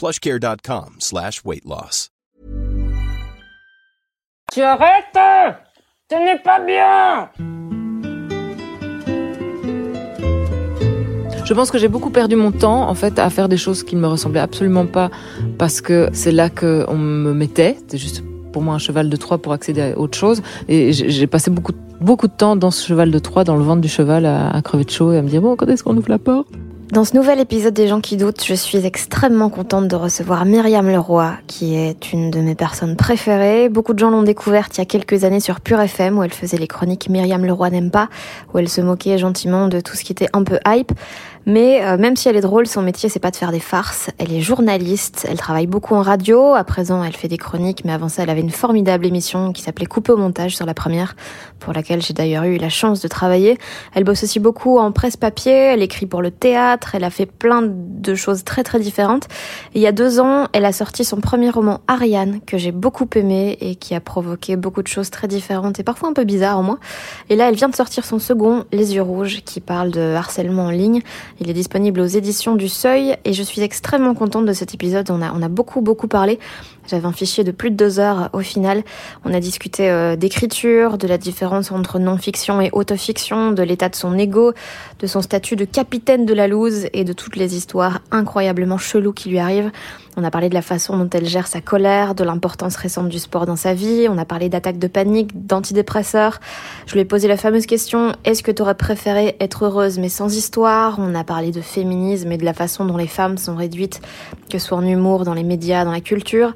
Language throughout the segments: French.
plushcare.com slash weight loss. Tu arrêtes Ce n'est pas bien Je pense que j'ai beaucoup perdu mon temps en fait à faire des choses qui ne me ressemblaient absolument pas parce que c'est là qu'on me mettait. C'est juste pour moi un cheval de Troie pour accéder à autre chose. Et j'ai passé beaucoup, beaucoup de temps dans ce cheval de Troie, dans le ventre du cheval, à, à crever de chaud et à me dire bon, quand est-ce qu'on ouvre la porte? Dans ce nouvel épisode des gens qui doutent, je suis extrêmement contente de recevoir Myriam Leroy, qui est une de mes personnes préférées. Beaucoup de gens l'ont découverte il y a quelques années sur Pure FM, où elle faisait les chroniques Myriam Leroy n'aime pas, où elle se moquait gentiment de tout ce qui était un peu hype. Mais euh, même si elle est drôle, son métier c'est pas de faire des farces. Elle est journaliste, elle travaille beaucoup en radio. À présent, elle fait des chroniques, mais avant ça, elle avait une formidable émission qui s'appelait Coupe au montage sur la première, pour laquelle j'ai d'ailleurs eu la chance de travailler. Elle bosse aussi beaucoup en presse papier. Elle écrit pour le théâtre. Elle a fait plein de choses très très différentes. Il y a deux ans, elle a sorti son premier roman Ariane que j'ai beaucoup aimé et qui a provoqué beaucoup de choses très différentes et parfois un peu bizarres en moi. Et là, elle vient de sortir son second, Les yeux rouges, qui parle de harcèlement en ligne. Il est disponible aux éditions du Seuil et je suis extrêmement contente de cet épisode. On a, on a beaucoup, beaucoup parlé. J'avais un fichier de plus de deux heures au final. On a discuté euh, d'écriture, de la différence entre non-fiction et autofiction, de l'état de son ego, de son statut de capitaine de la loose et de toutes les histoires incroyablement cheloues qui lui arrivent. On a parlé de la façon dont elle gère sa colère, de l'importance récente du sport dans sa vie. On a parlé d'attaques de panique, d'antidépresseurs. Je lui ai posé la fameuse question est-ce que tu aurais préféré être heureuse mais sans histoire? On a parlé de féminisme et de la façon dont les femmes sont réduites, que ce soit en humour, dans les médias, dans la culture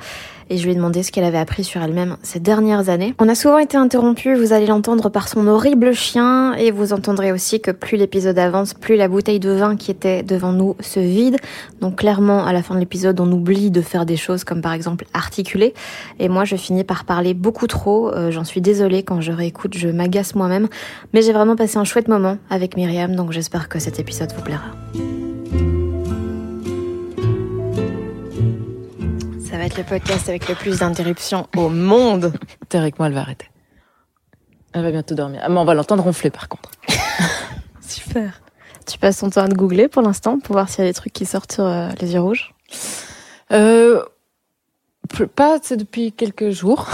et je lui ai demandé ce qu'elle avait appris sur elle-même ces dernières années. On a souvent été interrompu, vous allez l'entendre par son horrible chien et vous entendrez aussi que plus l'épisode avance, plus la bouteille de vin qui était devant nous se vide. Donc clairement, à la fin de l'épisode, on oublie de faire des choses comme par exemple articuler. Et moi, je finis par parler beaucoup trop. Euh, J'en suis désolée quand je réécoute, je m'agace moi-même. Mais j'ai vraiment passé un chouette moment avec Myriam, donc j'espère que cet épisode vous plaira. Ça va être le podcast avec le plus d'interruptions au monde. Théoriquement, elle va arrêter. Elle va bientôt dormir. Ah, mais on va l'entendre ronfler par contre. Super. Tu passes ton temps à te googler pour l'instant pour voir s'il y a des trucs qui sortent sur euh, les yeux rouges? Euh, pas c'est depuis quelques jours.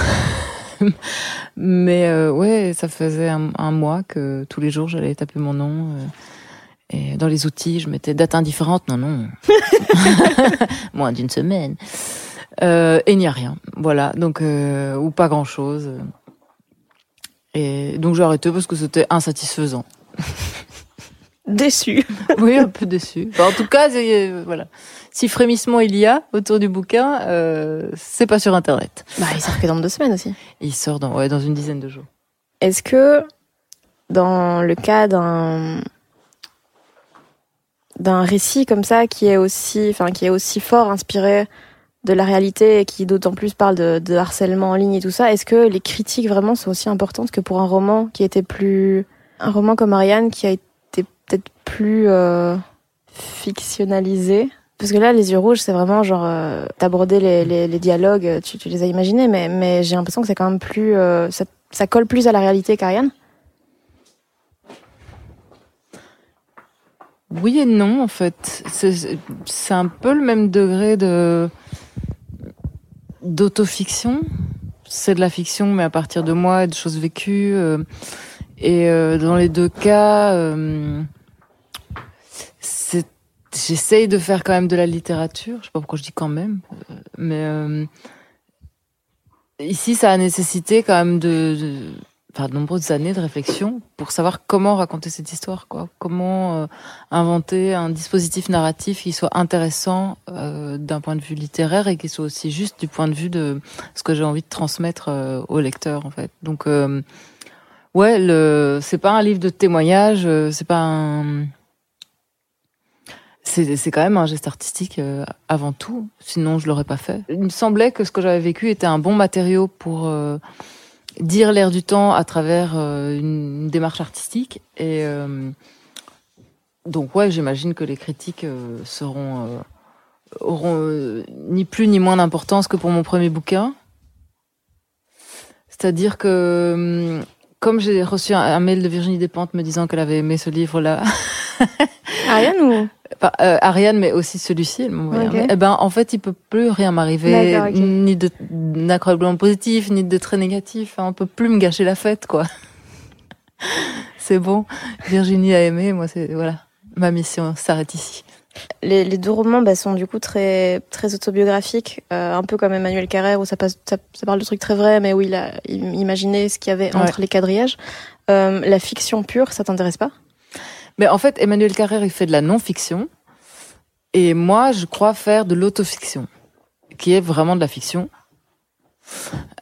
Mais euh, ouais, ça faisait un, un mois que tous les jours j'allais taper mon nom. euh, et dans les outils, je mettais date indifférente. Non, non. Moins d'une semaine. Euh, et il n'y a rien. Voilà. Donc, euh, ou pas grand chose. Et donc j'ai arrêté parce que c'était insatisfaisant. Déçu. Oui, un peu déçu. Enfin, en tout cas, euh, voilà. Si frémissement il y a autour du bouquin, euh, c'est pas sur Internet. Bah, il sort que dans deux semaines aussi. Il sort dans, ouais, dans une dizaine de jours. Est-ce que dans le cas d'un d'un récit comme ça qui est aussi enfin qui est aussi fort inspiré de la réalité qui d'autant plus parle de, harcèlement en ligne et tout ça, est-ce que les critiques vraiment sont aussi importantes que pour un roman qui était plus un roman comme Ariane qui a été peut-être plus euh, fictionnalisé? Parce que là, les yeux rouges, c'est vraiment genre, euh, les, les, dialogues, tu, tu les as imaginés, mais, mais j'ai l'impression que c'est quand même plus, euh, ça, ça colle plus à la réalité qu'Ariane. Oui et non, en fait. C'est un peu le même degré de d'autofiction. C'est de la fiction, mais à partir de moi, de choses vécues. euh, et euh, dans les deux cas, euh, j'essaye de faire quand même de la littérature. Je sais pas pourquoi je dis quand même, euh, mais ici, ça a nécessité quand même de, enfin, de nombreuses années de réflexion pour savoir comment raconter cette histoire, quoi. Comment euh, inventer un dispositif narratif qui soit intéressant euh, d'un point de vue littéraire et qui soit aussi juste du point de vue de ce que j'ai envie de transmettre euh, au lecteur, en fait. Donc, euh, ouais, le, c'est pas un livre de témoignage, euh, c'est pas un c'est c'est quand même un geste artistique euh, avant tout, sinon je l'aurais pas fait. Il me semblait que ce que j'avais vécu était un bon matériau pour dire l'air du temps à travers euh, une, démarche artistique. Et euh, donc ouais, j'imagine que les critiques euh, seront auront ni plus ni moins d'importance que pour mon premier bouquin. C'est-à-dire que comme j'ai reçu un, un mail de Virginie Despentes me disant qu'elle avait aimé ce livre-là, Ariane ou? Pas, euh, Ariane, mais aussi celui-ci, elle. Eh ben, en fait, il peut plus rien m'arriver, ni de d'incroyablement positif, ni de très négatif. Hein, on peut plus me gâcher la fête, quoi. c'est bon. Virginie a aimé, moi, c'est voilà, ma mission s'arrête ici. Les, les deux romans bah, sont du coup très très autobiographiques, euh, un peu comme Emmanuel Carrère où ça, passe, ça, ça parle de trucs très vrais, mais où il a im- imaginé ce qu'il y avait entre les quadrillages. Euh, la fiction pure, ça t'intéresse pas? Mais en fait, Emmanuel Carrère, il fait de la non-fiction, et moi, je crois faire de l'autofiction, qui est vraiment de la fiction.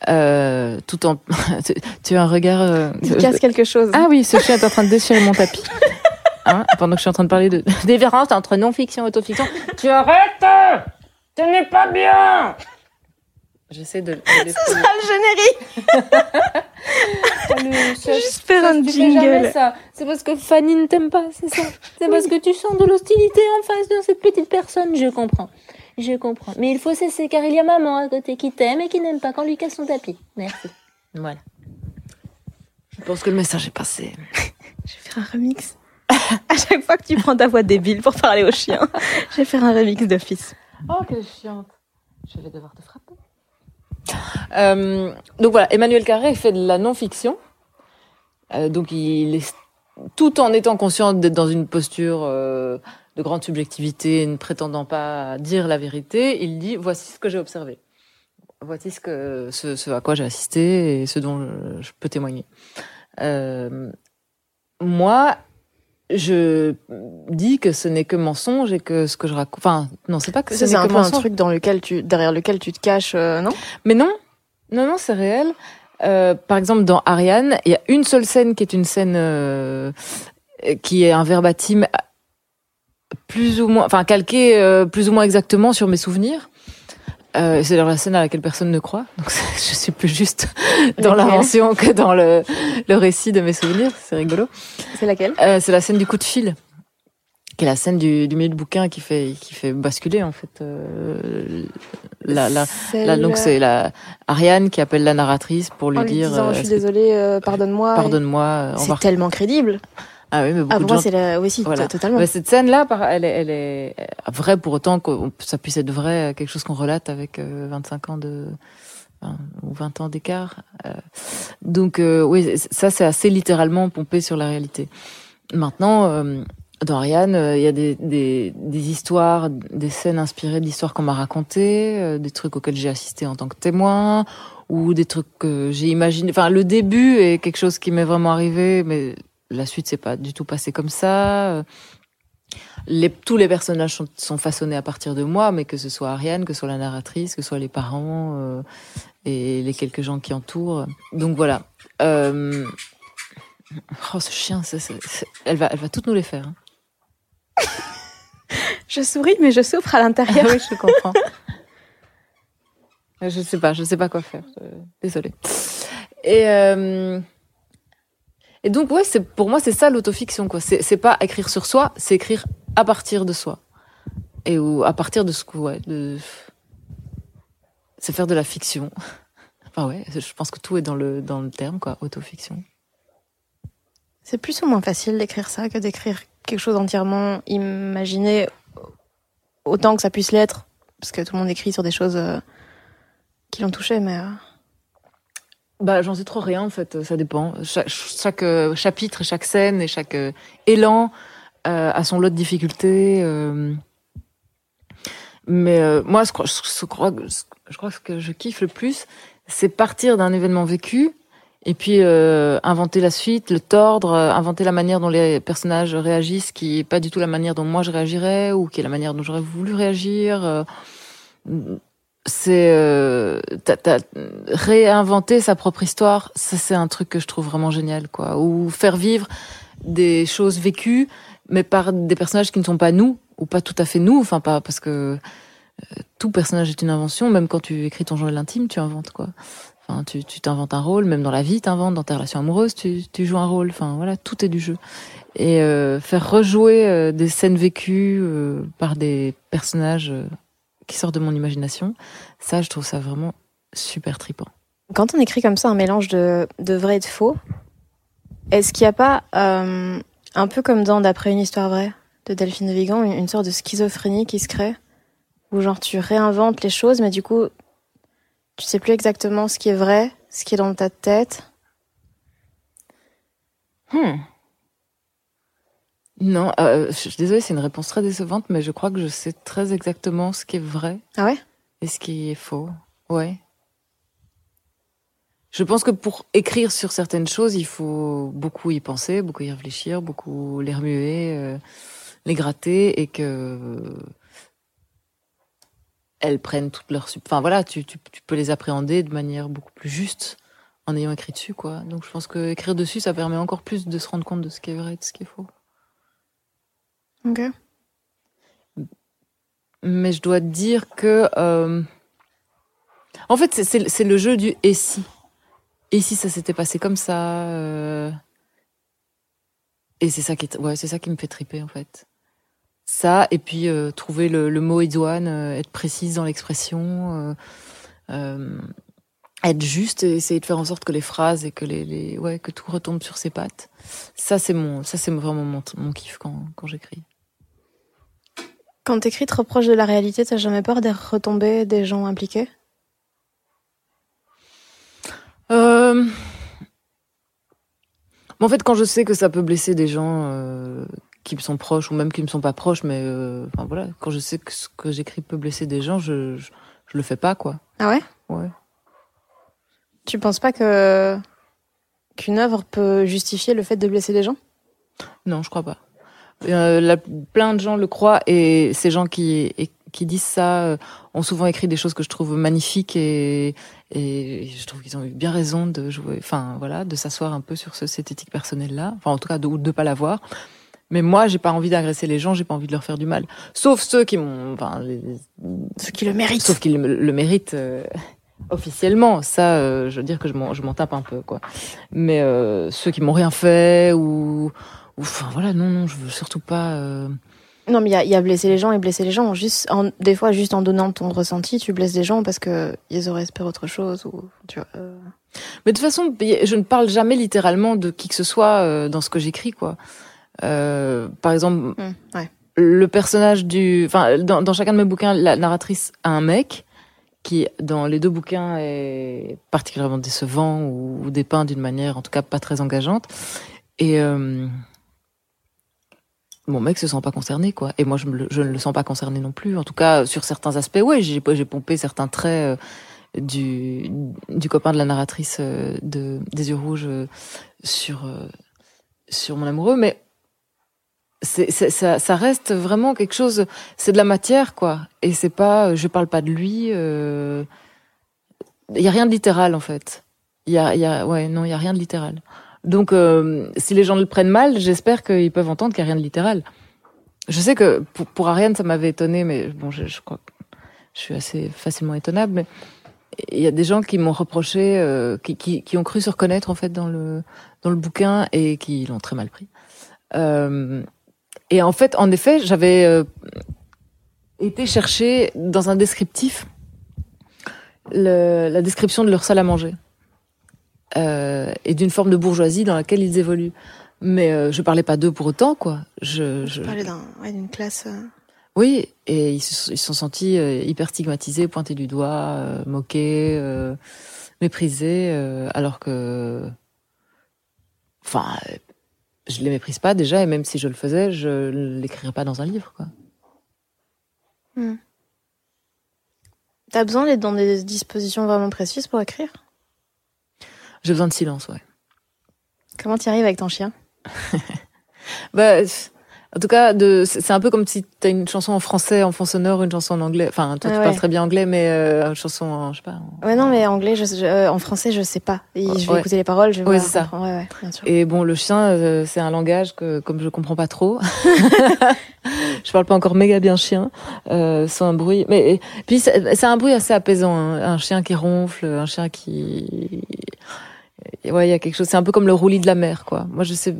Euh, tout en, tu, tu as un regard. euh, Il casse quelque chose. Ah oui, ce chien est en train de déchirer mon tapis. Hein, pendant que je suis en train de parler de différence entre non-fiction et autofiction. Tu arrêtes Ce n'est pas bien J'essaie de. de Ce sera le générique Juste faire un jingle. C'est parce que Fanny ne t'aime pas, c'est ça. C'est parce que tu sens de l'hostilité en face de cette petite personne. Je comprends. Je comprends. Mais il faut cesser car il y a maman à côté qui t'aime et qui n'aime pas qu'on lui casse son tapis. Merci. Voilà. Je pense que le message est passé. Je vais faire un remix. à chaque fois que tu prends ta voix débile pour parler au chien, je vais faire un remix d'office. Oh, quelle chiante. Je vais devoir te frapper. Euh, donc voilà, Emmanuel Carré fait de la non-fiction. Euh, donc il est tout en étant conscient d'être dans une posture euh, de grande subjectivité, ne prétendant pas dire la vérité, il dit voici ce que j'ai observé. Voici ce à quoi j'ai assisté et ce dont je, je peux témoigner. Moi, je dis que ce n'est que mensonge et que ce que je raconte. Enfin, non, c'est pas que c'est un que peu un truc dans lequel tu, derrière lequel tu te caches, euh, non? Mais non, non, non, c'est réel. Euh, par exemple, dans Ariane, il y a une seule scène qui est une scène euh, qui est un verbatim plus ou moins, enfin calqué euh, plus ou moins exactement sur mes souvenirs. Euh, c'est dans la scène à laquelle personne ne croit, donc je suis plus juste dans l'invention que dans le, le récit de mes souvenirs. C'est rigolo. C'est laquelle? Euh, c'est la scène du coup de fil, qui est la scène du, du milieu de bouquin qui fait qui fait basculer en fait euh, la, la, Là, donc c'est la Ariane qui appelle la narratrice pour lui en lui dire disant, euh, je suis désolée, euh, pardonne-moi. pardonne-moi. euh, C'est tellement crédible. Ah oui, mais beaucoup Ah, de pour moi, gens. c'est la, oui, si, Voilà. totalement. Mais cette scène-là, elle est, elle est vraie pour autant que ça puisse être vrai, quelque chose qu'on relate avec euh, 25 ans de ou 20 ans d'écart. Euh, donc euh, oui, ça c'est assez littéralement pompé sur la réalité. Maintenant, euh, dans Ariane, euh, il y a des, des, des histoires, des scènes inspirées d'histoires qu'on m'a racontées, euh, des trucs auxquels j'ai assisté en tant que témoin, ou des trucs que j'ai imaginé. Enfin, le début est quelque chose qui m'est vraiment arrivé, mais la suite c'est pas du tout passé comme ça. Euh, Les, tous les personnages sont, sont façonnés à partir de moi, mais que ce soit Ariane, que ce soit la narratrice, que ce soit les parents euh, et les quelques gens qui entourent. Donc voilà. Euh... Oh, ce chien, elle va, elle va toutes nous les faire. hein. Je souris, mais je souffre à Ah l'intérieur. oui, je comprends. je sais pas, je sais pas quoi faire. Désolée. Et euh, et donc ouais, pour moi c'est ça l'autofiction quoi. C'est pas écrire sur soi, c'est écrire à partir de soi et ou à partir de ce que ouais, c'est faire de la fiction. Enfin ouais, je pense que tout est dans le dans le terme quoi, autofiction. C'est plus ou moins facile d'écrire ça que d'écrire quelque chose entièrement imaginé, autant que ça puisse l'être, parce que tout le monde écrit sur des choses euh, qui l'ont touché, mais... euh, Bah, j'en sais trop rien en fait, ça dépend. Chaque, euh, chapitre, chaque scène et chaque euh, élan à son lot de difficultés. mais moi, je crois, je, crois, je crois que ce que je kiffe le plus, c'est partir d'un événement vécu et puis euh, inventer la suite, le tordre, euh, inventer la manière dont les personnages réagissent, qui est pas du tout la manière dont moi je réagirais ou qui est la manière dont j'aurais voulu réagir. Euh, c'est euh, réinventer sa propre histoire. Ça c'est un truc que je trouve vraiment génial, quoi. Ou faire vivre des choses vécues, mais par des personnages qui ne sont pas nous ou pas tout à fait nous. Enfin pas parce que tout personnage est une invention. Même quand tu écris ton journal intime, tu inventes quoi. Enfin, tu t'inventes un rôle, même dans la vie, t'inventes, dans tes relations amoureuses, tu, tu, joues un rôle. Enfin, voilà, tout est du jeu. Et euh, faire rejouer euh, des scènes vécues euh, par des personnages qui sortent de mon imagination, ça, je trouve ça vraiment super tripant. Quand on écrit comme ça un mélange de, de vrai et de faux, est-ce qu'il n'y a pas, un peu comme dans D'après une histoire vraie de Delphine de Vigan, une sorte de schizophrénie qui se crée Où genre tu réinventes les choses, mais du coup, tu sais plus exactement ce qui est vrai, ce qui est dans ta tête? Hmm. Non, euh, je suis désolée, c'est une réponse très décevante, mais je crois que je sais très exactement ce qui est vrai. Ah ouais? Et ce qui est faux. Ouais. Je pense que pour écrire sur certaines choses, il faut beaucoup y penser, beaucoup y réfléchir, beaucoup les remuer, euh, les gratter, et que elles prennent toutes leurs... Enfin voilà, tu, tu, tu, peux les appréhender de manière beaucoup plus juste en ayant écrit dessus, quoi. Donc je pense que écrire dessus, ça permet encore plus de se rendre compte de ce qui est vrai et de ce qui est faux. Ok. Mais je dois dire que... Euh... En fait, c'est le jeu du « et si ». Et si ça s'était passé comme ça euh... Et c'est ça qui ouais, c'est ça qui me fait triper, en fait ça et puis euh, trouver le, le, mot idoine, euh, être précise dans l'expression, euh, être juste et essayer de faire en sorte que les phrases et que les, les ouais que tout retombe sur ses pattes. Ça c'est mon ça c'est vraiment mon, mon kiff quand quand j'écris. Quand t'écris trop proche de la réalité, t'as jamais peur des retombées des gens impliqués? Euh... En fait, quand je sais que ça peut blesser des gens euh, qui me sont proches ou même qui me sont pas proches, mais euh, enfin voilà, quand je sais que ce que j'écris peut blesser des gens, je, je, le fais pas quoi. Ah ouais? Ouais. Tu penses pas que qu'une œuvre peut justifier le fait de blesser des gens? Non, je crois pas. Euh, la, plein de gens le croient et ces gens qui qui disent ça euh, ont souvent écrit des choses que je trouve magnifiques et, et je trouve qu'ils ont eu bien raison de jouer, enfin voilà, de s'asseoir un peu sur ce, cette éthique personnelle là, enfin en tout cas de, de pas l'avoir. Mais moi, j'ai pas envie d'agresser les gens, j'ai pas envie de leur faire du mal. Sauf ceux qui m'ont, enfin, ceux qui le méritent. Sauf qu'ils le, méritent euh, officiellement. Ça, euh, je veux dire que je m'en, je m'en tape un peu, quoi. Mais euh, ceux qui m'ont rien fait ou, enfin voilà, non, non, je veux surtout pas. Euh, non, mais il y a, y a, blesser les gens et blesser les gens. Juste, en, des fois, juste en donnant ton ressenti, tu blesses des gens parce que ils auraient espéré autre chose ou tu vois. Mais de toute façon, je ne parle jamais littéralement de qui que ce soit dans ce que j'écris, quoi. Euh, par exemple, mmh, ouais. le personnage du, enfin, dans, dans, chacun de mes bouquins, la narratrice a un mec qui, dans les deux bouquins, est particulièrement décevant ou, dépeint d'une manière, en tout cas, pas très engageante. Et euh, mon mec se sent pas concerné, quoi. Et moi, je, me, ne le sens pas concerné non plus. En tout cas, sur certains aspects, ouais, j'ai pompé certains traits. Euh, du, copain de la narratrice euh, de des yeux rouges sur sur mon amoureux mais c'est, ça, ça, reste vraiment quelque chose. C'est de la matière, quoi. Et c'est pas. Je parle pas de lui. Il euh, y a rien de littéral, en fait. Il y a, y a, ouais, non, il y a rien de littéral. Donc, euh, si les gens le prennent mal, j'espère qu'ils peuvent entendre qu'il y a rien de littéral. Je sais que pour, pour Ariane, ça m'avait étonné, mais bon, je, je crois que je suis assez facilement étonnable. Mais il y a des gens qui m'ont reproché, euh, qui, qui, qui, ont cru se reconnaître en fait dans le dans le bouquin et qui l'ont très mal pris. Euh, et en fait, en effet, j'avais euh, été chercher dans un descriptif le, la description de leur salle à manger euh, et d'une forme de bourgeoisie dans laquelle ils évoluent. Mais euh, je parlais pas d'eux pour autant, quoi. Je, je... parlais d'une ouais, classe. Euh. Oui, et ils se ils sont sentis euh, hyper stigmatisés, pointés du doigt, moqués, méprisés, alors que, enfin, je les méprise pas déjà, et même si je le faisais, je l'écrirais pas dans un livre, quoi. Hmm. T'as besoin d'être dans des dispositions vraiment précises pour écrire? J'ai besoin de silence, ouais. Comment tu arrives avec ton chien? Bah, en tout cas, de, c'est un peu comme si t'as une chanson en français, en fond sonore, une chanson en anglais. Enfin, toi, tu parles très bien anglais, mais euh, une chanson en, je sais pas. Ouais, non, mais anglais, je, euh, en français, je sais pas. Et je vais écouter les paroles, je vais ouais, c'est ça. Ouais, ouais, bien sûr. Et bon, le chien, euh, c'est un langage que, comme je comprends pas trop, je parle pas encore méga bien chien, euh, c'est un bruit. Mais puis c'est un bruit assez apaisant, hein. un chien qui ronfle, un chien qui, ouais, il y a quelque chose. C'est un peu comme le roulis de la mer, quoi. Moi, je sais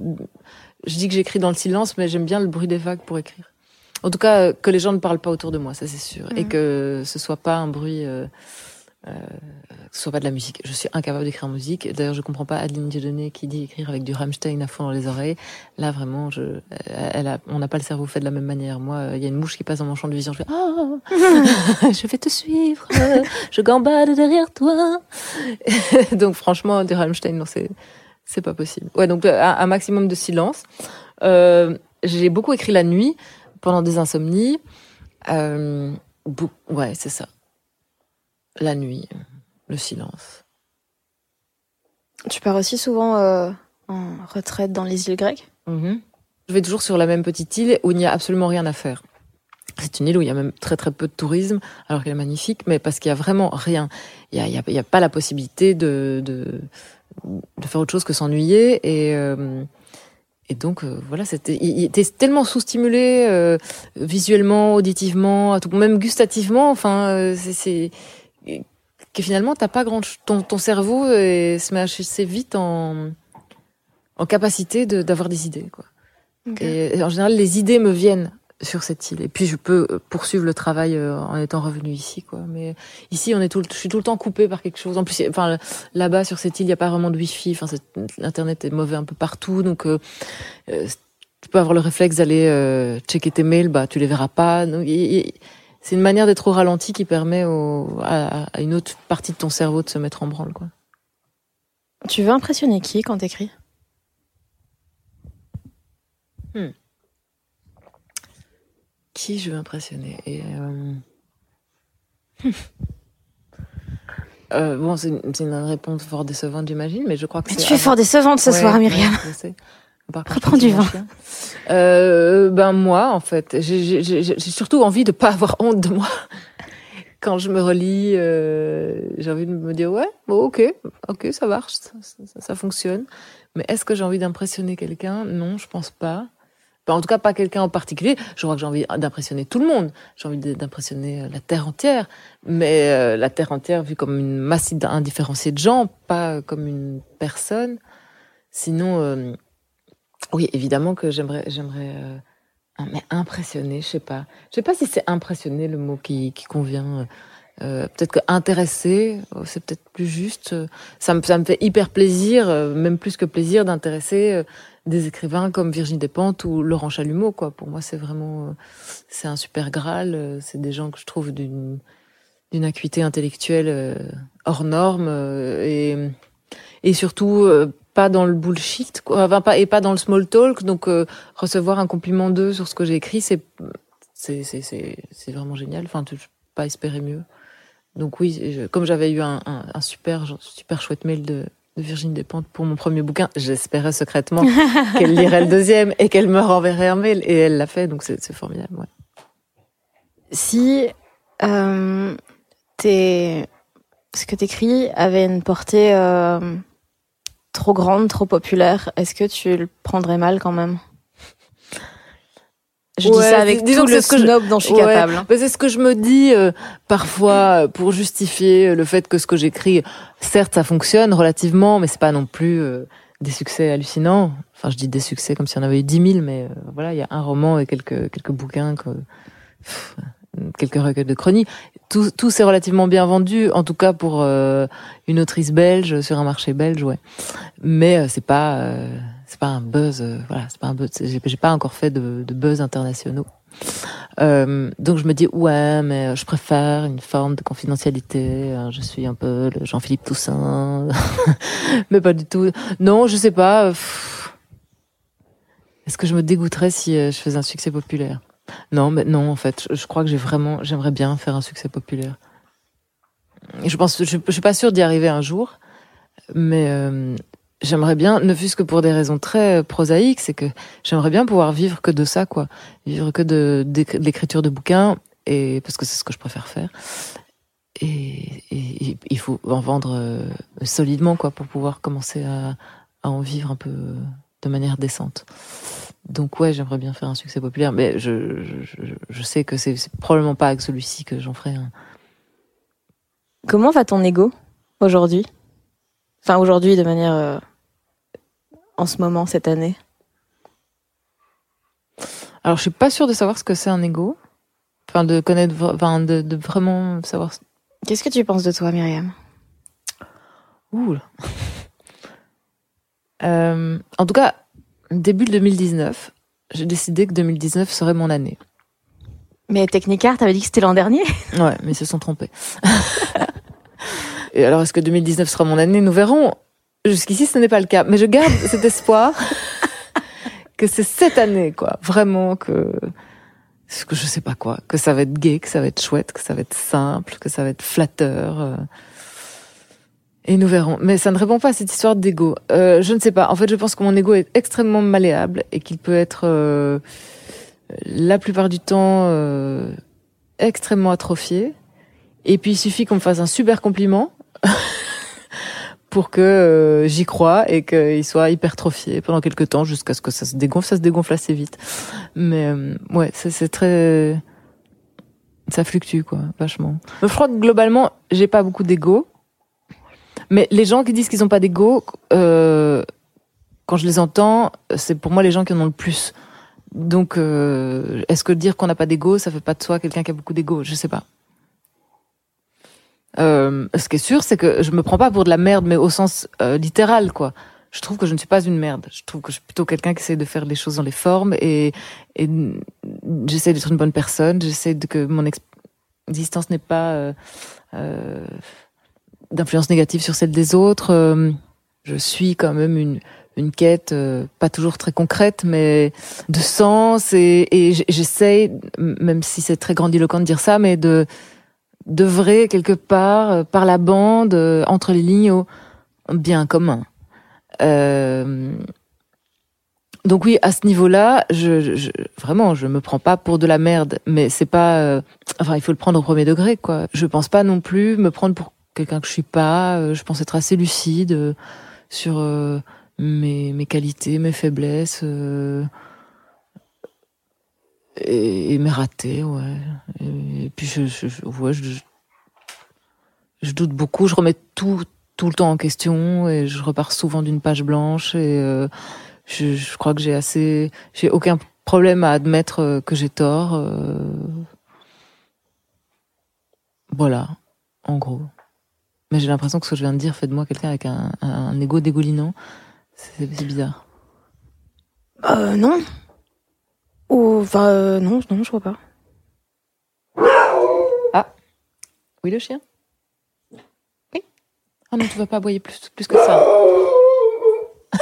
je dis que j'écris dans le silence, mais j'aime bien le bruit des vagues pour écrire. En tout cas, que les gens ne parlent pas autour de moi, ça c'est sûr, et mhm. que ce soit pas un bruit, euh, euh, que ce soit pas de la musique. Je suis incapable d'écrire en musique. D'ailleurs, je comprends pas Adeline Dieudonné qui dit écrire avec du Rammstein à fond dans les oreilles. Là, vraiment, je, elle a, on n'a pas le cerveau fait de la même manière. Moi, il y a une mouche qui passe dans mon champ de vision, je fais ah, je vais te suivre, je gambade derrière toi. Donc, franchement, du Rammstein, non, c'est c'est pas possible. Ouais, donc euh, un, maximum de silence. Euh, j'ai beaucoup écrit la nuit pendant des insomnies. Euh, ouais, c'est ça. La nuit, le silence. Tu pars aussi souvent euh, en retraite dans les îles grecques? Mm-hmm. Je vais toujours sur la même petite île où il n'y a absolument rien à faire. C'est une île où il y a même très très peu de tourisme, alors qu'elle est magnifique, mais parce qu'il y a vraiment rien. Il n'y a, y a, pas la possibilité de, de de faire autre chose que s'ennuyer et euh, et donc euh, voilà, c'était il, était tellement sous-stimulé euh, visuellement, auditivement, tout, même gustativement. Enfin, c'est que finalement t'as pas grand ton ton cerveau se met assez vite en en capacité d'avoir des idées quoi. et, en général, les idées me viennent sur cette île. Et puis je peux euh, poursuivre le travail euh, en étant revenu ici, quoi. Mais ici, on est tout, je suis tout le temps coupé par quelque chose. En plus, enfin là-bas sur cette île, il n'y a pas vraiment de wifi. Enfin, l'internet est mauvais un peu partout, donc euh, tu peux avoir le réflexe d'aller checker tes mails, bah tu les verras pas. C'est une manière d'être au ralenti qui permet au, à, à, une autre partie de ton cerveau de se mettre en branle, quoi. Tu veux impressionner qui quand t'écris? Hmm qui je veux impressionner et euh... euh, bon c'est une, une, réponse fort décevante j'imagine mais je crois que tu es fort décevante ce soir Myriam ouais, Reprends du vent. Euh, ben moi, en fait, j'ai surtout envie de pas avoir honte de moi. Quand je me relis, euh, j'ai envie de me dire ouais, bon, ok, ok, ça marche, ça, ça, ça fonctionne. Mais est-ce que j'ai envie d'impressionner quelqu'un? Non, je pense pas en tout cas, pas quelqu'un en particulier. Je crois que j'ai envie d'impressionner tout le monde. J'ai envie d'impressionner euh, la Terre entière. Mais euh, la Terre entière vue comme une masse indifférenciée de gens, pas comme une personne. Sinon, euh, oui, évidemment que j'aimerais, mais impressionner, je sais pas. Je sais pas si c'est impressionner le mot qui, convient. peut-être que intéresser, c'est peut-être plus juste. Ça me fait hyper plaisir, même plus que plaisir, d'intéresser des écrivains comme Virginie Despentes ou Laurent Chalumeau quoi. Pour moi c'est vraiment euh, c'est un super graal euh, c'est des gens que je trouve d'une d'une acuité intellectuelle euh, hors norme et et surtout pas dans le bullshit quoi. Et pas dans le small talk. Donc recevoir un compliment d'eux sur ce que j'ai écrit c'est c'est c'est vraiment génial. Enfin tu pas espérer mieux. Donc oui comme j'avais eu un, un, un super super chouette mail de de Virginie Despentes pour mon premier bouquin. J'espérais secrètement qu'elle lirait le deuxième et qu'elle me renverrait un mail. Et elle l'a fait, donc c'est formidable. Si euh, ce que t'écris avait une portée euh, trop grande, trop populaire, est-ce que tu le prendrais mal quand même? Je dis ça avec tout le snob dont je suis capable. Hein. C'est ce que je me dis euh, parfois euh, pour justifier le fait que ce que j'écris, certes, ça fonctionne relativement, mais c'est pas non plus euh, des succès hallucinants. Enfin, je dis des succès comme si on avait eu dix mille, mais voilà, il y a un roman et quelques quelques bouquins, que, quelques recueils de chroniques. Tout, tout s'est relativement bien vendu, en tout cas pour une autrice belge sur un marché belge, ouais. Mais c'est pas c'est pas un buzz, euh, voilà, c'est pas un buzz. J'ai pas encore fait de, buzz internationaux. Euh, donc je me dis ouais, mais je préfère une forme de confidentialité. Hein, je suis un peu le Jean-Philippe Toussaint, mais pas du tout. Non, je sais pas. Est-ce que je me dégoûterais si je faisais un succès populaire? Non, mais non, en fait, je, crois que j'ai vraiment, j'aimerais bien faire un succès populaire. Je pense, je suis pas sûre d'y arriver un jour, mais j'aimerais bien, ne fût-ce que pour des raisons très prosaïques, c'est que j'aimerais bien pouvoir vivre que de ça, quoi, vivre que de, l'écriture de bouquins, et parce que c'est ce que je préfère faire. Et, il faut en vendre euh, solidement, quoi, pour pouvoir commencer à, en vivre un peu de manière décente. Donc ouais, j'aimerais bien faire un succès populaire, mais je, je, sais que c'est probablement pas avec celui-ci que j'en ferai un. Comment va ton ego aujourd'hui? Enfin aujourd'hui de manière euh, en ce moment, cette année Alors, je suis pas sûre de savoir ce que c'est un ego. Enfin, de connaître, enfin, de, vraiment savoir. Qu'est-ce que tu penses de toi, Myriam? Ouh. euh, en tout cas, début 2019, j'ai décidé que 2019 serait mon année. Mais Technicart, t'avais dit que c'était l'an dernier? Ouais, mais ils se sont trompés. Et alors, est-ce que 2019 sera mon année Nous verrons. Jusqu'ici, ce n'est pas le cas. Mais je garde cet espoir que c'est cette année, quoi. Vraiment que, que je sais pas quoi, que ça va être gay, que ça va être chouette, que ça va être simple, que ça va être flatteur. Euh. Et nous verrons. Mais ça ne répond pas à cette histoire d'ego. Euh, je ne sais pas. En fait, je pense que mon ego est extrêmement malléable et qu'il peut être euh, la plupart du temps euh, extrêmement atrophié. Et puis il suffit qu'on me fasse un super compliment pour que euh, j'y crois et qu'il soit hypertrophié pendant quelques temps jusqu'à ce que ça se dégonfle. Ça se dégonfle assez vite. Mais euh, ouais, c'est très... Ça fluctue, quoi, vachement. Je crois que globalement, j'ai pas beaucoup d'ego. Mais les gens qui disent qu'ils ont pas d'ego, euh, quand je les entends, c'est pour moi les gens qui en ont le plus. Donc, euh, est-ce que dire qu'on n'a pas d'ego, ça fait pas de soi quelqu'un qui a beaucoup d'ego? Je sais pas. Euh, ce qui est sûr, c'est que je me prends pas pour de la merde, mais au sens euh, littéral, quoi. Je trouve que je ne suis pas une merde. Je trouve que je suis plutôt quelqu'un qui essaie de faire les choses dans les formes et, et j'essaie d'être une bonne personne. J'essaie que mon existence n'ait pas euh, euh, d'influence négative sur celle des autres. Euh, je suis quand même une une quête pas toujours très concrète, mais de sens et, et j'essaie, même si c'est très grandiloquent de dire ça, mais de d'œuvrer quelque part euh, par la bande euh, entre les lignes au bien commun. Euh, donc oui, à ce niveau-là, je, je, vraiment, je me prends pas pour de la merde, mais c'est pas, enfin, il faut le prendre au premier degré, quoi. Je pense pas non plus me prendre pour quelqu'un que je suis pas. je pense être assez lucide sur mes, mes qualités, mes faiblesses et, et mes ratés, ouais. Et, puis je, je, ouais, je, je doute beaucoup, je remets tout tout le temps en question et je repars souvent d'une page blanche et euh, je, je, crois que j'ai assez, j'ai aucun problème à admettre euh, que j'ai tort. Euh. Voilà, en gros. Mais j'ai l'impression que ce que je viens de dire fait de moi quelqu'un avec un, un, ego dégoulinant. C'est bizarre. Euh, non. Ou, enfin, euh, non, non, je crois pas. Ah. Oui, le chien Oui. Ah non, tu vas pas aboyer plus, plus que ça.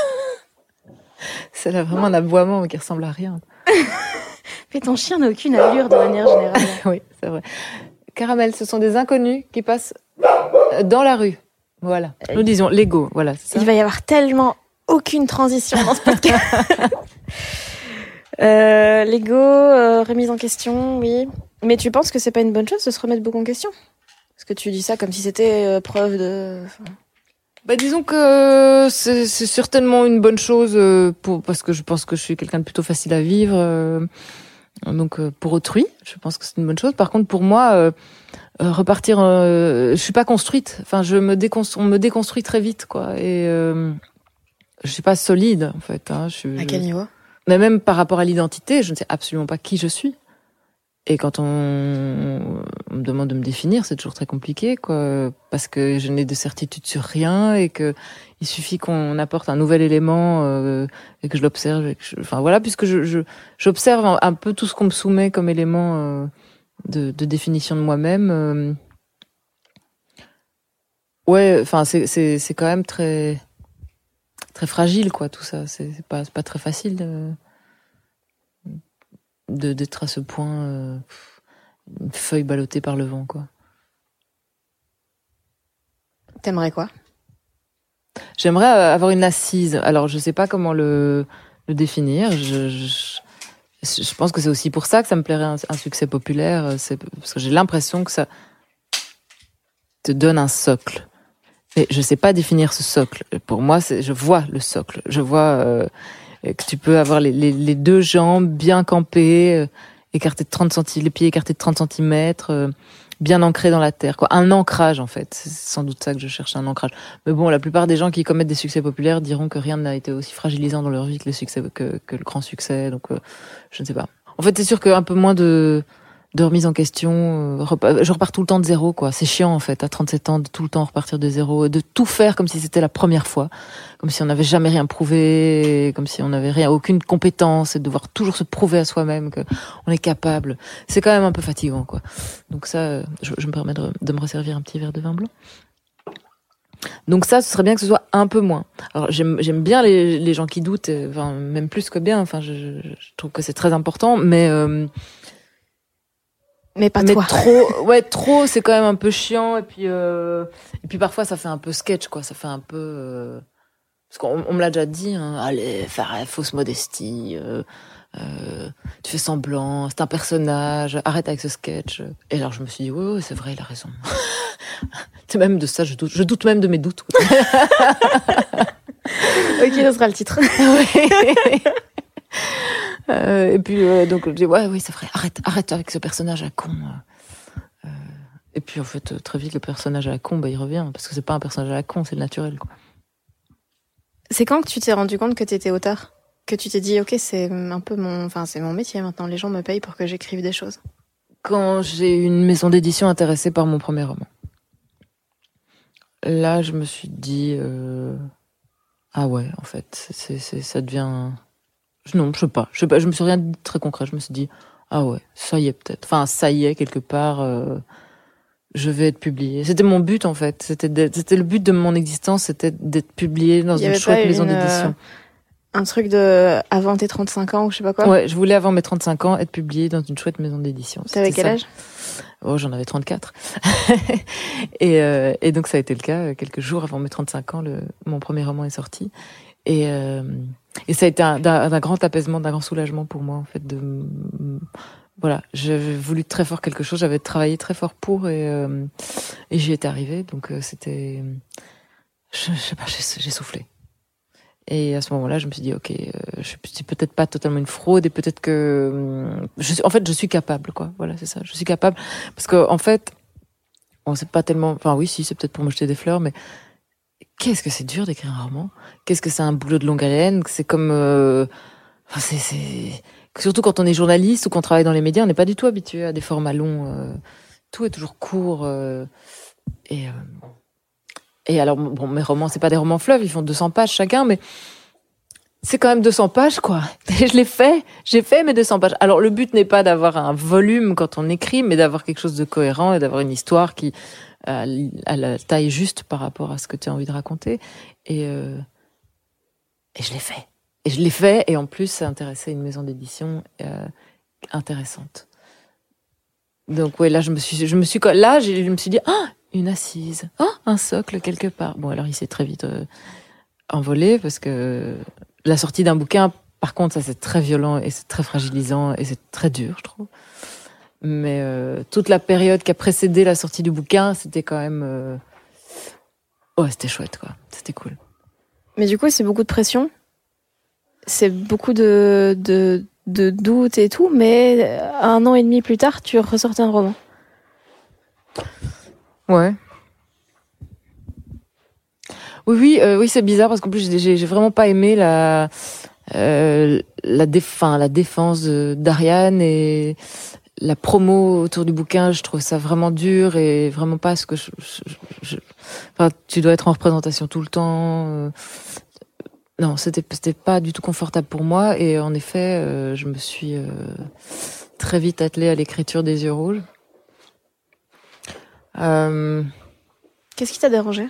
C'est là vraiment un aboiement qui ressemble à rien. Mais ton chien n'a aucune allure de manière générale. oui, c'est vrai. Caramel, ce sont des inconnus qui passent dans la rue. Voilà. Nous disions Lego, voilà. Il va y avoir tellement aucune transition dans ce podcast. Euh, L'ego, euh, remise en question, oui. Mais tu penses que c'est pas une bonne chose de se remettre beaucoup en question? Parce que tu dis ça comme si c'était euh, preuve de. Bah disons que c'est certainement une bonne chose euh, pour parce que je pense que je suis quelqu'un de plutôt facile à vivre. donc pour autrui, je pense que c'est une bonne chose. Par contre pour moi, repartir, je suis pas construite. Enfin, je me déconstruis, on me déconstruit très vite, quoi. Et je suis pas solide en fait. Hein. Je suis, à quel niveau? Mais même par rapport à l'identité, je ne sais absolument pas qui je suis. Et quand on, me demande de me définir, c'est toujours très compliqué, quoi, parce que je n'ai de certitude sur rien et que il suffit qu'on apporte un nouvel élément euh, et que je l'observe. Enfin voilà, puisque je j'observe un, peu tout ce qu'on me soumet comme élément euh, de, de, définition de moi-même. Euh. ouais, enfin c'est c'est c'est quand même très très fragile, quoi, tout ça. C'est pas, pas très facile. de d'être à ce point euh, une feuille ballottée par le vent, quoi. T'aimerais quoi? J'aimerais euh, avoir une assise. Alors, je sais pas comment le, le définir. Je, je, je pense que c'est aussi pour ça que ça me plairait un, un succès populaire. C'est parce que j'ai l'impression que ça te donne un socle. Mais je sais pas définir ce socle. Pour moi, je vois le socle. Je vois euh, que tu peux avoir les, les, les deux jambes bien campées, euh, écartées de 30 cm, les pieds écartés de 30 cm, bien ancrés dans la terre. Quoi. Un ancrage, en fait. C'est sans doute ça que je cherche, un ancrage. Mais bon, la plupart des gens qui commettent des succès populaires diront que rien n'a été aussi fragilisant dans leur vie que le succès, que, que le grand succès. Donc, euh, je ne sais pas. En fait, c'est sûr qu'un peu moins de, de remise en question. euh, je repars tout le temps de zéro, quoi. C'est chiant, en fait, à 37 ans, de tout le temps repartir de zéro, de tout faire comme si c'était la première fois, comme si on n'avait jamais rien prouvé, comme si on n'avait rien, aucune compétence, et de devoir toujours se prouver à soi-même que on est capable. C'est quand même un peu fatigant, quoi. Donc ça, je, me permets de, me resservir un petit verre de vin blanc. Donc ça, ce serait bien que ce soit un peu moins. Alors j'aime bien les, gens qui doutent, euh, enfin même plus que bien. Enfin, je trouve que c'est très important, mais euh, Mais pas mais toi. trop, ouais, trop, c'est quand même un peu chiant. Et puis euh, et puis parfois ça fait un peu sketch, quoi. Ça fait un peu euh, parce qu'on on me l'a déjà dit. Hein, allez, faire la fausse modestie. euh, euh, tu fais semblant, c'est un personnage, arrête avec ce sketch. Et alors je me suis dit, oui, oui c'est vrai, il a raison. c'est même de ça, je doute, je doute même de mes doutes. ok, ça sera le titre. Euh, et puis euh, donc je dis ouais oui c'est vrai arrête arrête avec ce personnage à con euh. Et puis en fait très vite le personnage à la con bah il revient parce que c'est pas un personnage à la con c'est le naturel quoi C'est quand que tu t'es rendu compte que t'étais auteur? Que tu t'es dit, ok, c'est un peu mon, enfin, c'est mon métier maintenant. Les gens me payent pour que j'écrive des choses. quand j'ai eu une maison d'édition intéressée par mon premier roman là je me suis dit euh, ah ouais en fait c'est ça devient non je sais pas je sais pas je me suis rien dit de très concret je me suis dit ah ouais ça y est peut-être enfin ça y est quelque part euh, je vais être publié c'était mon but en fait c'était le but de mon existence c'était d'être publié dans une chouette maison euh, d'édition Un truc de avant tes 35 ans ou je sais pas quoi? ouais je voulais avant mes 35 ans être publié dans une chouette maison d'édition T'avais quel ça. âge? Oh, j'en avais 34. et, euh, et donc ça a été le cas. Quelques jours avant mes 35 ans, le, mon premier roman est sorti. Et, euh, et ça a été un- d'un d'un grand apaisement, d'un grand soulagement pour moi, en fait. De, voilà, j'avais voulu très fort quelque chose, j'avais travaillé très fort pour et, euh, et j'y étais arrivée. Donc euh, c'était... Je, je sais pas, j'ai soufflé. Et à ce moment-là, je me suis dit, ok, euh, je peut-être pas totalement une fraude et peut-être que, hum, je suis, en fait, je suis capable, quoi. Voilà, c'est ça. Je suis capable parce que en fait, on sait pas tellement. Enfin, oui, si, c'est peut-être pour me jeter des fleurs, mais qu'est-ce que c'est dur d'écrire un roman? Qu'est-ce que c'est un boulot de longue haleine? C'est comme, euh, enfin, c'est, c'est surtout quand on est journaliste ou qu'on travaille dans les médias, on n'est pas du tout habitué à des formats longs. euh, tout est toujours court euh, et. euh, et alors, bon, mes romans, c'est pas des romans fleuves, ils font 200 pages chacun, mais c'est quand même 200 pages, quoi. Je l'ai fait, j'ai fait mes 200 pages. Alors, le but n'est pas d'avoir un volume quand on écrit, mais d'avoir quelque chose de cohérent et d'avoir une histoire qui a la taille juste par rapport à ce que tu as envie de raconter. Et, euh, et je l'ai fait. Et je l'ai fait, et en plus, ça intéressait une maison d'édition euh, intéressante. Donc, ouais, là, je me suis, je me suis, là, je me suis dit, ah, une assise, ah, un socle quelque part. Bon, alors, il s'est très vite euh, envolé parce que la sortie d'un bouquin, par contre, ça c'est très violent et c'est très fragilisant et c'est très dur, je trouve. Mais euh, toute la période qui a précédé la sortie du bouquin, c'était quand même, euh... ouais, c'était chouette, quoi. C'était cool. Mais du coup, c'est beaucoup de pression. C'est beaucoup de, de, de doutes et tout, mais un an et demi plus tard, tu ressortais un roman. Ouais. Oui, oui, euh, oui, c'est bizarre parce qu'en plus j'ai- vraiment pas aimé la euh, la, déf la défense d'Ariane et la promo autour du bouquin. Je trouve ça vraiment dur et vraiment pas ce que je. je- je- enfin, tu dois être en représentation tout le temps. euh. Non, c'était c'était pas du tout confortable pour moi et en effet, euh, je me suis euh, très vite attelée à l'écriture des yeux rouges. Euh, Qu'est-ce qui t'a dérangé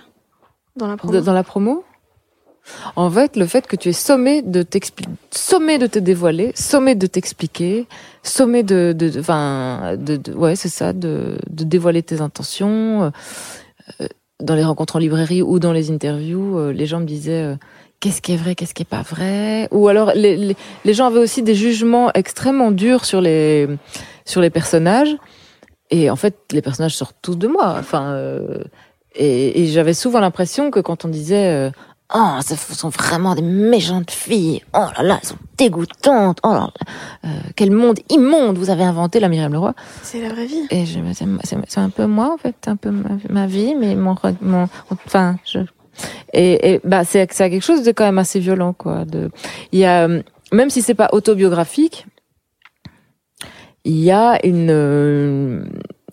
dans la promo? dans la promo? En fait, le fait que tu es sommé de t'expliquer, sommé de te dévoiler, sommé de t'expliquer, sommé de, de, enfin, ouais, c'est ça, de, dévoiler tes intentions. Euh, dans les rencontres en librairie ou dans les interviews, euh, les gens me disaient euh, qu'est-ce qui est vrai, qu'est-ce qui est pas vrai? Ou alors les, gens avaient aussi des jugements extrêmement durs sur les sur les personnages. Et en fait, les personnages sortent tous de moi. Enfin, euh, et j'avais souvent l'impression que quand on disait Oh, ce sont vraiment des méchantes filles. Oh là là, elles sont dégoûtantes. Oh là là, euh, quel monde immonde vous avez inventé, la Myriam Leroy. C'est la vraie vie. Et je, c'est un peu moi, en fait, un peu ma, ma vie, mais mon, mon, enfin, je, et, et bah, c'est, c'est quelque chose de quand même assez violent, quoi. De, il y a, même si c'est pas autobiographique, il y a une, euh,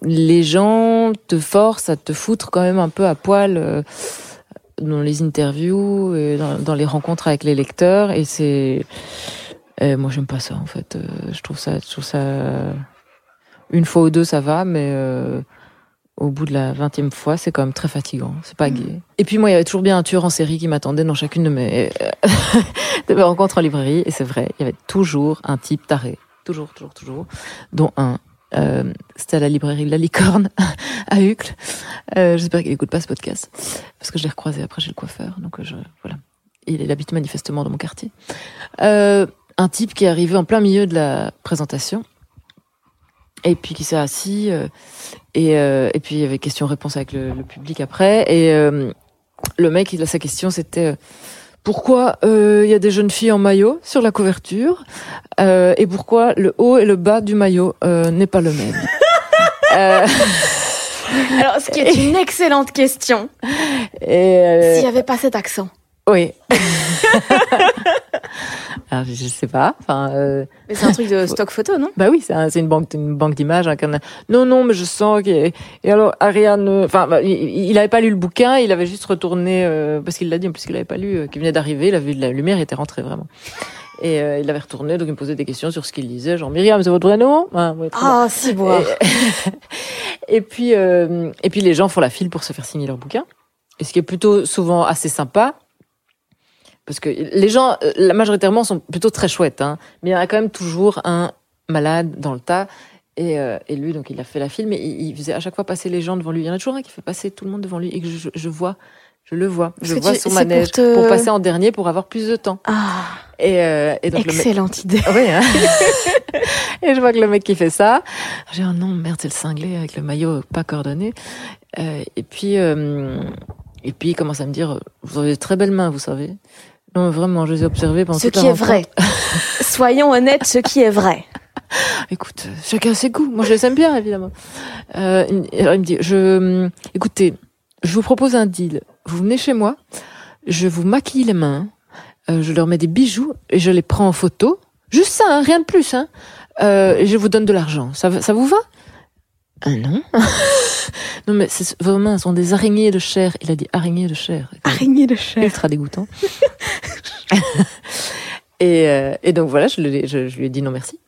les gens te forcent à te foutre quand même un peu à poil. Euh, dans les interviews et dans, dans, les rencontres avec les lecteurs. Et c'est euh, moi j'aime pas ça en fait. Euh, je trouve ça je trouve ça une fois ou deux ça va mais euh, au bout de la vingtième fois c'est quand même très fatigant. C'est pas gai. Et puis moi il y avait toujours bien un tueur en série qui m'attendait dans chacune de mes de mes rencontres en librairie. Et c'est vrai il y avait toujours un type taré. Toujours toujours toujours. Dont un euh, c'était à la librairie La Licorne à Uccle. Euh, J'espère qu'il écoute pas ce podcast parce que je l'ai recroisé après chez le coiffeur. Donc je, voilà, il, habite manifestement dans mon quartier. Euh, un type qui est arrivé en plein milieu de la présentation et puis qui s'est assis euh, et, euh, et puis il y avait question-réponse avec le, le, public après et euh, le mec il a sa question c'était pourquoi il euh, y a des jeunes filles en maillot sur la couverture euh, et pourquoi le haut et le bas du maillot euh, n'est pas le même? euh... Alors, ce qui est une excellente question. S'il n'y avait pas cet accent. Oui. Alors, je sais pas. Enfin, euh... Mais c'est un truc de stock photo, non? Bah oui, c'est un, une banque, une banque d'images. Hein, non, non, mais je sens que. Et alors, Ariane, enfin, bah, il, il avait pas lu le bouquin, il avait juste retourné euh, parce qu'il l'a dit, en plus qu'il avait pas lu, euh, qu'il venait d'arriver, il avait vu de la lumière, il était rentré vraiment. Et euh, il avait retourné, donc il me posait des questions sur ce qu'il lisait, genre Myriam, c'est votre vrai nom? Ah, ouais, ah si boire. Et, et puis, euh, et puis les gens font la file pour se faire signer leur bouquin. Et ce qui est plutôt souvent assez sympa, parce que les gens, la majoritairement, sont plutôt très chouettes, hein, mais il y en a quand même toujours un malade dans le tas. Et, euh, et lui, donc, il a fait la file, mais il, il, faisait à chaque fois passer les gens devant lui. Il y en a toujours un qui fait passer tout le monde devant lui et que je, je vois, je le vois, je vois tu, son manège pour, te... pour, passer en dernier pour avoir plus de temps. Ah, et, euh, et donc excellente le mec... idée. Oui, hein et je vois que le mec qui fait ça, j'ai oh non merde, c'est le cinglé avec le maillot pas coordonné. Euh, et puis, euh, et puis il commence à me dire, vous avez de très belles mains, vous savez. Non, vraiment, je les ai observés pendant Ce toute qui la est vrai. Soyons honnêtes, ce qui est vrai. Écoute, chacun ses goûts. Moi, je les aime bien, évidemment. Euh, il me dit, je, écoutez, je vous propose un deal. Vous venez chez moi, je vous maquille les mains, euh, je leur mets des bijoux et je les prends en photo. Juste ça, hein, rien de plus. Hein. Euh, et je vous donne de l'argent. Ça, ça vous va? Ah non. non mais c'est vos mains sont des araignées de chair. Il a dit araignées de chair. Araignées de chair. Ultra dégoûtant. et, euh, et, donc voilà, je, le, je, je, lui ai dit non merci.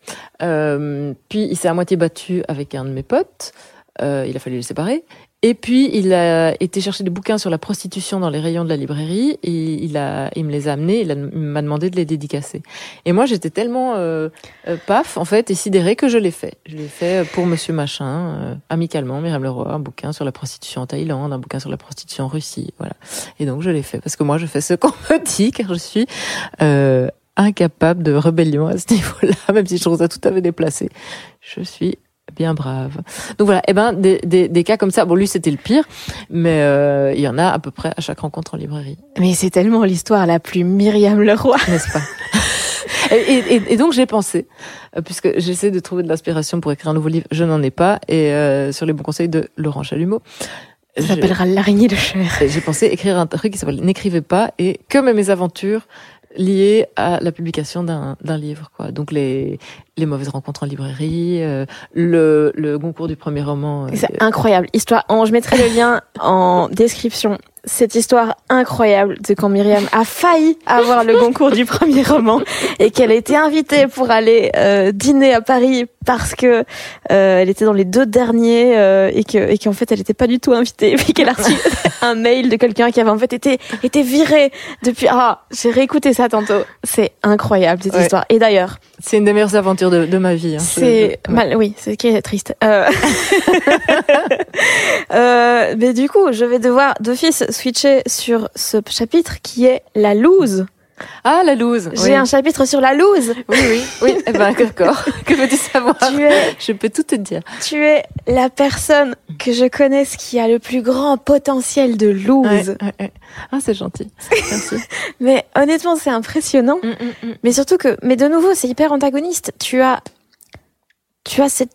Euh, puis il s'est à moitié battu avec un de mes potes. Euh, il a fallu les séparer. Et puis il a été chercher des bouquins sur la prostitution dans les rayons de la librairie et il a, il me les a amenés. Il, m'a demandé de les dédicacer. Et moi j'étais tellement euh, euh, paf en fait et sidérée que je l'ai fait. Je l'ai fait pour Monsieur Machin, euh, amicalement, Myriam Leroy, un bouquin sur la prostitution en Thaïlande, un bouquin sur la prostitution en Russie, voilà. Et donc je l'ai fait parce que moi je fais ce qu'on me dit car je suis euh, incapable de rébellion à ce niveau-là, même si je trouve ça tout à fait déplacé. Je suis bien brave. Donc voilà, eh ben des, des, des cas comme ça. Bon, lui c'était le pire, mais euh, il y en a à peu près à chaque rencontre en librairie. Mais c'est tellement l'histoire la plus Myriam Leroy, n'est-ce pas? Et, et, et, donc j'ai pensé, puisque j'essaie de trouver de l'inspiration pour écrire un nouveau livre, je n'en ai pas, et euh, sur les bons conseils de Laurent Chalumeau. Ça s'appellera l'araignée de chair. J'ai pensé écrire un truc qui s'appelle N'écrivez pas et que mes aventures liées à la publication d'un livre quoi. Donc les les mauvaises rencontres en librairie euh, le le concours du premier roman euh, c'est incroyable. Histoire je mettrai le lien en description cette histoire incroyable de quand Myriam a failli avoir le concours du premier roman et qu'elle a été invitée pour aller euh, dîner à Paris parce que euh, elle était dans les deux derniers euh, et que et qu'en fait elle était pas du tout invitée puis qu'elle a reçu un mail de quelqu'un qui avait en fait été été viré depuis ah j'ai réécouté ça tantôt c'est incroyable cette Ouais. histoire et d'ailleurs C'est une des meilleures aventures de, de ma vie. hein. c'est Je- mal oui c'est qui est triste euh... euh, mais du coup je vais devoir d'office switcher sur ce chapitre qui est la loose Ah, la loose. j'ai oui. un chapitre sur la loose Oui, oui, oui. Eh ben, d'accord. Que veux-tu savoir tu es Je peux tout te dire. Tu es la personne que je connaisse qui a le plus grand potentiel de loose. ouais, ouais. Ah, c'est gentil. Merci. Mais honnêtement, c'est impressionnant. Mm, mm, mm. Mais surtout que, mais de nouveau, c'est hyper antagoniste. Tu as, tu as cette,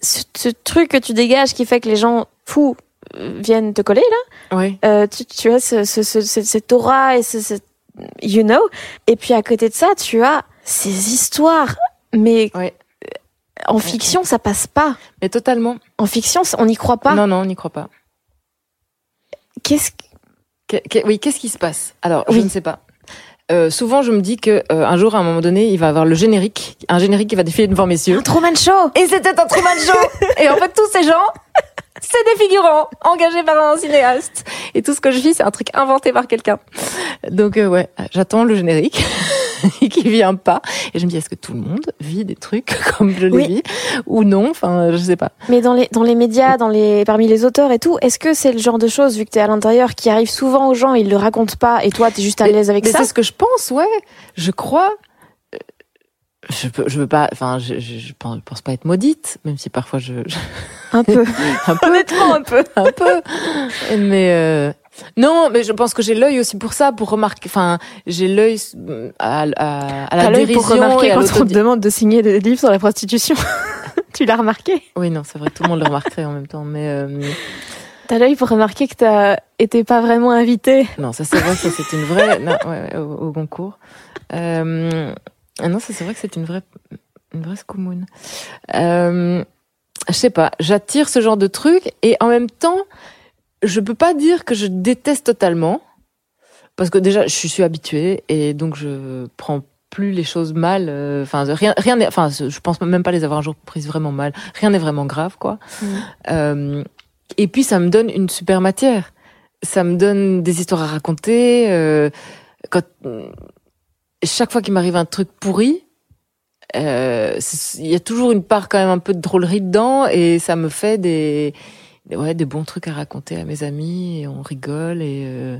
ce, ce truc que tu dégages qui fait que les gens fous viennent te coller là. Ouais. Euh, tu, tu as ce, ce, ce- ce- cette aura et ce, ce- you know. Et puis à côté de ça, tu as ces histoires. Mais Ouais. en fiction, ça passe pas. Mais totalement. En fiction, on n'y croit pas. Non, non, on n'y croit pas. Qu'est-ce que oui, qu'est-ce qui se passe? Alors, Oui. je ne sais pas. Euh, souvent, je me dis que euh, un jour, à un moment donné, il va y avoir le générique, un générique qui va défiler devant mes yeux. Un Truman Show Et c'était un Truman Show. Et en fait, tous ces gens, c'est des figurants engagés par un cinéaste. Et tout ce que je vis, c'est un truc inventé par quelqu'un. Donc euh, ouais, j'attends le générique qui vient pas. Et je me dis, est-ce que tout le monde vit des trucs comme je les Oui. vis ou non? Enfin, je sais pas. Mais dans les, dans les médias, dans les, parmi les auteurs et tout, est-ce que c'est le genre de choses, vu que t'es à l'intérieur, qui arrive souvent aux gens, ils le racontent pas, et toi, t'es juste à l'aise avec Mais ça? c'est ce que je pense, ouais. Je crois. Je peux, je veux pas, enfin, je, je, je pense, pas être maudite, même si parfois je, je- Un peu. un peu, Honnêtement, un peu. un peu. Mais euh, non, mais je pense que j'ai l'œil aussi pour ça, pour remarquer. Enfin, j'ai l'œil à, à, à la dérision pour remarquer et à quand on te demande de signer des livres sur la prostitution. tu l'as remarqué? Oui, non, c'est vrai, tout le monde le remarquerait en même temps, mais euh, T'as l'œil pour remarquer que t'as été pas vraiment invité. non, ça c'est vrai, ça c'est une vraie, non, ouais, ouais, au, au concours. Euh, ah non, ça c'est vrai que c'est une vraie, une vraie scoumoune. Euh, je sais pas, j'attire ce genre de truc et en même temps, je peux pas dire que je déteste totalement parce que déjà je suis habituée et donc je prends plus les choses mal. euh, Enfin, rien, rien, n'est- enfin, je pense même pas les avoir un jour prises vraiment mal. Rien n'est vraiment grave, quoi. Euh, et puis ça me donne une super matière. Ça me donne des histoires à raconter. euh, quand chaque fois qu'il m'arrive un truc pourri, euh, il y a toujours une part quand même un peu de drôlerie dedans et ça me fait des ouais des bons trucs à raconter à mes amis et on rigole et euh,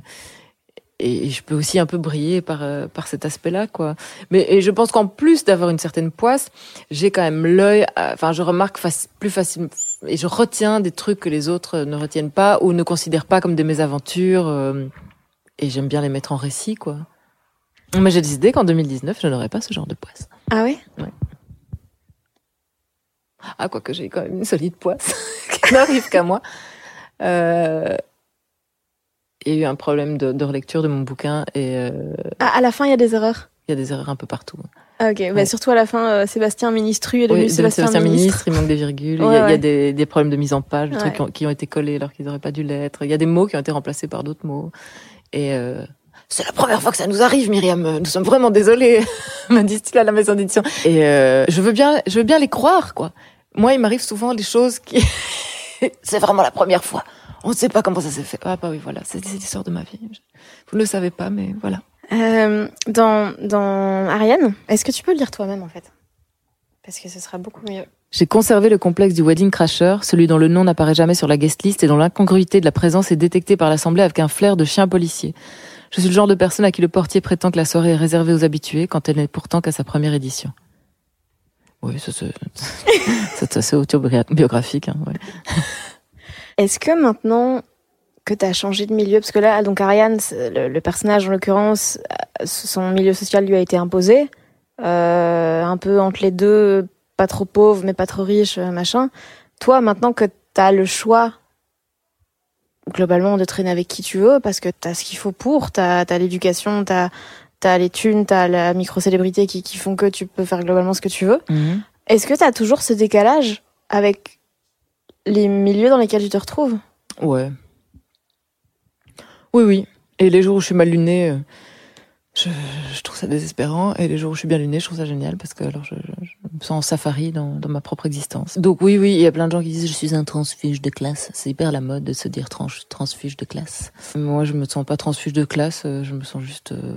et je peux aussi un peu briller par euh, par cet aspect-là quoi. Mais je pense qu'en plus d'avoir une certaine poisse, j'ai quand même l'œil enfin je remarque plus facilement et je retiens des trucs que les autres ne retiennent pas ou ne considèrent pas comme des mésaventures euh, et j'aime bien les mettre en récit quoi. Mais j'ai décidé qu'en 2019, je n'aurais pas ce genre de poisse. Ah ouais? Ah, quoique j'ai quand même une solide poisse qui n'arrive qu'à moi. Euh, Il y a eu un problème de, de relecture de mon bouquin et euh, ah, À la fin, il y a des erreurs? il y a des erreurs un peu partout. Ah, ok, bah, Ouais. surtout à la fin, euh, Sébastien Ministru est devenu Oui, Sébastien, Sébastien Ministre. Ministre, il manque des virgules, il y a, Ouais, il y a ouais. des, des problèmes de mise en page, des trucs qui ont, qui ont été collés alors qu'ils n'auraient pas dû l'être. Il y a des mots qui ont été remplacés par d'autres mots. Et euh, c'est la première fois que ça nous arrive, Myriam. Nous sommes vraiment désolés, me disent-ils à la maison d'édition. Et euh, je veux bien, je veux bien les croire, quoi. Moi, il m'arrive souvent des choses qui, c'est vraiment la première fois. On ne sait pas comment ça s'est fait. Ah bah oui, voilà, c'est l'histoire de ma vie. Je- Vous ne le savez pas, mais voilà. Euh, dans, dans Ariane, est-ce que tu peux le lire toi-même en fait? Parce que ce sera beaucoup mieux. J'ai conservé le complexe du Wedding Crasher, celui dont le nom n'apparaît jamais sur la guest list et dont l'incongruité de la présence est détectée par l'Assemblée avec un flair de chien policier. Je suis le genre de personne à qui le portier prétend que la soirée est réservée aux habitués quand elle n'est pourtant qu'à sa première édition. Oui, c'est autobiographique. Hein, ouais. Est-ce que maintenant que tu as changé de milieu, parce que là, donc Ariane, le personnage en l'occurrence, euh, son milieu social lui a été imposé, euh, un peu entre les deux, pas trop pauvre mais pas trop riche, euh, machin. Toi, maintenant que tu as le choix globalement de traîner avec qui tu veux, parce que tu as ce qu'il faut pour, tu as, l'éducation, tu as, les thunes, tu as la micro-célébrité qui, qui font que tu peux faire globalement ce que tu veux. Est-ce que tu as toujours ce décalage avec les milieux dans lesquels tu te retrouves? Ouais. Oui, oui. Et les jours où je suis mal lunée, euh, je, je trouve ça désespérant. Et les jours où je suis bien lunée, je trouve ça génial parce que alors je, je- je- me sens en safari dans, dans ma propre existence. Donc oui, oui, il y a plein de gens qui disent je suis un transfuge de classe. C'est hyper la mode de se dire trans, transfuge de classe. Moi, je me sens pas transfuge de classe. euh, Je me sens juste euh,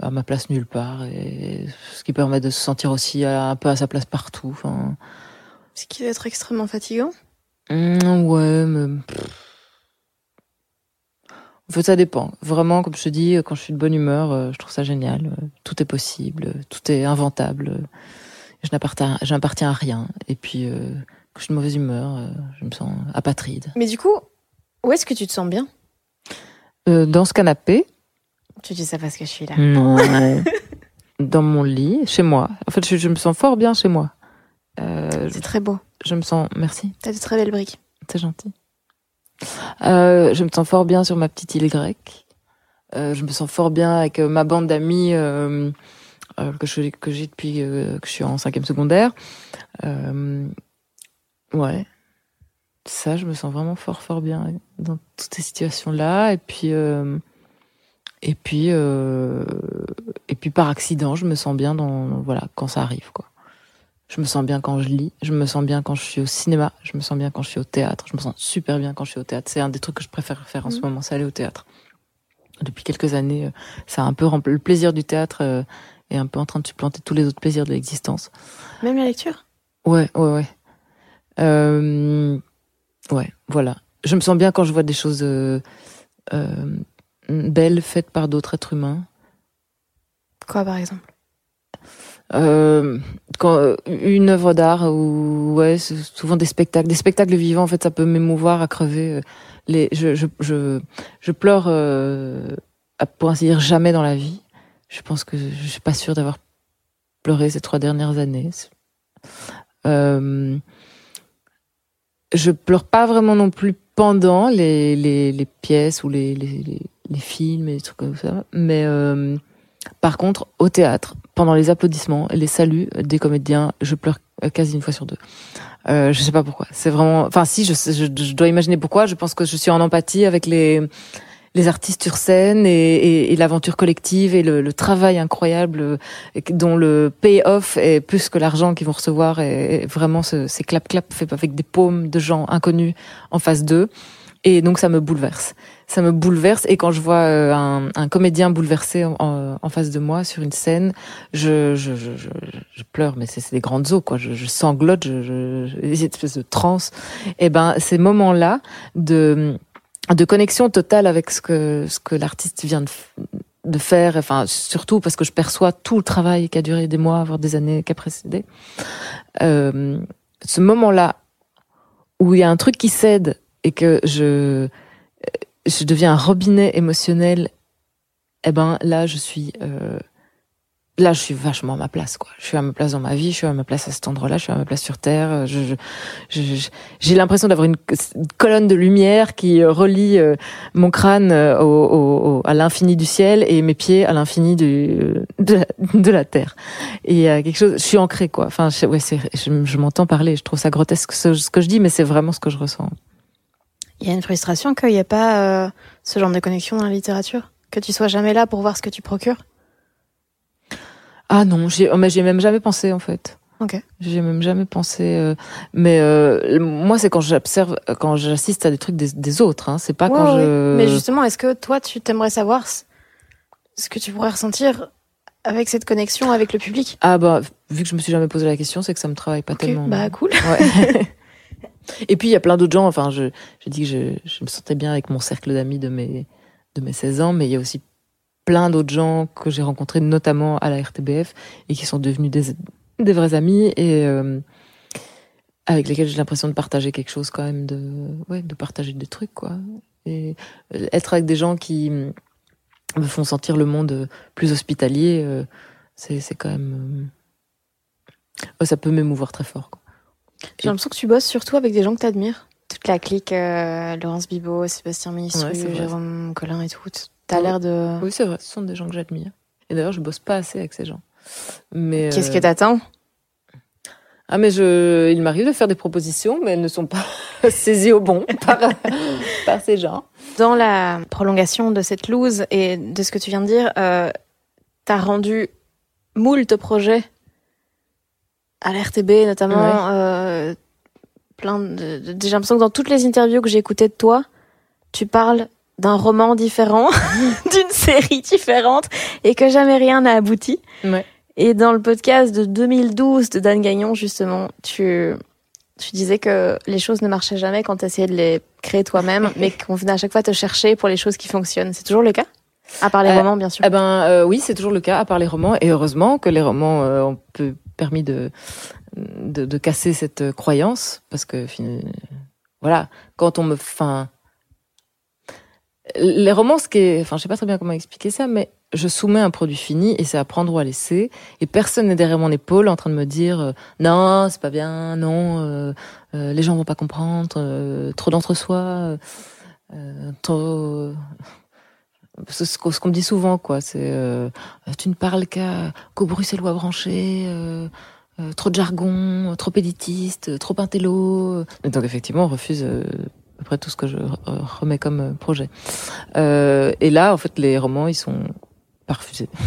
à ma place nulle part, et ce qui permet de se sentir aussi à- un peu à sa place partout. Enfin, Ce qui doit être extrêmement fatigant. Mm, ouais, mais. pff. En fait, ça dépend. Vraiment, comme je te dis, quand je suis de bonne humeur, euh, je trouve ça génial. Euh, Tout est possible, euh, tout est inventable. Je n'appartiens, à rien. Et puis, euh, quand je suis de mauvaise humeur, je me sens apatride. Mais du coup, où est-ce que tu te sens bien? Euh, dans ce canapé, Tu dis ça parce que je suis là. ouais. dans mon lit, chez moi. En fait, je, je me sens fort bien chez moi. Euh, C'est très beau. je me sens. Merci. T'as de très belles briques. C'est gentil. Euh, je me sens fort bien sur ma petite île grecque. Euh, je me sens fort bien avec euh, ma bande d'amis que j'ai depuis que je suis en cinquième secondaire. Ouais, ça, je me sens vraiment fort fort bien dans toutes ces situations-là. Et puis et puis et puis par accident, je me sens bien dans voilà quand ça arrive quoi. Je me sens bien quand je lis, je me sens bien quand je suis au cinéma, je me sens bien quand je suis au théâtre, je me sens super bien quand je suis au théâtre. C'est un des trucs que je préfère faire en ce moment, c'est aller au théâtre. Depuis quelques années, euh, ça a un peu rempli le plaisir du théâtre euh, est un peu en train de supplanter tous les autres plaisirs de l'existence. Même la lecture? Ouais, ouais, ouais. Euh, ouais, voilà. Je me sens bien quand je vois des choses euh, euh, belles faites par d'autres êtres humains. Quoi, par exemple? Euh, quand euh, une œuvre d'art ou ouais, souvent des spectacles, des spectacles vivants. En fait, ça peut m'émouvoir à crever. euh, Les, je, je, je, je pleure euh, pour ainsi dire jamais dans la vie. Je pense que je suis pas sûre d'avoir pleuré ces trois dernières années. Euh, je pleure pas vraiment non plus pendant les, les, les pièces ou les, les, les films et des trucs comme ça. Mais euh, par contre, au théâtre, pendant les applaudissements et les saluts des comédiens, je pleure quasi une fois sur deux. Euh, je sais pas pourquoi. C'est vraiment. Enfin, si, je, je, je dois imaginer pourquoi. Je pense que je suis en empathie avec les les artistes sur scène et, et, et l'aventure collective et le, le travail incroyable euh, dont le pay-off est plus que l'argent qu'ils vont recevoir et, et vraiment ce- ces clap-clap fait avec des paumes de gens inconnus en face d'eux. Et donc ça me bouleverse. Ça me bouleverse et quand je vois euh, un, comédien bouleversé en, face de moi sur une scène, je, pleure, mais c'est des grandes eaux, quoi. Je, sanglote, je, cette espèce de transe. Et ben, ces moments-là de, de connexion totale avec ce que, ce que l'artiste vient de faire, enfin, surtout parce que je perçois tout le travail qui a duré des mois, voire des années qui a précédé. Euh, ce moment-là où il y a un truc qui cède et que je, je deviens un robinet émotionnel, eh ben, là, je suis, euh, là, je suis vachement à ma place, quoi. Je suis à ma place dans ma vie, je suis à ma place à cet endroit-là, je suis à ma place sur Terre. Je, j'ai l'impression d'avoir une, colonne de lumière qui euh, relie euh, mon crâne euh, au, au- à l'infini du ciel et mes pieds à l'infini de, la, de la terre. Et a quelque chose, je suis ancrée, quoi. Enfin, je, ouais, je, je m'entends parler, je trouve ça grotesque ce, ce que je dis, mais c'est vraiment ce que je ressens. Il y a une frustration qu'il n'y ait pas euh, ce genre de connexion dans la littérature? Que tu sois jamais là pour voir ce que tu procures? Ah non, j'ai, oh, mais j'ai même jamais pensé en fait. Ok. J'ai même jamais pensé. euh, mais euh, moi, c'est quand j'observe, quand j'assiste à des trucs des, des autres. Hein, c'est pas Ouais, quand ouais. je. Mais justement, est-ce que toi, tu t'aimerais savoir ce que tu pourrais ressentir avec cette connexion avec le public? Ah bah, vu que je me suis jamais posé la question, c'est que ça me travaille pas tellement. Bah cool. Ouais. Et puis il y a plein d'autres gens. Enfin, je, dis que je, me sentais bien avec mon cercle d'amis de mes de mes 16 ans, mais il y a aussi plein d'autres gens que j'ai rencontrés, notamment à la RTBF, et qui sont devenus des des vrais amis et euh, avec lesquels j'ai l'impression de partager quelque chose quand même, de ouais, de partager des trucs quoi. Et euh, être avec des gens qui me font sentir le monde plus hospitalier, euh, c'est quand même euh, ouais, ça peut m'émouvoir très fort. J'ai l'impression que tu bosses surtout avec des gens que t'admires. Toute la clique, euh, Laurence Bibot, Sébastien Ministru, Ouais. Jérôme Collin et tout. T'as Ouais. l'air de... Oui, c'est vrai, ce sont des gens que j'admire. Et d'ailleurs, je bosse pas assez avec ces gens. Mais Qu'est-ce euh, que t'attends? Ah, mais je, il m'arrive de faire des propositions, mais elles ne sont pas saisies au bon par, par ces gens. Dans la prolongation de cette loose et de ce que tu viens de dire, euh, t'as rendu moult projets à la RTB notamment. Euh, plein de, de- j'ai l'impression que dans toutes les interviews que j'ai écoutées de toi, tu parles d'un roman différent, d'une série différente, et que jamais rien n'a abouti. Ouais. Et dans le podcast de 2012 de Dan Gagnon, justement, tu, tu disais que les choses ne marchaient jamais quand tu essayais de les créer toi-même, mais qu'on venait à chaque fois te chercher pour les choses qui fonctionnent. C'est toujours le cas? À part les Euh, romans, bien sûr. Eh ben euh, oui, c'est toujours le cas, à part les romans. Et heureusement que les romans euh, ont peu permis de, de, casser cette croyance, parce que voilà, quand on me, enfin, les romans, ce qui est, enfin, je sais pas très bien comment expliquer ça, mais je soumets un produit fini et c'est à prendre ou à laisser, et personne n'est derrière mon épaule en train de me dire euh, non, c'est pas bien, non, euh, euh, les gens vont pas comprendre, euh, trop d'entre-soi, euh, euh, ce qu'on me dit souvent, quoi. C'est euh, tu ne parles qu'aux bruxellois branchés, euh, euh, trop de jargon, trop élitiste, trop intello. Et donc effectivement, on refuse euh, à peu près tout ce que je re- remets comme euh, projet. Euh, et là, en fait, les romans, ils sont pas refusés.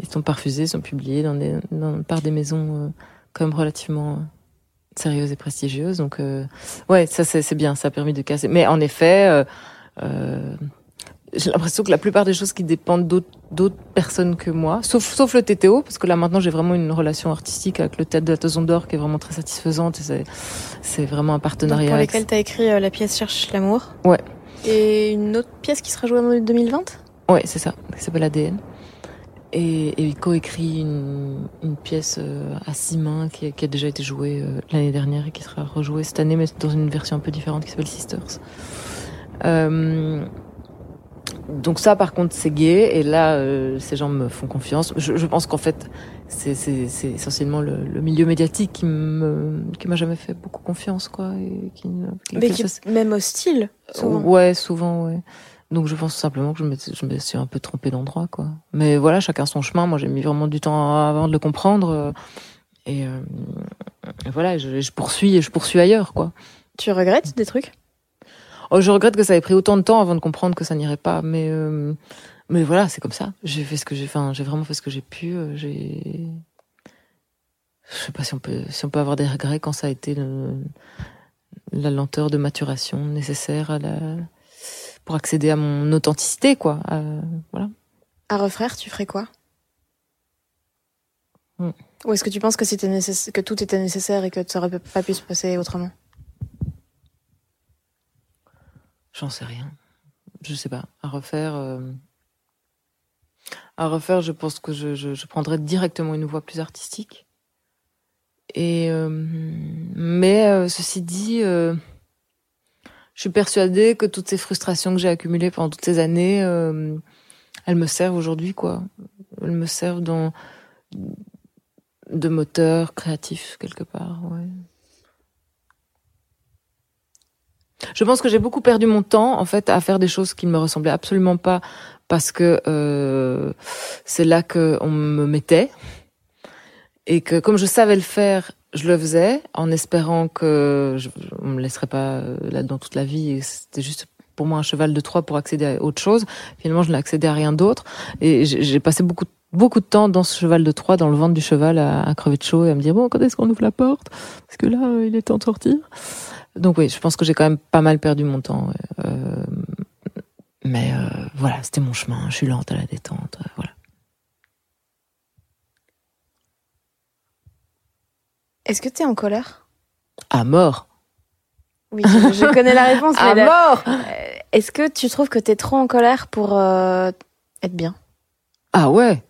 Ils sont pas refusés, ils sont publiés dans des, dans, par des maisons euh, même relativement euh, sérieuses et prestigieuses. Donc, euh, ouais, ça c'est bien, ça a permis de casser. Mais en effet, euh, euh, j'ai l'impression que la plupart des choses qui dépendent d'autres personnes que moi, sauf sauf le TTO, parce que là maintenant j'ai vraiment une relation artistique avec le théâtre de la Toison d'Or qui est vraiment très satisfaisante. C'est vraiment un Donc, partenariat. pour avec- lesquels tu as écrit euh, La pièce cherche l'amour. Ouais. Et une autre pièce qui sera jouée en 2020 Ouais, c'est ça, qui s'appelle ADN. Et, et il coécrit une, une pièce euh, à six mains qui, a- qui a déjà été jouée euh, l'année dernière et qui sera rejouée cette année, mais dans une version un peu différente qui s'appelle Sisters. Euh, donc ça, par contre, c'est gay. Et là, euh, ces gens me font confiance. Je, je pense qu'en fait, c'est c'est- c'est essentiellement le, le milieu médiatique qui me qui m'a jamais fait beaucoup confiance, quoi. Et qui, Mais qui est même hostile, souvent. Ouais, souvent, ouais. Donc je pense simplement que je me, je me suis un peu trompée d'endroit, quoi. Mais voilà, chacun son chemin. Moi, j'ai mis vraiment du temps avant de le comprendre. Et, euh, et voilà, je, je poursuis et je poursuis ailleurs, quoi. Tu regrettes des trucs? Oh, je regrette que ça ait pris autant de temps avant de comprendre que ça n'irait pas, mais euh, mais voilà, c'est comme ça. J'ai fait ce que j'ai, enfin, j'ai vraiment fait ce que j'ai pu. euh, J'ai, je sais pas si on peut, si on peut avoir des regrets quand ça a été le- la lenteur de maturation nécessaire à la, pour accéder à mon authenticité, quoi. à- voilà. À refaire, tu ferais quoi? Hmm. Ou est-ce que tu penses que, c'était nécess- que tout était nécessaire et que ça aurait pas pu se passer autrement? J'en sais rien. Je sais pas. À refaire. euh, À refaire, je pense que je, prendrais directement une voie plus artistique. Et euh, mais euh, ceci dit, je suis persuadée que toutes ces frustrations que j'ai accumulées pendant toutes ces années, elles me servent aujourd'hui, quoi. Elles me servent dans de moteur créatif quelque part, ouais. Je pense que j'ai beaucoup perdu mon temps en fait à faire des choses qui ne me ressemblaient absolument pas parce que euh, c'est là que on me mettait et que comme je savais le faire, je le faisais en espérant que je, on me laisserait pas euh, là-dedans toute la vie c'était juste pour moi un cheval de Troie pour accéder à autre chose. Finalement, je n'ai accédé à rien d'autre et j'ai passé beaucoup beaucoup de temps dans ce cheval de Troie, dans le ventre du cheval, à, crever de chaud et à me dire bon quand est-ce qu'on ouvre la porte? Parce que là il est temps de sortir. Donc oui, je pense que j'ai quand même pas mal perdu mon temps. ouais. Euh, mais euh, voilà, c'était mon chemin. Je suis lente à la détente. euh, voilà. Est-ce que tu es en colère? À mort. Oui, je, je connais la réponse. À mais mort. Est-ce que tu trouves que tu es trop en colère pour euh, être bien? Ah ouais.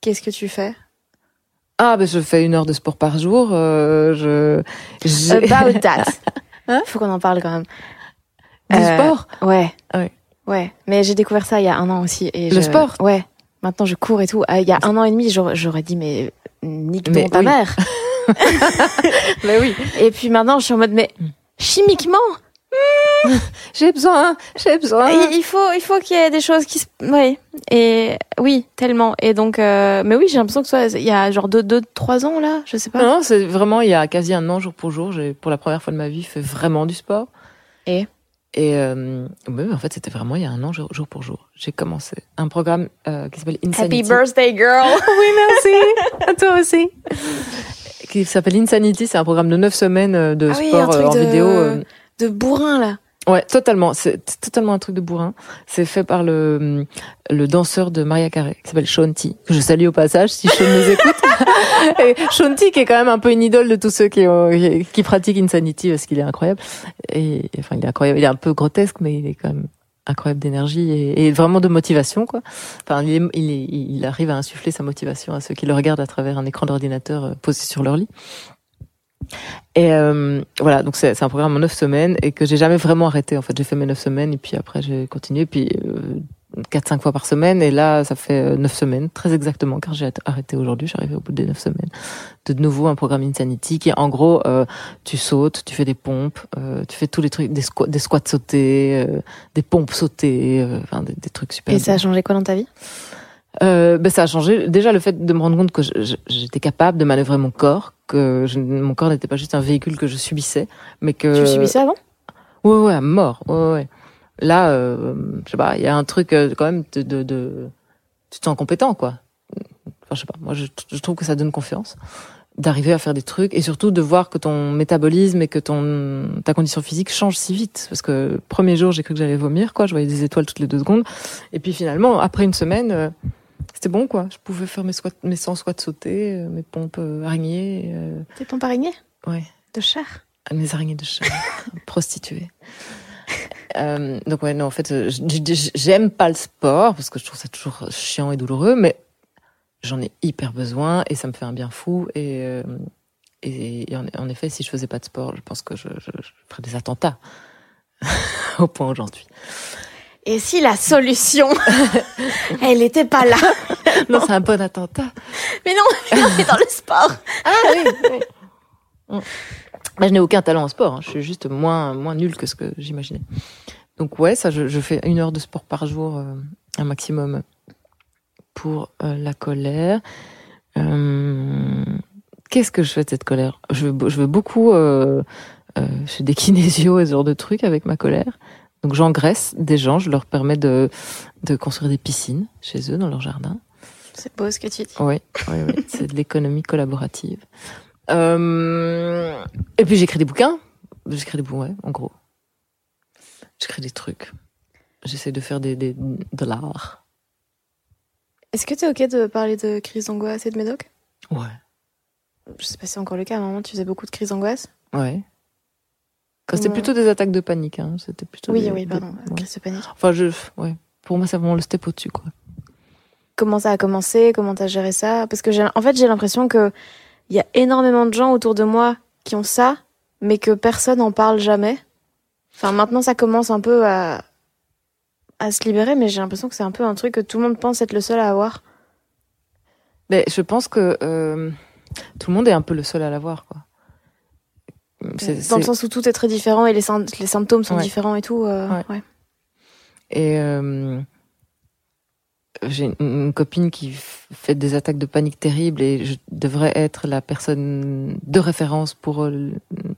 Qu'est-ce que tu fais? Ah ben je fais une heure de sport par jour. euh, je. About that. Hein Faut qu'on en parle quand même. Du Euh, sport. Ouais. Ouais. Ouais. Mais j'ai découvert ça il y a un an aussi. Et Le je- sport Ouais. Maintenant, je cours et tout. Ah, Il y a un an et demi, j'aurais dit, mais nique Mais ta oui. mère. Mais oui. Et puis maintenant, je suis en mode, mais Mm. J'ai besoin. J'ai besoin. il il faut, il faut qu'il y ait des choses qui se, oui. Et oui, tellement. Et donc, euh, mais oui, j'ai l'impression que soit, il y a genre deux, deux, trois ans là, je sais pas. Non, c'est vraiment il y a quasi un an jour pour jour. J'ai pour la première fois de ma vie fait vraiment du sport. Et? Et euh, ouais, en fait, c'était vraiment il y a un an, jour, jour pour jour. J'ai commencé un programme euh, qui s'appelle Insanity. Happy birthday, girl! oui, merci. À toi aussi. Qui s'appelle Insanity. C'est un programme de neuf semaines de Ah oui, sport un truc euh, en de- vidéo. De bourrin, là. Ouais, totalement. C'est totalement un truc de bourrin. C'est fait par le, le danseur de Maria Carré, qui s'appelle Sean T, que je salue au passage si Sean nous écoute. Et Sean T, qui est quand même un peu une idole de tous ceux qui, ont, qui, qui pratiquent Insanity, parce qu'il est incroyable. Et, enfin, il est incroyable. Il est un peu grotesque, mais il est quand même incroyable d'énergie et, et vraiment de motivation, quoi. Enfin, il, est- il, est- il arrive à insuffler sa motivation à ceux qui le regardent à travers un écran d'ordinateur euh, posé sur leur lit. Et euh, voilà, donc c'est un programme en neuf semaines et que j'ai jamais vraiment arrêté. En fait, j'ai fait mes neuf semaines et puis après j'ai continué, puis euh, quatre cinq fois par semaine. Et là, ça fait euh, neuf semaines, très exactement, car j'ai arrêté aujourd'hui. Arrivée au bout des neuf semaines. De nouveau un programme Insanity qui, est, en gros, euh, tu sautes, tu fais des pompes, euh, tu fais tous les trucs, des, squats, des squats sautés, euh, des pompes sautées, euh, enfin des, des trucs super. Et ça a changé quoi dans ta vie? Euh, ben ça a changé. Déjà le fait de me rendre compte que j'étais capable de manœuvrer mon corps, que je- mon corps n'était pas juste un véhicule que je subissais, mais que Tu le subissais avant? Ouais ouais à mort. Ouais ouais. Là, euh, je sais pas, il y a un truc euh, quand même de, de, de tu te sens compétent quoi. Enfin je sais pas. Moi je, je trouve que ça donne confiance d'arriver à faire des trucs et surtout de voir que ton métabolisme et que ton ta condition physique change si vite parce que premier jour j'ai cru que j'allais vomir quoi je voyais des étoiles toutes les deux secondes et puis finalement après une semaine euh, c'était bon quoi je pouvais faire mes squats mes 100 squats sautés euh, mes pompes euh, araignées euh, T'es pompes araignée? ouais De chair? ah, mes araignées de chat prostituées euh, donc ouais non en fait j'aime pas le sport parce que je trouve ça toujours chiant et douloureux mais j'en ai hyper besoin et ça me fait un bien fou et euh, et, et en, en effet si je faisais pas de sport je pense que je, je, je ferais des attentats au point aujourd'hui Et si la solution, elle était pas là? non c'est un bon attentat Mais non, mais non, mais dans le sport. Ah oui, oui. Bah, je n'ai aucun talent en sport. hein. Je suis juste moins moins nul que ce que j'imaginais. Donc ouais, ça, je, je fais une heure de sport par jour, euh, un maximum pour euh, la colère. Euh, Qu'est-ce que je fais de cette colère? Je, veux- je veux beaucoup. Je fais des kinésios et ce genre de trucs avec ma colère. Donc j'engraisse des gens, je leur permets de de construire des piscines chez eux dans leur jardin. C'est beau ce que tu dis. Oui, oui, oui. c'est de l'économie collaborative. Euh, et puis j'écris des bouquins. J'écris des bouquins, ouais, en gros. J'écris des trucs. J'essaie de faire des, des de l'art. Est-ce que t'es ok de parler de crise d'angoisse et de médoc? Ouais, Je sais pas si c'est encore le cas, à un moment tu faisais beaucoup de crises d'angoisse? ouais. C'était plutôt des attaques de panique, hein. C'était plutôt. Oui, des- oui, des- pardon. ouais. Panique. Enfin, je, ouais. Pour moi, c'est vraiment le step au-dessus, quoi. Comment ça a commencé? Comment t'as géré ça? Parce que j'ai, en fait, j'ai l'impression que il y a énormément de gens autour de moi qui ont ça, mais que personne n'en parle jamais. Enfin, maintenant, ça commence un peu à, à se libérer, mais j'ai l'impression que c'est un peu un truc que tout le monde pense être le seul à avoir. Mais je pense que euh, tout le monde est un peu le seul à l'avoir, quoi. Dans le sens où tout est très différent et les, sym- les symptômes sont Ouais. différents et tout. euh, Ouais. ouais. Et euh, j'ai une, copine qui fait des attaques de panique terribles et je devrais être la personne de référence pour euh,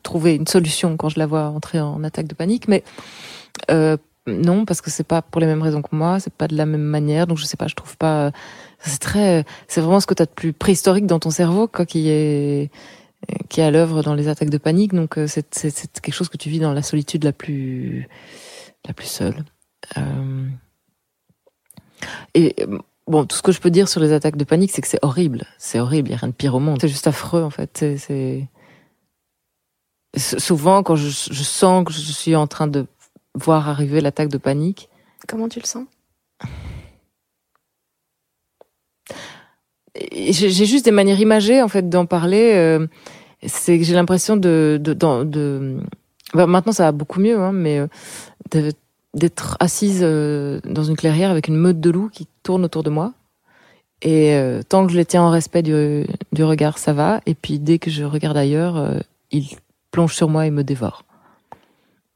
trouver une solution quand je la vois entrer en attaque de panique. Mais non, parce que c'est pas pour les mêmes raisons que moi, c'est pas de la même manière, donc je sais pas, je trouve pas. C'est très, c'est vraiment ce que tu as de plus préhistorique dans ton cerveau, quoi, qui est qui est à l'œuvre dans les attaques de panique. Donc euh, c'est quelque chose que tu vis dans la solitude la plus la plus seule. Euh, Et bon, tout ce que je peux dire sur les attaques de panique, c'est que c'est horrible. C'est horrible, il n'y a rien de pire au monde. C'est juste affreux, en fait. C'est, Souvent, quand je, je sens que je suis en train de voir arriver l'attaque de panique, Comment tu le sens? J'ai juste des manières imagées, en fait, d'en parler. euh, c'est que j'ai l'impression de... de, bah, maintenant, ça va beaucoup mieux, hein, mais euh, d'être assise euh, dans une clairière avec une meute de loups qui tourne autour de moi. Et euh, tant que je les tiens en respect du, regard, ça va. Et puis dès que je regarde ailleurs, ils plongent sur moi et me dévorent.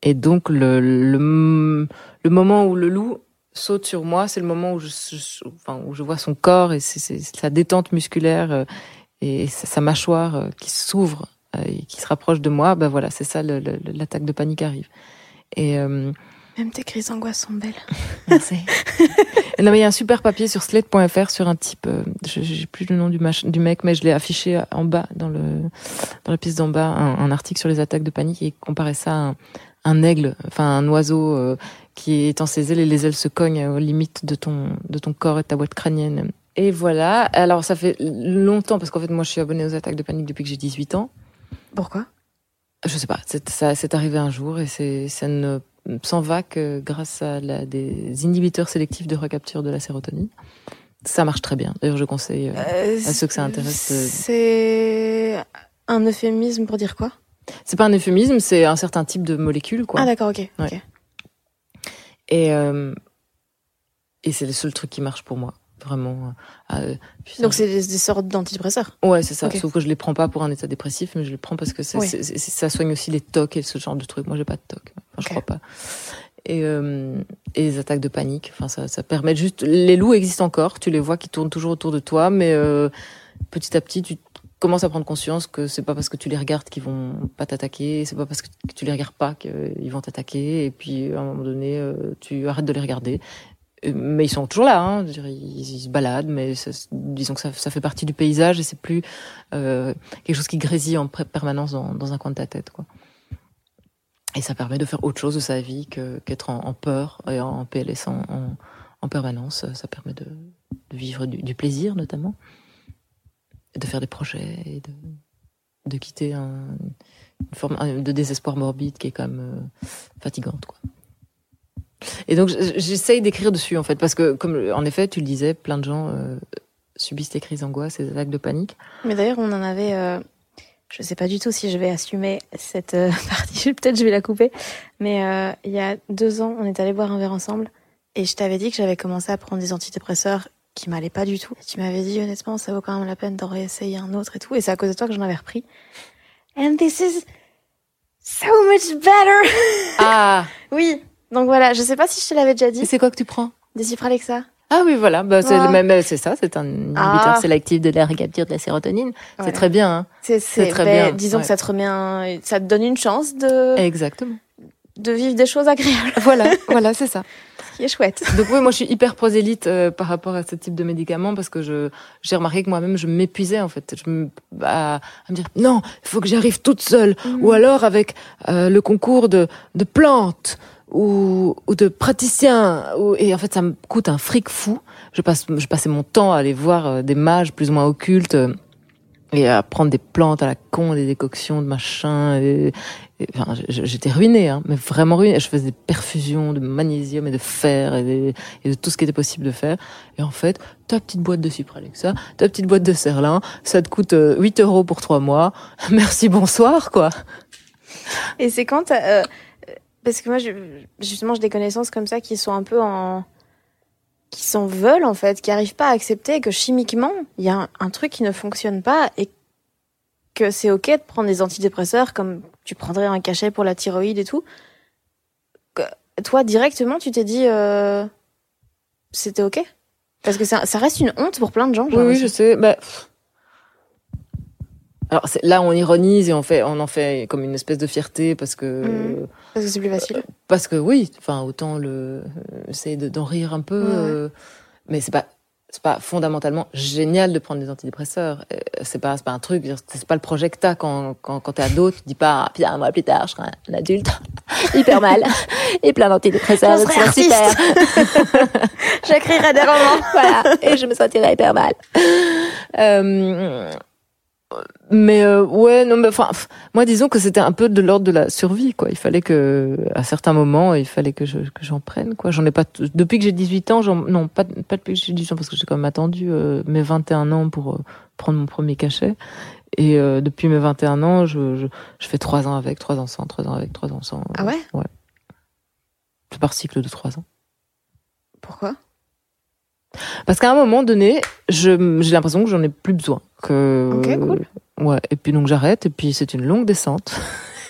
Et donc le, le, moment où le loup saute sur moi, c'est le moment où je, je- vois son corps et c'est sa détente musculaire et sa, mâchoire euh, qui s'ouvre euh, et qui se rapproche de moi. Ben voilà, c'est ça, l'attaque de panique arrive. Et euh, Même tes crises d'angoisse sont belles. Merci. non, mais il y a un super papier sur slate.fr sur un type, euh, je- j'ai plus le nom du, du mec, mais je l'ai affiché en bas, dans, le, dans la piste d'en bas, un, un article sur les attaques de panique et comparait ça à un, un aigle, enfin un oiseau euh, qui étend ses ailes et les ailes se cognent aux limites de ton, de ton corps et de ta boîte crânienne. Et voilà. Alors, ça fait longtemps, parce qu'en fait, moi, je suis abonnée aux attaques de panique depuis que j'ai 18 ans. Pourquoi? Je sais pas, c'est, arrivé un jour et c'est, ça ne s'en va que grâce à la, des inhibiteurs sélectifs de recapture de la sérotonine. Ça marche très bien. D'ailleurs, je conseille. euh, à ceux que ça intéresse, euh, C'est un euphémisme pour dire quoi? C'est pas un euphémisme, c'est un certain type de molécule, quoi. Ah d'accord, ok. Ouais. et euh, et c'est le seul truc qui marche pour moi, vraiment. Euh. Donc c'est des, des sortes d'antidépresseurs. Ouais, c'est ça. Sauf que je les prends pas pour un état dépressif, mais je les prends parce que Oui. ça soigne aussi les tocs et ce genre de trucs. Moi, j'ai pas de tocs. Enfin, je Ok. crois pas. Et, euh, et les attaques de panique. Enfin, ça, ça permet juste. Les loups existent encore. Tu les vois qui tournent toujours autour de toi, mais euh, petit à petit, tu commences à prendre conscience que c'est pas parce que tu les regardes qu'ils vont pas t'attaquer. C'est pas parce que tu les regardes pas qu'ils vont t'attaquer. Et puis, à un moment donné, euh, tu arrêtes de les regarder. Mais ils sont toujours là, hein. Ils, se baladent, mais disons que ça, fait partie du paysage et c'est plus euh, quelque chose qui grésille en permanence dans, un coin de ta tête, quoi. Et ça permet de faire autre chose de sa vie qu'être en, peur et en PLS en, en, en permanence. Ça permet de, vivre du, plaisir, notamment, de faire des projets et de, quitter un, une forme de désespoir morbide qui est quand même euh, fatigante, quoi. Et donc j'essaye d'écrire dessus en fait parce que comme en effet tu le disais, plein de gens euh, subissent des crises d'angoisse, des attaques de panique. Mais d'ailleurs, on en avait. euh, je sais pas du tout si je vais assumer cette euh, partie. Peut-être je vais la couper. Mais euh, il y a deux ans, on est allé boire un verre ensemble et je t'avais dit que j'avais commencé à prendre des antidépresseurs qui m'allaient pas du tout. Et tu m'avais dit honnêtement, ça vaut quand même la peine d'en réessayer un autre et tout. Et c'est à cause de toi que j'en avais repris. And this is so much better. Ah, oui. Donc voilà, je sais pas si je te l'avais déjà dit. c'est quoi que tu prends Des Alexa. Ah oui, voilà, bah, c'est Ah. le même, c'est ça, c'est un inhibiteur Ah. sélectif de la recapture de la sérotonine. C'est très bien, hein. C'est très bien, Disons ouais. que ça te remet un, ça te donne une chance de Exactement. de vivre des choses agréables, Voilà, voilà, c'est ça. ce qui est chouette. Donc oui, moi je suis hyper prosélyte euh, par rapport à ce type de médicaments parce que je j'ai remarqué que moi-même je m'épuisais en fait. Je me, à, à me dire non, il faut que j'y arrive toute seule ou alors avec euh, le concours de de plantes ou ou de praticiens ou, et en fait ça me coûte un fric fou. Je passe je passais mon temps à aller voir euh, des mages plus ou moins occultes euh, et à prendre des plantes à la con, des décoctions de machin. Et, enfin, j'étais ruinée, hein, mais vraiment ruinée. Je faisais des perfusions de magnésium et de fer et, de tout ce qui était possible de faire. Et en fait, ta petite boîte de Supralexa, ta petite boîte de Serlin, ça te coûte euh, 8 euros pour trois mois. Merci, bonsoir, quoi. Et c'est quand euh, parce que moi je, justement j'ai des connaissances comme ça qui sont un peu en qui s'en veulent en fait, qui arrivent pas à accepter que chimiquement il y a un, un truc qui ne fonctionne pas et que c'est ok de prendre des antidépresseurs comme tu prendrais un cachet pour la thyroïde et tout. Que, toi directement tu t'es dit euh, c'était ok? Parce que ça, ça reste une honte pour plein de gens. Oui, oui, je sais. Bah, alors là, on ironise et on fait, on en fait comme une espèce de fierté parce que. Mhm. Parce que c'est plus facile. Parce que oui, enfin autant le euh, essayer de- d'en rire un peu, Ouais. euh, mais c'est pas c'est pas fondamentalement génial de prendre des antidépresseurs. Euh, C'est pas c'est pas un truc, c'est pas le projet que t'as quand quand quand t'es ado, tu te dis pas ah, puis un mois plus tard je serai un adulte hyper mal et plein d'antidépresseurs, c'est super. J'écrirai des romans. voilà, et je me sentirais hyper mal. Euh, mais euh, ouais, non, mais enfin, moi disons que c'était un peu de l'ordre de la survie, quoi. Il fallait que, à certains moments, il fallait que je que j'en prenne, quoi. J'en ai pas depuis que j'ai 18 ans, j'en non pas pas depuis que j'ai 18 ans parce que j'ai quand même attendu euh, mes 21 ans pour euh, prendre mon premier cachet. Et euh, depuis mes 21 ans, je, je je fais trois ans avec, trois ans sans, trois ans avec, trois ans sans. Ah ouais? Ouais. C'est par cycle de trois ans. Pourquoi? Parce qu'à un moment donné, je j'ai l'impression que j'en ai plus besoin. Que Ok, cool. Ouais, et puis donc j'arrête, et puis c'est une longue descente.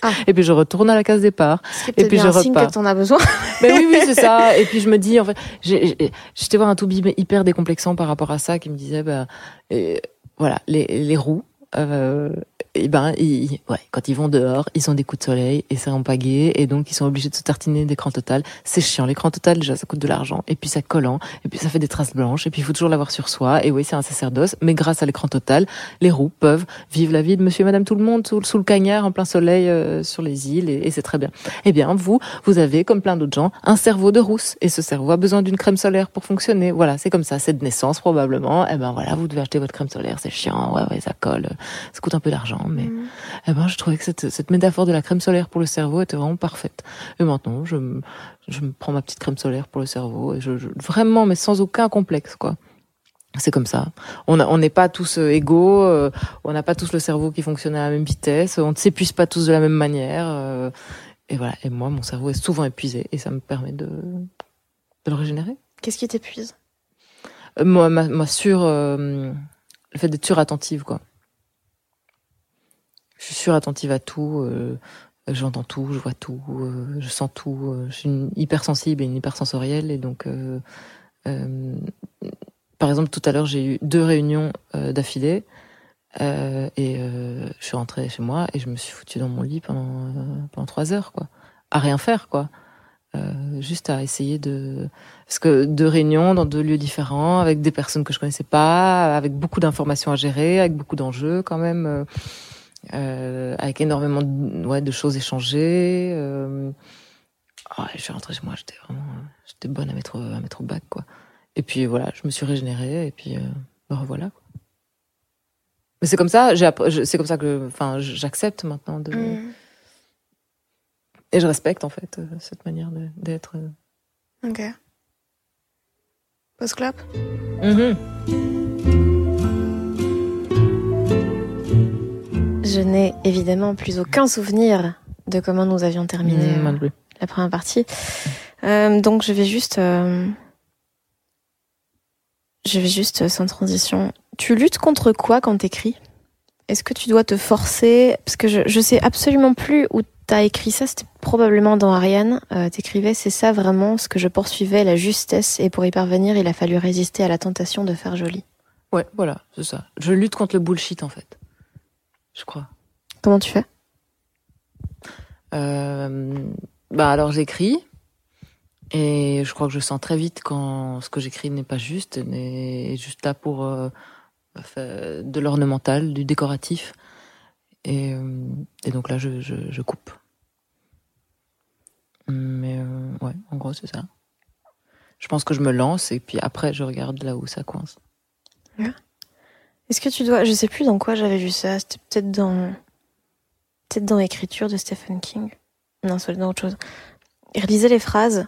Ah. Et puis je retourne à la case départ. Et puis je un signe repars. que t'en as besoin. Mais oui, oui, c'est ça. Et puis je me dis, en fait, j'étais voir un tout hyper décomplexant par rapport à ça, qui me disait, bah, euh, voilà, les, les roues, euh, et ben, ils, ouais, quand ils vont dehors, ils ont des coups de soleil et c'est en pagaie et donc ils sont obligés de se tartiner d'écran total. C'est chiant. L'écran total, déjà, ça coûte de l'argent et puis ça collant et puis ça fait des traces blanches et puis il faut toujours l'avoir sur soi. Et oui, c'est un sacerdoce, mais grâce à l'écran total, les roues peuvent vivre la vie de monsieur et madame tout le monde sous, le cagnard en plein soleil euh, sur les îles et, et c'est très bien. Eh bien, vous, vous avez, comme plein d'autres gens, un cerveau de rousse et ce cerveau a besoin d'une crème solaire pour fonctionner. Voilà, c'est comme ça. C'est de naissance probablement. Eh ben voilà, vous devez acheter votre crème solaire. C'est chiant. Ouais, ouais, ça colle. Ça coûte un peu d'argent, mais Mm. eh ben, je trouvais que cette, cette métaphore de la crème solaire pour le cerveau était vraiment parfaite. Et maintenant, je, me- je me prends ma petite crème solaire pour le cerveau et je, je- vraiment, mais sans aucun complexe, quoi. C'est comme ça. On n'est pas tous euh, égaux. euh, on n'a pas tous le cerveau qui fonctionne à la même vitesse. On ne s'épuise pas tous de la même manière. euh, et voilà. Et moi, mon cerveau est souvent épuisé et ça me permet de, de le régénérer. Qu'est-ce qui t'épuise? Euh, Moi, ma, ma sur, euh, le fait d'être surattentive, quoi. Je suis surattentive à tout. euh, J'entends tout, je vois tout, euh, je sens tout. euh, je suis une hypersensible et une hypersensorielle. Et donc, euh, euh, par exemple, tout à l'heure, j'ai eu deux réunions d'affilée. euh, et euh, je suis rentrée chez moi et je me suis foutue dans mon lit pendant, euh, pendant trois heures, quoi. À rien faire, quoi. Juste à essayer de parce que deux réunions dans deux lieux différents avec des personnes que je connaissais pas avec beaucoup d'informations à gérer avec beaucoup d'enjeux quand même euh, avec énormément de, ouais, de choses échangées euh, je suis rentrée chez moi j'étais vraiment j'étais bonne à mettre au- à mettre au bac quoi et puis voilà je me suis régénérée et puis euh, me revoilà quoi. mais c'est comme ça c'est comme ça que enfin j'accepte maintenant de Mm. et je respecte en fait euh, cette manière d'être. Ok. Post clap Mhm. Je n'ai évidemment plus aucun souvenir de comment nous avions terminé Mmh, moi euh, la première partie. Euh, donc je vais juste, euh, je vais juste sans transition. Tu luttes contre quoi quand t'écris? Est-ce que tu dois te forcer? Parce que je, je sais absolument plus où t'as écrit ça. C'était probablement dans Ariane. T'écrivais, c'est ça vraiment ce que je poursuivais, la justesse. Et pour y parvenir, il a fallu résister à la tentation de faire joli. Ouais, voilà, c'est ça. Je lutte contre le bullshit en fait. Je crois. Comment tu fais? Euh, bah alors j'écris et je crois que je sens très vite quand ce que j'écris n'est pas juste, n'est juste là pour euh, de l'ornemental, du décoratif. Et, euh, et donc là, je, je, je coupe. Mais euh, ouais, en gros, c'est ça. Je pense que je me lance et puis après, je regarde là où ça coince. Est-ce que tu dois, je sais plus dans quoi j'avais vu ça, c'était peut-être dans, peut-être dans l'écriture de Stephen King. Non, c'est dans autre chose. Il relisait les phrases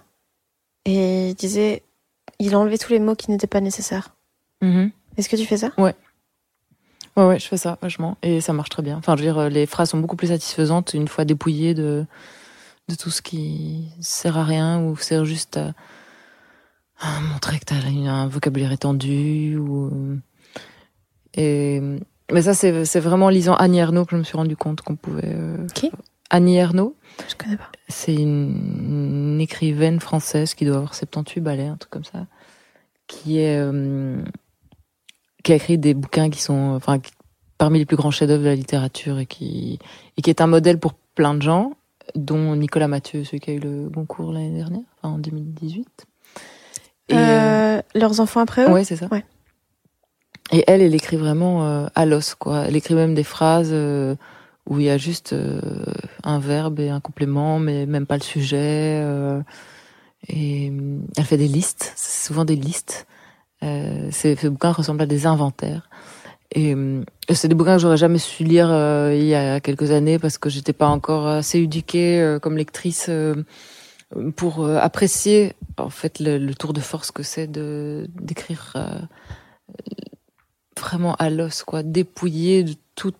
et il disait, il enlevait tous les mots qui n'étaient pas nécessaires. Est-ce que tu fais ça? Ouais, ouais, je fais ça vachement et ça marche très bien. Enfin, je veux dire, les phrases sont beaucoup plus satisfaisantes une fois dépouillées de de tout ce qui sert à rien ou sert juste à, à montrer que t'as un vocabulaire étendu ou et mais ça c'est vraiment en lisant Annie Ernaux que je me suis rendu compte qu'on pouvait. euh, Qui? Annie Ernaux, Je connais pas. c'est une, une écrivaine française qui doit avoir 78 balais, un truc comme ça, qui est euh, qui a écrit des bouquins qui sont enfin qui- parmi les plus grands chefs-d'œuvre de la littérature et qui et qui est un modèle pour plein de gens, dont Nicolas Mathieu, celui qui a eu le Goncourt l'année dernière, enfin en 2018. Et, euh, Euh, leurs enfants après eux? Ouais, c'est ça. Ouais. Et elle, elle écrit vraiment euh, à l'os, quoi. Elle écrit même des phrases euh, où il y a juste euh, un verbe et un complément, mais même pas le sujet. euh, et euh, elle fait des listes, souvent des listes. Euh, ces bouquins ressemblent à des inventaires. Et euh, c'est des bouquins que j'aurais jamais su lire euh, il y a quelques années parce que j'étais pas encore assez éduquée euh, comme lectrice pour apprécier en fait le, le tour de force que c'est de d'écrire vraiment à l'os quoi. Dépouillé de toute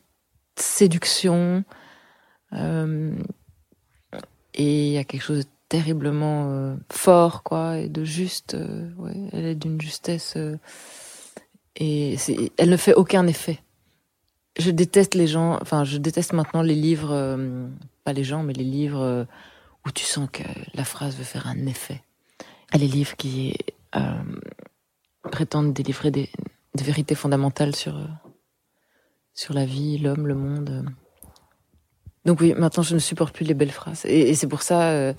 séduction. Euh, et il y a quelque chose de terriblement euh, fort quoi et de juste euh, ouais elle est d'une justesse et elle ne fait aucun effet. Je déteste les gens enfin je déteste maintenant les livres pas les gens mais les livres où tu sens que la phrase veut faire un effet. Les livres qui prétendent délivrer des, des vérités fondamentales sur euh, sur la vie, l'homme, le monde. Donc oui, maintenant je ne supporte plus les belles phrases. Et, c'est pour ça, euh,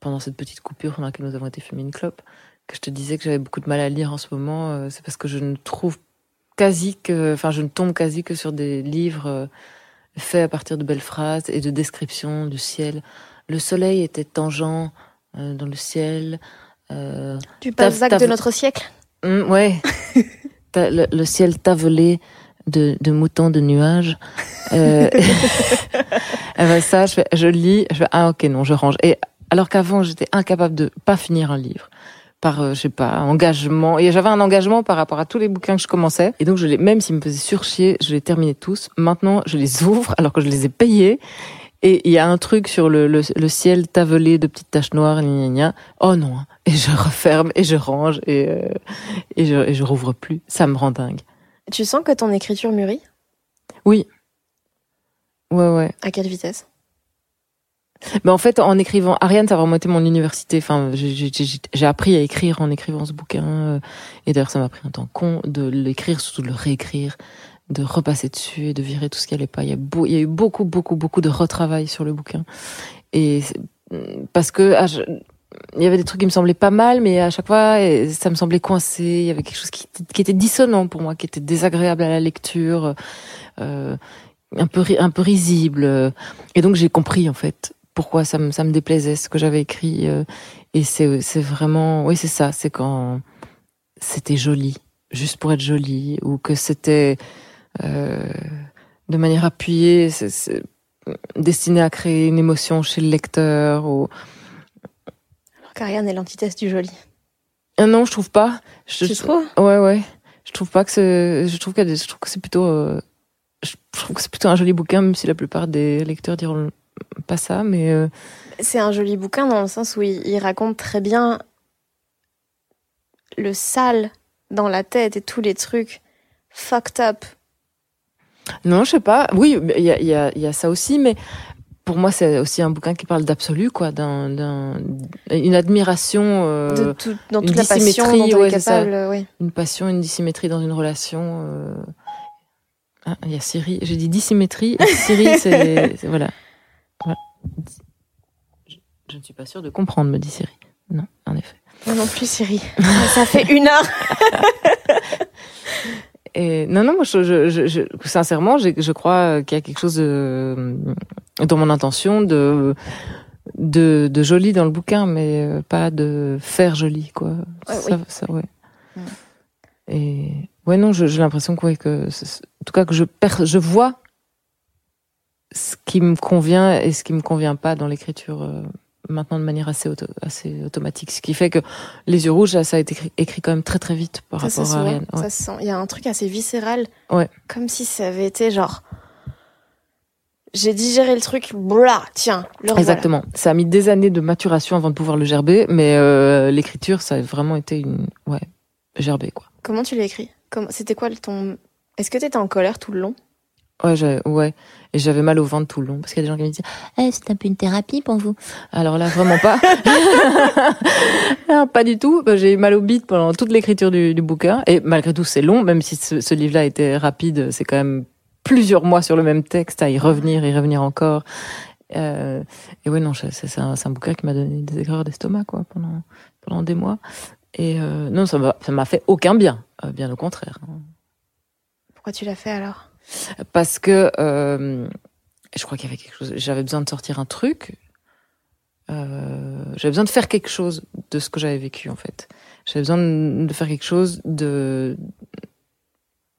pendant cette petite coupure pendant laquelle nous avons été fumés une clope, que je te disais que j'avais beaucoup de mal à lire en ce moment. Euh, c'est parce que je ne trouve quasi que, enfin, je ne tombe quasi que sur des livres euh, faits à partir de belles phrases et de descriptions du ciel. Le soleil était tangent dans le ciel. du Balzac de notre siècle? Mmh, ouais. le, le, ciel tavelé de, de moutons de nuages. Euh, et ben ça, je, fais, je lis, je fais ah ok non, je range. Et alors qu'avant j'étais incapable de pas finir un livre par euh, je sais pas engagement et j'avais un engagement par rapport à tous les bouquins que je commençais et donc je les même s'ils me faisaient surchier je les terminais tous maintenant je les ouvre alors que je les ai payés et il y a un truc sur le, le, le ciel tavelé de petites taches noires gna, gna, oh non hein. et je referme et je range et euh, et je et je rouvre plus ça me rend dingue tu sens que ton écriture mûrit? Oui. Ouais, ouais. À quelle vitesse? Mais en fait, en écrivant, Ariane, ça a vraiment été mon université. Enfin, j'ai appris à écrire en écrivant ce bouquin. Euh, et d'ailleurs, ça m'a pris un temps con de l'écrire, surtout de le réécrire, de repasser dessus et de virer tout ce qui allait pas. Il y a, eu beaucoup, beaucoup, beaucoup de retravail sur le bouquin. Et parce que ah, il y avait des trucs qui me semblaient pas mal, mais à chaque fois, ça me semblait coincé. Il y avait quelque chose qui, était dissonant pour moi, qui était désagréable à la lecture, euh, un peu un peu risible. Et donc j'ai compris en fait pourquoi ça me ça me déplaisait ce que j'avais écrit. Euh, et c'est c'est vraiment, oui c'est ça, c'est quand c'était joli, juste pour être joli, ou que c'était de manière appuyée, c'est destiné à créer une émotion chez le lecteur ou Karian est l'antithèse du joli. Euh, non, je trouve pas. Je, tu trouves? Ouais, ouais. Je trouve pas que c'est. Je trouve que je trouve que c'est plutôt. Euh, je trouve que c'est plutôt un joli bouquin, même si la plupart des lecteurs diront pas ça, mais. Euh, c'est un joli bouquin dans le sens où il, raconte très bien le sale dans la tête et tous les trucs fucked up. Non, je sais pas. Oui, il y a, y, a, y a ça aussi, mais pour moi, c'est aussi un bouquin qui parle d'absolu, quoi, d'un, une admiration, euh, de tout, dans toute une la passion dont est capable, oui. une passion, une dissymétrie dans une relation. Euh... Ah, il y a Siri. J'ai dit dissymétrie. Siri, c'est voilà. voilà. Je, je, ne suis pas sûre de comprendre, me dit Siri. Non, en effet. Moi non plus, Siri. Ça fait une heure. Et non, non, moi, je, je, je sincèrement, je crois qu'il y a quelque chose de, dans mon intention de, de, de joli dans le bouquin, mais euh, pas de faire joli, quoi. Ouais, ça, oui. ça, ouais. Et ouais, non, j'ai l'impression que, ouais, que, en tout cas, que je perds, je vois ce qui me convient et ce qui me convient pas dans l'écriture. Maintenant de manière assez, auto, assez automatique. Ce qui fait que Les yeux rouges, ça a été écrit, écrit quand même très très vite par ça rapport à Ariane. Ouais. Ça se sent. Il y a un truc assez viscéral. Ouais. Comme si ça avait été genre. J'ai digéré le truc, blah, tiens, le Exactement. Ça a mis des années de maturation avant de pouvoir le gerber, mais euh, l'écriture, ça a vraiment été une. Ouais, gerber, quoi. Comment tu l'as écrit? C'était quoi ton. Est-ce que t'étais en colère tout le long? Ouais, ouais. Et j'avais mal au ventre tout le long parce qu'il y a des gens qui me disaient eh, c'est un peu une thérapie pour vous. Alors là, vraiment pas. pas du tout. Bah, j'ai eu mal au bide pendant toute l'écriture du, du, bouquin. Et malgré tout, c'est long, même si ce, ce livre-là était rapide, c'est quand même plusieurs mois sur le même texte à y revenir, y revenir encore. Euh, et ouais, non, c'est un, un, bouquin qui m'a donné des aigreurs d'estomac quoi pendant pendant des mois. Et euh, non, ça m'a ça m'a fait aucun bien, euh, bien au contraire. Pourquoi tu l'as fait alors? Parce que euh, je crois qu'il y avait quelque chose. J'avais besoin de sortir un truc. Euh, j'avais besoin de faire quelque chose de ce que j'avais vécu en fait. J'avais besoin de faire quelque chose de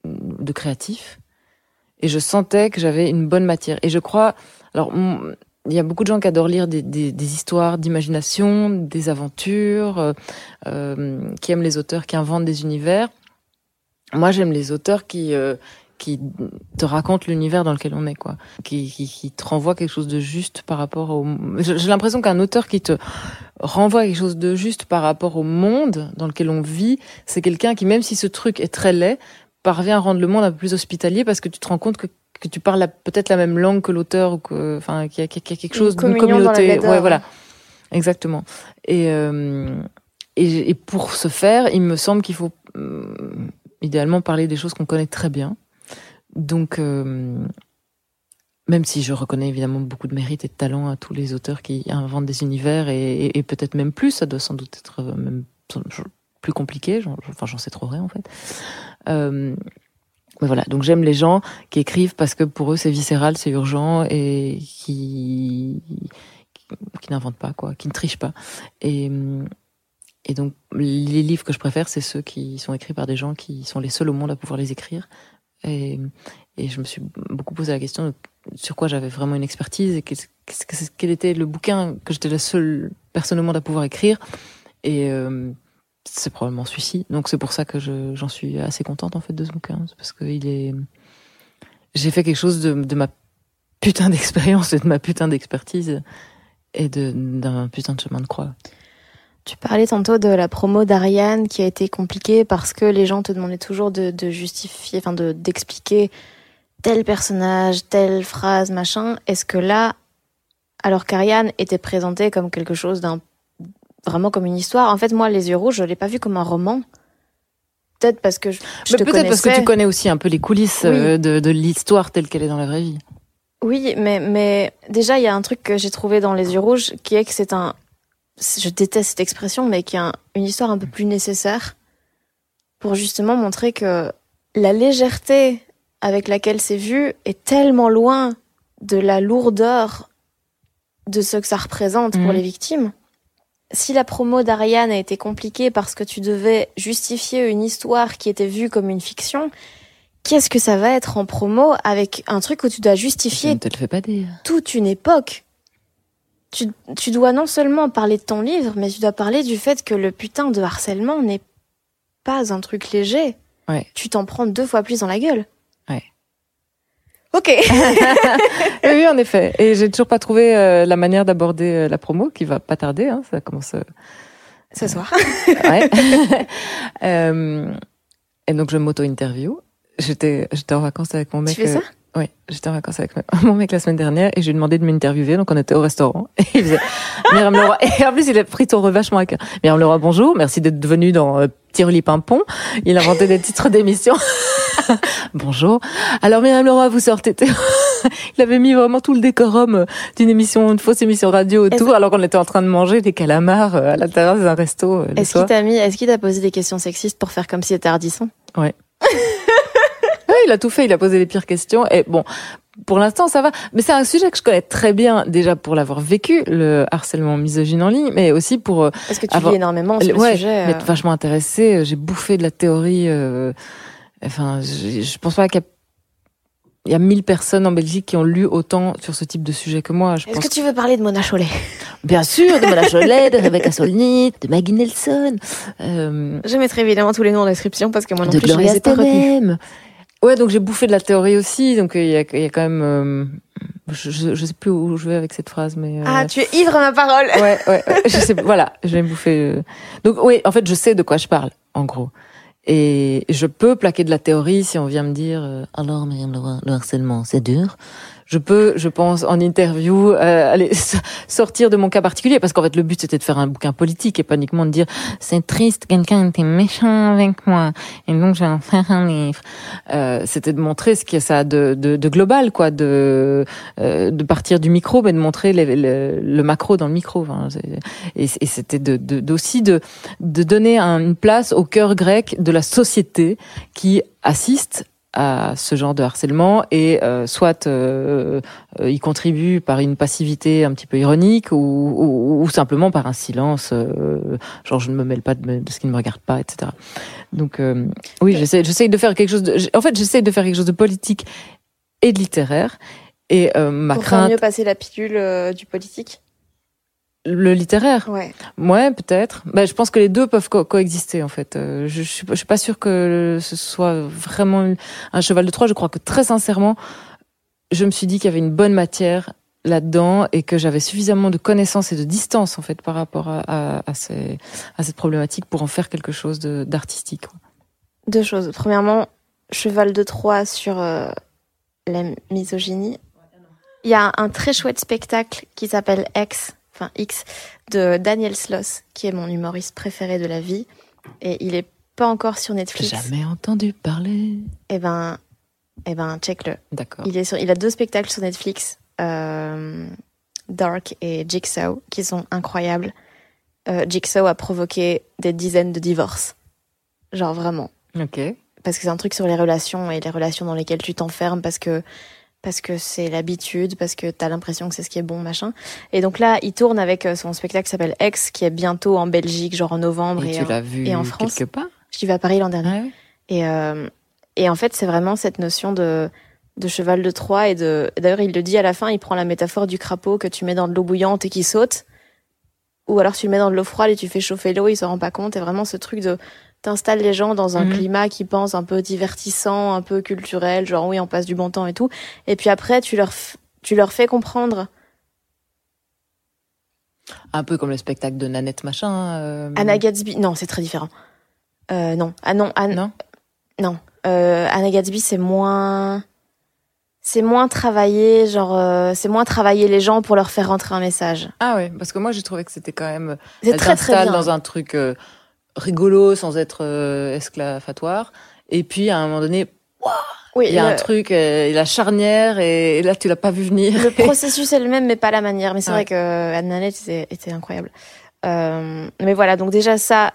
de créatif. Et je sentais que j'avais une bonne matière. Et je crois, alors il y a beaucoup de gens qui adorent lire des, histoires d'imagination, des aventures, euh, qui aiment les auteurs qui inventent des univers. Moi, j'aime les auteurs qui qui te raconte l'univers dans lequel on est, quoi, qui, qui, qui, te renvoie quelque chose de juste par rapport au. J'ai l'impression qu'un auteur qui te renvoie quelque chose de juste par rapport au monde dans lequel on vit, c'est quelqu'un qui, même si ce truc est très laid, parvient à rendre le monde un peu plus hospitalier parce que tu te rends compte que que tu parles peut-être la même langue que l'auteur ou que, enfin, qu'il y, y, a quelque chose d'une communauté. Ouais, voilà, exactement. Et, euh, et, et pour ce faire, il me semble qu'il faut euh, idéalement parler des choses qu'on connaît très bien donc, euh, même si je reconnais évidemment beaucoup de mérite et de talent à tous les auteurs qui inventent des univers et, et, peut-être même plus, ça doit sans doute être même plus compliqué. Enfin, j'en sais trop rien en fait. Euh, mais voilà, donc j'aime les gens qui écrivent parce que pour eux c'est viscéral, c'est urgent et qui qui n'inventent pas quoi, qui ne trichent pas. Et et donc les livres que je préfère, c'est ceux qui sont écrits par des gens qui sont les seuls au monde à pouvoir les écrire. Et, je me suis beaucoup posé la question sur quoi j'avais vraiment une expertise et quel était le bouquin que j'étais la seule personne au monde à pouvoir écrire. Et euh, c'est probablement celui-ci. Donc c'est pour ça que j'en suis assez contente en fait de ce bouquin, parce que est. J'ai fait quelque chose de, de ma putain d'expérience et de ma putain d'expertise et d'un putain de chemin de croix. Tu parlais tantôt de la promo d'Ariane qui a été compliquée parce que les gens te demandaient toujours de, de justifier, enfin de d'expliquer tel personnage, telle phrase, machin. Est-ce que là, alors qu'Ariane était présentée comme quelque chose d'un vraiment comme une histoire. En fait, moi, Les Yeux Rouges, je l'ai pas vu comme un roman. Peut-être parce que je, je Mais peut-être parce que tu connais aussi un peu les coulisses euh, de, de l'histoire telle qu'elle est dans la vraie vie. Oui, mais, mais déjà, il y a un truc que j'ai trouvé dans Les Yeux Rouges qui est que c'est un. Je déteste cette expression, mais qui est une histoire un peu plus nécessaire pour justement montrer que la légèreté avec laquelle c'est vu est tellement loin de la lourdeur de ce que ça représente pour mhm. les victimes. Si la promo d'Ariane a été compliquée parce que tu devais justifier une histoire qui était vue comme une fiction, qu'est-ce que ça va être en promo avec un truc où tu dois justifier toute une époque? Tu, tu dois non seulement parler de ton livre, mais tu dois parler du fait que le putain de harcèlement n'est pas un truc léger. Ouais. Tu t'en prends deux fois plus dans la gueule. Ok. oui, en effet. Et j'ai toujours pas trouvé euh, la manière d'aborder euh, la promo, qui va pas tarder. Hein, ça commence euh, ce soir. ouais. et donc je m'auto-interview. J'étais j'étais en vacances avec mon mec. Tu fais ça? Oui, j'étais en vacances avec mon mec la semaine dernière et j'ai demandé de m'interviewer. Donc on était au restaurant et il faisait Myriam Leroy. Et en plus il a pris ton revêt vachement à cœur. Myriam Leroy, bonjour, merci d'être venu dans euh, Tiroli Pimpon. Il a inventé des titres d'émission. bonjour. Alors Myriam Leroy, vous sortez. il avait mis vraiment tout le décorum euh, d'une émission, une fausse émission radio et tout, alors qu'on était en train de manger des calamars euh, à la terrasse d'un resto. Est-ce qu'il t'a mis, est-ce qu'il t'a posé des questions sexistes pour faire comme si c'était Ardisson Ouais. Il a tout fait, il a posé les pires questions. Et bon, pour l'instant, ça va. Mais c'est un sujet que je connais très bien, déjà pour l'avoir vécu, le harcèlement misogyne en ligne, mais aussi pour... Euh, Est-ce que tu lis énormément sur le sujet euh... vachement intéressé. J'ai bouffé de la théorie. Euh... Enfin, je, je pense pas qu'il y a il y a mille personnes en Belgique qui ont lu autant sur ce type de sujet que moi. Est-ce que tu veux parler de Mona Chollet Bien sûr, de Mona Chollet, de Rebecca Solnit, de Maggie Nelson. Euh... Je mettrai évidemment tous les noms en description parce que moi non plus, je les ai pas Ouais, donc j'ai bouffé de la théorie aussi, donc il y a, y a, quand même. Euh, je, je, je, sais plus où je vais avec cette phrase, mais. Euh... Ah, tu es ivre à ma parole. Ouais, ouais. je sais. voilà, je vais bouffer. Euh. Donc oui, en fait, je sais de quoi je parle, en gros. Et je peux plaquer de la théorie si on vient me dire euh, alors Myriam le harcèlement c'est dur je peux, je pense, en interview, euh, aller sortir de mon cas particulier, parce qu'en fait, le but c'était de faire un bouquin politique et pas uniquement de dire c'est triste, quelqu'un était méchant avec moi, et donc je vais en faire un livre. Euh, c'était de montrer ce qu'il y a ça de, de, de global, quoi, de euh, de partir du micro, mais de montrer le macro dans le micro. Et, et c'était de, de, aussi de de donner une place au cœur grec de la société qui assiste à ce genre de harcèlement et euh, soit euh, euh, il contribue par une passivité un petit peu ironique ou, ou, ou simplement par un silence genre je ne me mêle pas de, de, ce qui ne me regarde pas etc donc oui j'essaie j'essaie de faire quelque chose de, en fait j'essaie de faire quelque chose de politique et de littéraire et ma Pour crainte mieux passer la pilule du politique? Le littéraire Ouais. Ouais, peut-être. Bah, je pense que les deux peuvent co coexister en fait. Euh, je, je, suis, je suis pas sûre que ce soit vraiment un cheval de Troie. Je crois que très sincèrement, je me suis dit qu'il y avait une bonne matière là-dedans et que j'avais suffisamment de connaissances et de distance en fait par rapport à, à, à, ces, à cette problématique pour en faire quelque chose d'artistique. Deux choses. Premièrement, cheval de Troie sur euh, la misogynie. Il y a un très chouette spectacle qui s'appelle X enfin X, de Daniel Sloss, qui est mon humoriste préféré de la vie. Et il est pas encore sur Netflix. Jamais entendu parler. Eh ben, Eh ben, check-le. D'accord. Il, est sur, il a deux spectacles sur Netflix, euh, Dark et Jigsaw, qui sont incroyables. Euh, Jigsaw a provoqué des dizaines de divorces. Genre vraiment. Ok. Parce que c'est un truc sur les relations et les relations dans lesquelles tu t'enfermes parce que parce que c'est l'habitude, parce que t'as l'impression que c'est ce qui est bon, machin. Et donc là, il tourne avec euh, son spectacle qui s'appelle Ex, qui est bientôt en Belgique, genre en novembre. Et, Et, tu en- l'as vu et en France quelque part? Je vais à Paris l'an dernier. Ouais? Et, euh, et en fait, c'est vraiment cette notion de, de cheval de Troie. Et de, d'ailleurs, il le dit à la fin, il prend la métaphore du crapaud que tu mets dans de l'eau bouillante et qui saute. Ou alors tu le mets dans de l'eau froide et tu fais chauffer l'eau, il s'en rend pas compte. Et vraiment ce truc de t'installes les gens dans un Mhm. climat qui pense un peu divertissant, un peu culturel, genre oui, on passe du bon temps et tout. Et puis après, tu leur, tu leur fais comprendre. Un peu comme le spectacle de Nanette machin. euh, Anna Gatsby, non, c'est très différent. Euh, non, ah non, Anne- Non? Non. Euh, Anna Gatsby, c'est moins. C'est moins travaillé, genre, euh, c'est moins travailler les gens pour leur faire rentrer un message. Ah ouais, parce que moi j'ai trouvé que c'était quand même. C'est très très bien. dans un truc euh, rigolo sans être euh, esclavatoire. Et puis à un moment donné, Oui, il y a le, un truc, euh, la charnière, et, et là tu l'as pas vu venir. le processus est le même, mais pas la manière. Mais c'est vrai que était, était incroyable. Euh, mais voilà, donc déjà ça,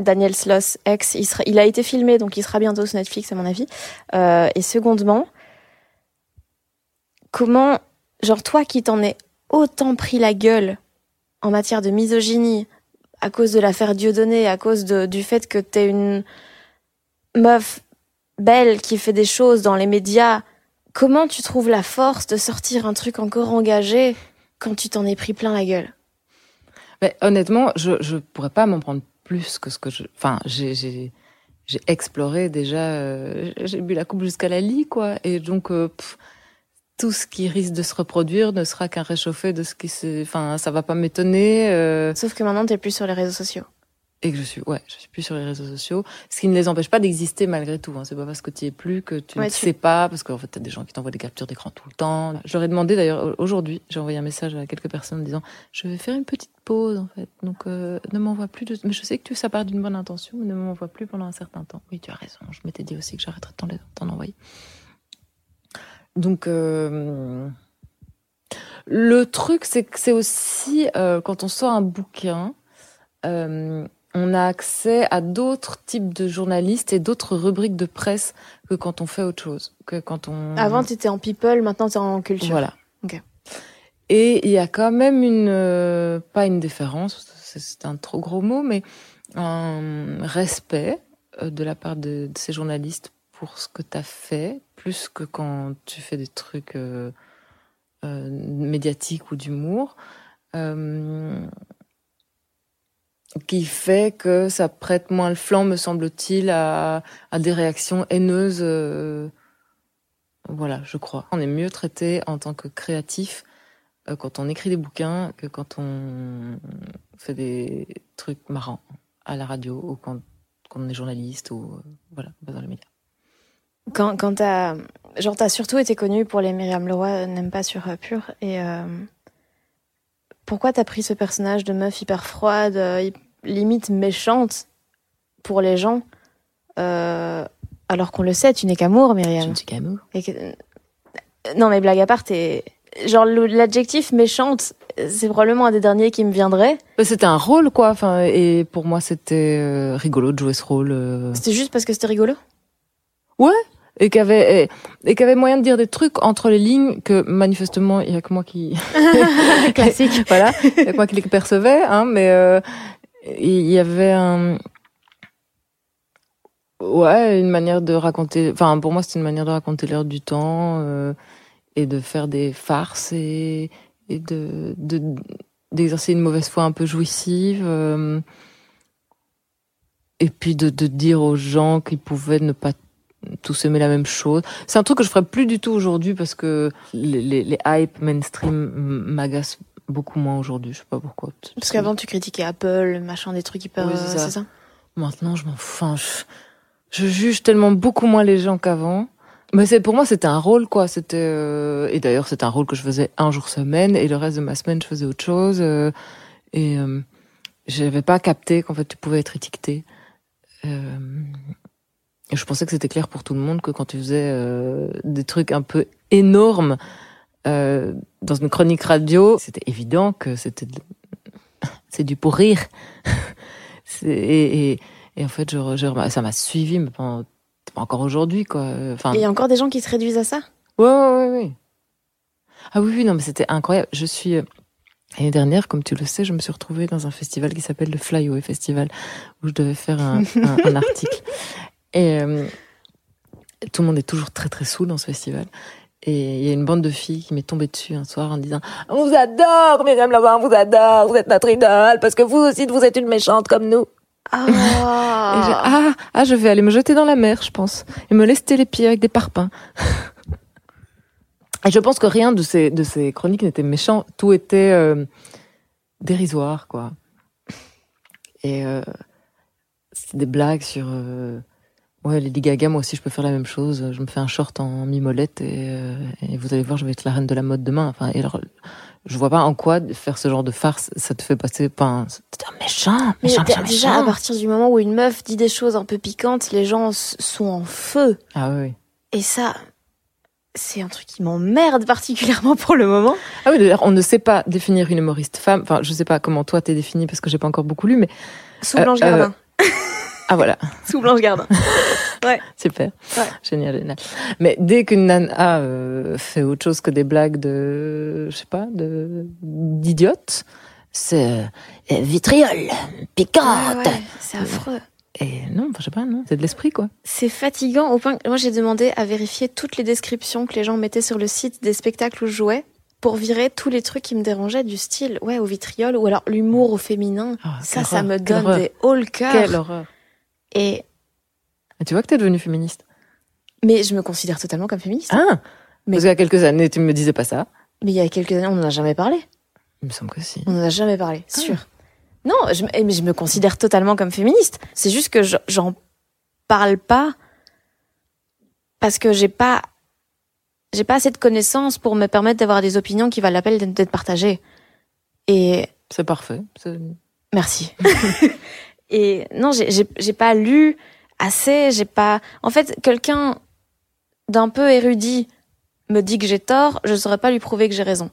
Daniel Sloss, ex, il, sera, il a été filmé, donc il sera bientôt sur Netflix à mon avis. Euh, et secondement, comment, genre toi qui t'en es autant pris la gueule en matière de misogynie à cause de l'affaire Dieudonné, à cause du fait que t'es une meuf belle qui fait des choses dans les médias, comment tu trouves la force de sortir un truc encore engagé quand tu t'en es pris plein la gueule? Mais honnêtement, je je pourrais pas m'en prendre plus que ce que je. Enfin, j'ai exploré déjà. euh, j'ai bu la coupe jusqu'à la lie, quoi. Et donc euh, tout ce qui risque de se reproduire ne sera qu'un réchauffé de ce qui se. Enfin, ça va pas m'étonner. euh, Sauf que maintenant t'es plus sur les réseaux sociaux. et que je suis ouais je suis plus sur les réseaux sociaux ce qui ne les empêche pas d'exister malgré tout hein. c'est pas parce que tu es plus que tu Ouais, ne tu- sais pas parce qu'en fait t'as des gens qui t'envoient des captures d'écran tout le temps je leur ai demandé d'ailleurs aujourd'hui j'ai envoyé un message à quelques personnes en disant je vais faire une petite pause en fait donc euh, ne m'envoie plus de mais je sais que tu ça part d'une bonne intention mais ne m'envoie plus pendant un certain temps oui tu as raison je m'étais dit aussi que j'arrêterais de t'en envoyer donc euh, le truc c'est que c'est aussi euh, quand on sort un bouquin euh, on a accès à d'autres types de journalistes et d'autres rubriques de presse que quand on fait autre chose, que quand on. Avant t'étais en people, maintenant t'es en culture. Voilà. Et il y a quand même une, pas une différence, c'est- un trop gros mot, mais un respect de la part de, de ces journalistes pour ce que tu as fait, plus que quand tu fais des trucs euh, euh, médiatiques ou d'humour. Euh, qui fait que ça prête moins le flanc, me semble-t-il, à, des réactions haineuses. voilà, je crois. On est mieux traité en tant que créatif quand on écrit des bouquins que quand on fait des trucs marrants à la radio ou quand, quand on est journaliste ou voilà, dans les médias. Quand, quand t'as, genre t'as surtout été connue pour les Myriam Leroy n'aime pas sur euh, Pure et euh, pourquoi t'as pris ce personnage de meuf hyper froide, euh, limite méchante pour les gens, euh, alors qu'on le sait, tu n'es qu'amour, Je Myriam. ne suis qu'amour. Euh, Non mais blague à part, t'es genre l'adjectif méchante, c'est probablement un des derniers qui me viendrait. C'était un rôle, quoi. Enfin, et pour moi, c'était euh, rigolo de jouer ce rôle. euh, C'était juste parce que c'était rigolo? Et qu'il y avait et, et avait moyen de dire des trucs entre les lignes que manifestement il y a que moi qui Classique. voilà il y a que moi qui les percevais hein mais euh, il y avait un ouais une manière de raconter enfin pour moi c'était une manière de raconter l'heure du temps euh, et de faire des farces et et de de d'exercer une mauvaise foi un peu jouissive euh, et puis de, de dire aux gens qu'ils pouvaient ne pas tous aimer la même chose. C'est un truc que je ferais plus du tout aujourd'hui parce que les, les, les hype mainstream m'agacent beaucoup moins aujourd'hui. Je sais pas pourquoi. Parce qu'avant tu critiquais Apple, machin, des trucs hyper. Oui, euh, c'est ça. c'est ça? Maintenant, je m'en fous. Je, je juge tellement beaucoup moins les gens qu'avant. Mais c'est pour moi, c'était un rôle, quoi. C'était euh, et d'ailleurs, c'était un rôle que je faisais un jour semaine et le reste de ma semaine, je faisais autre chose. euh, et euh, j'avais pas capté qu'en fait, tu pouvais être étiqueté. Euh, je pensais que c'était clair pour tout le monde que quand tu faisais euh, des trucs un peu énormes euh, dans une chronique radio, c'était évident que c'était de- c'est du pour rire. Et, et, et en fait, je, je- ça m'a suivi, mais pendant, encore aujourd'hui, quoi. Enfin, Et il y a encore des gens qui se réduisent à ça? Ouais, ouais, ouais, ouais. Ah oui, oui, non, mais c'était incroyable. Je suis euh, l'année dernière, comme tu le sais, je me suis retrouvée dans un festival qui s'appelle le Flyaway Festival, où je devais faire un, un- un article. Et euh, tout le monde est toujours très très saoul dans ce festival. Et il y a une bande de filles qui m'est tombée dessus un soir en disant On vous adore, Myriam Lavin, on vous adore, vous êtes notre idole, parce que vous aussi, vous êtes une méchante comme nous. Ah, ah, ah, je vais aller me jeter dans la mer, je pense, et me lester les pieds avec des parpaings. et je pense que rien de ces, de ces chroniques n'était méchant, tout était euh, dérisoire, quoi. Et euh, c'est des blagues sur... Euh, ouais, Lady Gaga, moi aussi, je peux faire la même chose. Je me fais un short en mimolette et, euh, et vous allez voir, je vais être la reine de la mode demain. Enfin, et alors, je vois pas en quoi faire ce genre de farce, ça te fait passer... C'est un méchant, mais méchant, méchant, déjà, à méchant. partir du moment où une meuf dit des choses un peu piquantes, les gens sont en feu. Ah oui, oui. Et ça, c'est un truc qui m'emmerde particulièrement pour le moment. Ah oui, d'ailleurs, on ne sait pas définir une humoriste femme. Enfin, je sais pas comment toi t'es définie parce que j'ai pas encore beaucoup lu, mais Sous Euh, Blanche euh, Gardin. Ah voilà, Sous Blanche Gardin. super, Ouais. génial, génial. Mais dès qu'une nana euh, fait autre chose que des blagues de, je sais pas, de d'idiote, c'est euh, euh, vitriol, piquante. Ah ouais, c'est affreux. Et non, enfin, je sais pas, non, c'est de l'esprit quoi. C'est fatigant au point que moi j'ai demandé à vérifier toutes les descriptions que les gens mettaient sur le site des spectacles où je jouais pour virer tous les trucs qui me dérangeaient du style ouais au vitriol ou alors l'humour au féminin. Ah, ça, ça me donne horreur. des hauts le cœur. Quelle horreur. Et Et tu vois que t'es devenue féministe. mais je me considère totalement comme féministe. Ah, Mais- parce qu'il y a quelques années tu me disais pas ça. Mais il y a quelques années, on n'en a jamais parlé. Il me semble que si. On n'en a jamais parlé, Ah. sûr. Non, je, eh, mais je me considère totalement comme féministe. C'est juste que je- j'en parle pas parce que j'ai pas j'ai pas assez de connaissances pour me permettre d'avoir des opinions qui valent la peine d'être partagées. Et C'est parfait. merci. Et non, j'ai- pas lu assez. J'ai pas. En fait, quelqu'un d'un peu érudit me dit que j'ai tort, je saurais pas lui prouver que j'ai raison.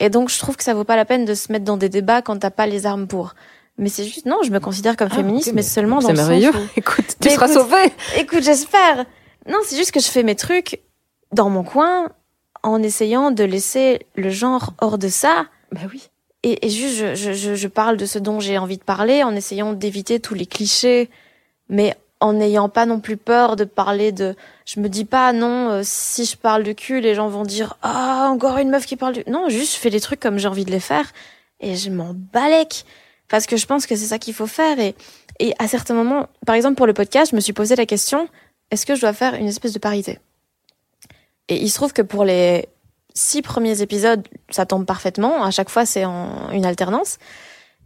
Et donc, je trouve que ça vaut pas la peine de se mettre dans des débats quand t'as pas les armes pour. Mais c'est juste, non, je me considère comme Ah, féministe, mais, seulement dans C'est le merveilleux. sens où... Écoute, tu Mais seras écoute- sauvée. Écoute, j'espère. Non, c'est juste que je fais mes trucs dans mon coin en essayant de laisser le genre hors de ça. Bah oui. Et, et juste, je, je, je, parle de ce dont j'ai envie de parler en essayant d'éviter tous les clichés, mais en n'ayant pas non plus peur de parler de. Je me dis pas non, euh, si je parle de cul, les gens vont dire ah encore une meuf qui parle du. Non, juste je fais les trucs comme j'ai envie de les faire et je m'en balèque parce que je pense que c'est ça qu'il faut faire et et à certains moments, par exemple pour le podcast, je me suis posé la question est-ce que je dois faire une espèce de parité? Et il se trouve que pour les six premiers épisodes, ça tombe parfaitement. À chaque fois, c'est en une alternance.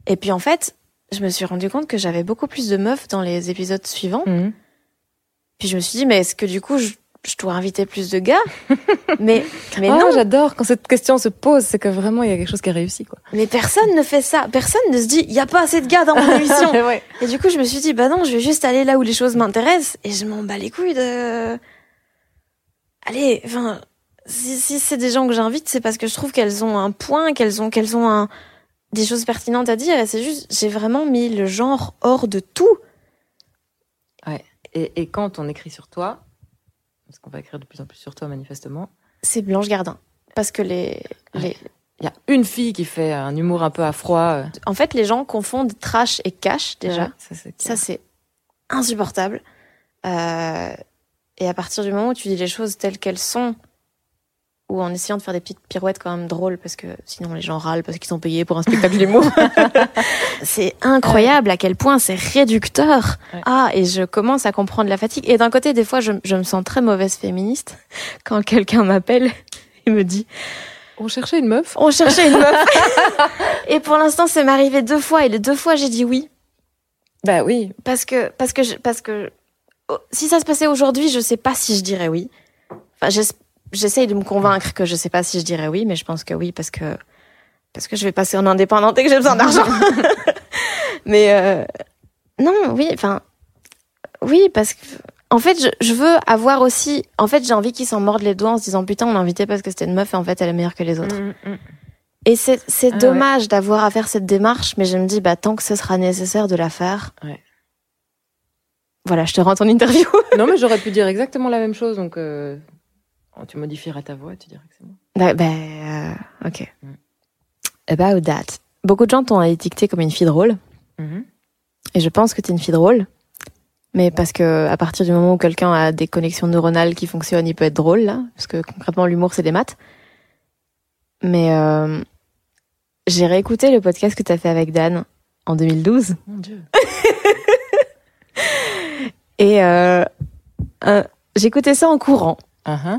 Et puis en fait, je me suis rendu compte que j'avais beaucoup plus de meufs dans les épisodes suivants. Mhm. Puis je me suis dit, mais est-ce que du coup, je, je dois inviter plus de gars? Mais, mais Ah, non, j'adore quand cette question se pose, c'est que vraiment il y a quelque chose qui a réussi quoi. mais personne ne fait ça. Personne ne se dit, il y a pas assez de gars dans mon émission. ouais. Et du coup, je me suis dit, bah non, je vais juste aller là où les choses m'intéressent et je m'en bats les couilles de. Allez, enfin, si, si c'est des gens que j'invite, c'est parce que je trouve qu'elles ont un point, qu'elles ont, qu'elles ont un, des choses pertinentes à dire et c'est juste, j'ai vraiment mis le genre hors de tout. Et, et quand on écrit sur toi, parce qu'on va écrire de plus en plus sur toi manifestement, C'est Blanche Gardin. Parce que les, les, il y a une fille qui fait un humour un peu à froid. euh, en fait, les gens confondent trash et cash, déjà. ouais, ça, c'est Ça, c'est insupportable. Euh, et à partir du moment où tu dis les choses telles qu'elles sont, ou en essayant de faire des petites pirouettes quand même drôles, parce que sinon les gens râlent parce qu'ils sont payés pour un spectacle d'humour. c'est incroyable à quel point c'est réducteur. Ouais. Ah, et je commence à comprendre la fatigue. Et d'un côté, des fois, je, je me sens très mauvaise féministe quand quelqu'un m'appelle et me dit On cherchait une meuf. on cherchait une meuf. et pour l'instant, c'est m'arrivé deux fois, et les deux fois, j'ai dit oui. Bah oui. Parce que, parce que, je- parce que, oh, si ça se passait aujourd'hui, je sais pas si je dirais oui. Enfin, j'es- j'essaye de me convaincre que je sais pas si je dirais oui, mais je pense que oui parce que, parce que je vais passer en indépendante et que j'ai besoin d'argent. mais, euh, non, oui, enfin, oui, parce que, En fait, je, je veux avoir aussi. En fait, j'ai envie qu'ils s'en mordent les doigts en se disant putain, on l'a invitée parce que c'était une meuf et en fait, elle est meilleure que les autres. Mm, mm. Et c'est c'est Ah dommage d'avoir à faire cette démarche, mais je me dis bah tant que ce sera nécessaire de la faire. Ouais. Voilà, je te rends ton interview. Non, mais j'aurais pu dire exactement la même chose, donc euh, tu modifieras ta voix et tu diras que c'est moi. bah, bah, euh, ok. Mm. About that. Beaucoup de gens t'ont étiqueté comme une fille drôle, Mhm. et je pense que t'es une fille drôle. Mais parce que à partir du moment où quelqu'un a des connexions neuronales qui fonctionnent, il peut être drôle là, parce que concrètement l'humour c'est des maths. Mais euh, j'ai réécouté le podcast que t'as fait avec Dan en 2012 Mon Dieu. et euh, euh, j'écoutais ça en courant. Ah, ah.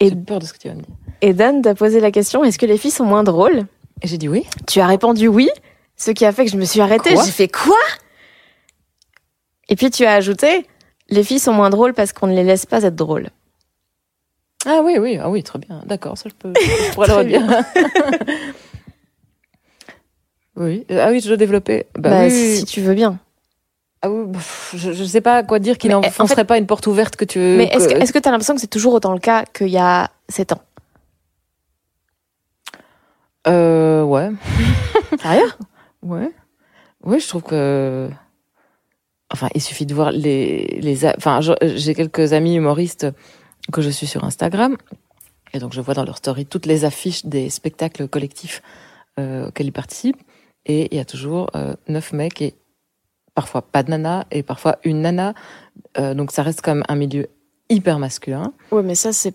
Et- J'ai peur de ce que tu vas me dire. Et Dan t'a posé la question est-ce que les filles sont moins drôles? Et j'ai dit oui. Tu as répondu oui, ce qui a fait que je me suis arrêtée. Quoi? J'ai fait quoi? Et puis tu as ajouté les filles sont moins drôles parce qu'on ne les laisse pas être drôles. Ah oui, oui, ah oui, très bien. D'accord, ça je peux. Je pourrais le redire. oui. Ah oui, je dois développer. Bah, Bah, oui, si, oui. si tu veux bien. Ah oui, bah, je, je sais pas quoi dire qui Mais, en n'enfoncerait fait- pas une porte ouverte que tu. Mais est-ce que que- est-ce que tu as l'impression que c'est toujours autant le cas qu'il y a 7 ans? Euh, ouais. Sérieux? Ouais. Oui, je trouve que. Enfin, il suffit de voir les. les enfin, j'ai quelques amis humoristes que je suis sur Instagram. Et donc, je vois dans leur story toutes les affiches des spectacles collectifs euh, auxquels ils participent. Et il y a toujours euh, neuf mecs et parfois pas de nana et parfois une nana. Euh, donc, ça reste quand même un milieu hyper masculin. Ouais, mais ça c'est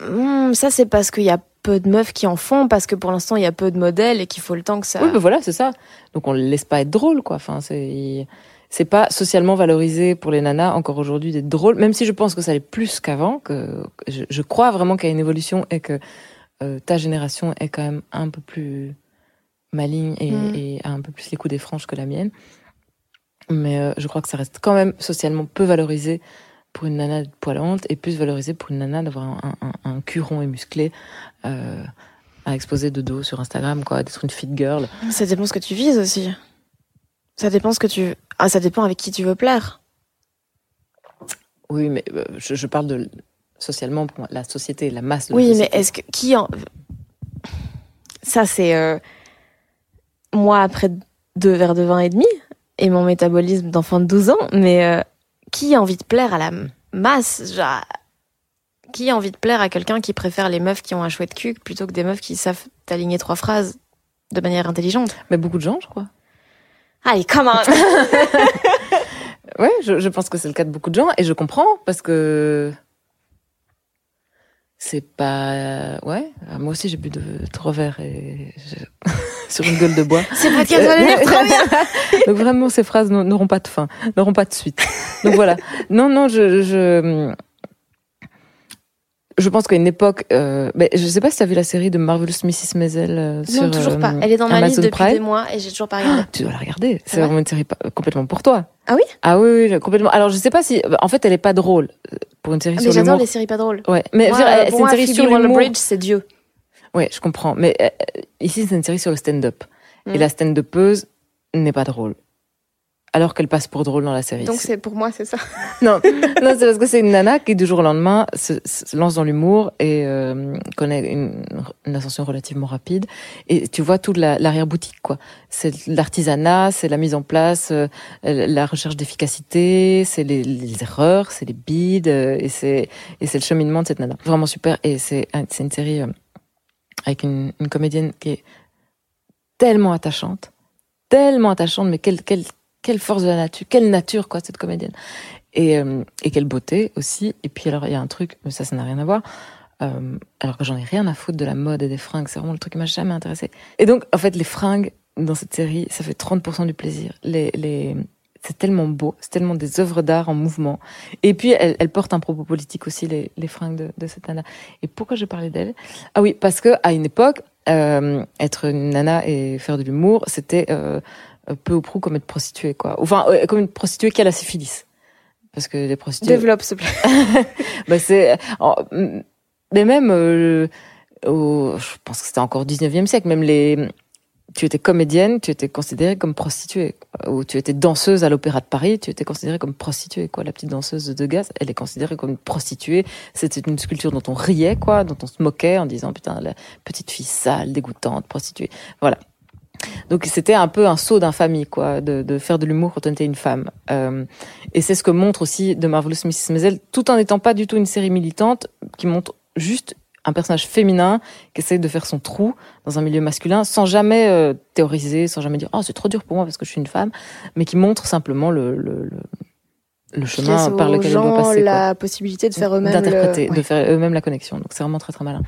Hmm, ça c'est parce qu'il y a peu de meufs qui en font parce que pour l'instant il y a peu de modèles et qu'il faut le temps que ça Oui, ben voilà, c'est ça. Donc on le laisse pas être drôle, quoi. Enfin, c'est c'est pas socialement valorisé pour les nanas encore aujourd'hui d'être drôle, même si je pense que ça l'est plus qu'avant. Que que je, je crois vraiment qu'il y a une évolution et que euh, ta génération est quand même un peu plus maligne et, Mm. et a un peu plus les coups des franges que la mienne. Mais euh, je crois que ça reste quand même socialement peu valorisé pour une nana de poilante et plus valorisé pour une nana d'avoir un, un, un cul rond et musclé euh, à exposer de dos sur Instagram, quoi, d'être une fit girl. Ça dépend ce que tu vises aussi. Ça dépend ce que tu ah ça dépend avec qui tu veux plaire. Oui, mais euh, je, je parle de socialement pour moi, la société, la masse. De la Oui, mais est-ce que qui en ça c'est euh, moi après deux verres de vin et demi et mon métabolisme d'enfant de 12 ans, mais euh, qui a envie de plaire à la masse genre, Qui a envie de plaire à quelqu'un qui préfère les meufs qui ont un chouette cul plutôt que des meufs qui savent t'aligner trois phrases de manière intelligente? Mais beaucoup de gens, je crois. Allez, come on Ouais, je, je pense que c'est le cas de beaucoup de gens et je comprends parce que c'est pas. Ouais, euh, moi aussi j'ai bu de trois verres et je- sur une gueule de bois. C'est pas qu'elle trop bien Donc vraiment, ces phrases n'auront- n'auront pas de fin, n'auront pas de suite. Donc voilà. Non, non, je, je, je pense qu'à une époque, euh, mais je sais pas si tu as vu la série de Marvelous Mrs. Maisel euh, sur Non, toujours pas. euh, Elle est dans ma Amazon liste depuis Prime. des mois et j'ai toujours pas regardé. Tu dois la regarder. C'est C'est vrai vraiment une série complètement pour toi. Ah oui? Ah oui, oui, complètement. Alors je sais pas si, en fait, elle est pas drôle pour une série Ah, sur mais j'adore les séries pas drôles. Ouais, mais euh, c'est une série Phoebe sur l'humour. Waller-Bridge, c'est Dieu. Ouais, je comprends. Mais euh, ici, c'est une série sur le stand-up. Mm. Et la stand-upeuse n'est pas drôle. Alors qu'elle passe pour drôle dans la série. Donc c'est pour moi, c'est ça. Non, non c'est parce que c'est une nana qui, du jour au lendemain, se, se lance dans l'humour et euh, connaît une, une ascension relativement rapide. Et tu vois toute la- l'arrière-boutique, quoi. C'est l'artisanat, c'est la mise en place, euh, la recherche d'efficacité, c'est les, les erreurs, c'est les bides, euh, et c'est et c'est le cheminement de cette nana. Vraiment super. Et c'est une série euh, avec une, une comédienne qui est tellement attachante, tellement attachante, mais quelle quelle quelle force de la nature, quelle nature quoi cette comédienne. Et, euh, et quelle beauté aussi. Et puis alors il y a un truc, mais ça ça n'a rien à voir. Euh, alors que j'en ai rien à foutre de la mode et des fringues, c'est vraiment le truc qui m'a jamais intéressé. Et donc en fait les fringues dans cette série, ça fait 30% du plaisir. Les les c'est tellement beau, c'est tellement des œuvres d'art en mouvement. Et puis elle, elle porte un propos politique aussi les, les fringues de, de cette nana. Et pourquoi je parlais d'elle? Ah oui, parce que à une époque, euh, être une nana et faire de l'humour, c'était euh, peu ou prou comme être prostituée quoi. Enfin euh, comme une prostituée qui a la syphilis. Parce que les prostituées Développe, s'il te plaît. bah c'est mais même euh, au, je pense que c'était encore au 19e siècle même les tu étais comédienne, tu étais considérée comme prostituée. Ou tu étais danseuse à l'Opéra de Paris, tu étais considérée comme prostituée. Quoi, la petite danseuse de Degas, elle est considérée comme une prostituée. C'était une sculpture dont on riait, quoi, dont on se moquait en disant putain la petite fille sale, dégoûtante, prostituée. Voilà. Donc c'était un peu un saut d'infamie, quoi, de, de faire de l'humour quand on était une femme. Euh, et c'est ce que montre aussi The Marvelous Mrs. Maisel, tout en n'étant pas du tout une série militante, qui montre juste un personnage féminin qui essaie de faire son trou dans un milieu masculin sans jamais euh, théoriser, sans jamais dire oh c'est trop dur pour moi parce que je suis une femme, mais qui montre simplement le, le, le, le chemin par lequel gens doit passer. la quoi. possibilité de faire eux-mêmes d'interpréter, le... de faire eux-mêmes la connexion. Donc c'est vraiment très très malin.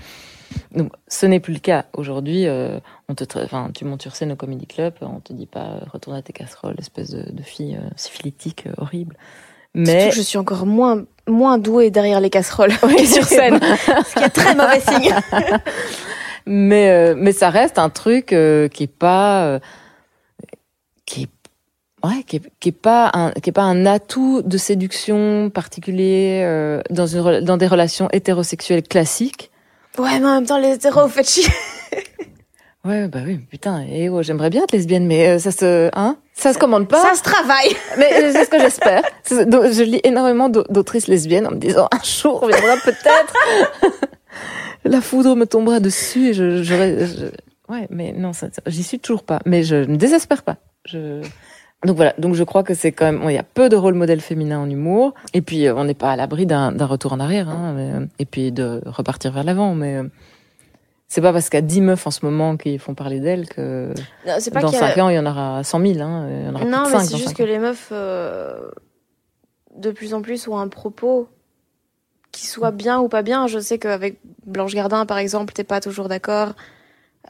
Donc ce n'est plus le cas aujourd'hui. euh, on te, enfin, tu montes sur scène au comedy club, on te dit pas euh, retourne à tes casseroles, espèce de, de fille euh, syphilitique euh, horrible. Mais je suis encore moins moins douée derrière les casseroles que sur scène, ce qui est très mauvais signe. mais euh, mais ça reste un truc euh, qui est pas euh, qui est ouais qui est, qui est pas un qui est pas un atout de séduction particulier euh, dans une dans des relations hétérosexuelles classiques Ouais, mais en même temps les hétéros vous faites chier. ouais bah oui putain et oh, j'aimerais bien être lesbienne mais euh, ça se hein? Ça se commande pas? Ça se travaille. mais euh, c'est ce que j'espère. Je lis énormément d'au- d'autrices lesbiennes en me disant un jour viendra peut-être. La foudre me tombera dessus et je j'aurai je- ouais mais non j'y suis toujours pas. Mais je ne désespère pas. Je donc voilà donc je crois que c'est quand même bon, il y a peu de rôles modèles féminins en humour. Et puis euh, on n'est pas à l'abri d'un retour en arrière hein, mais, euh, et puis de repartir vers l'avant. Mais euh, c'est pas parce qu'il y a 10 meufs en ce moment qui font parler d'elles que Non, c'est pas dans a- 5 ans il y en aura 100 000 hein, il y en aura Non, plus mais de 5 c'est juste que les meufs, euh, de plus en plus, ont un propos qui soit bien ou pas bien. Je sais qu'avec Blanche Gardin, par exemple, t'es pas toujours d'accord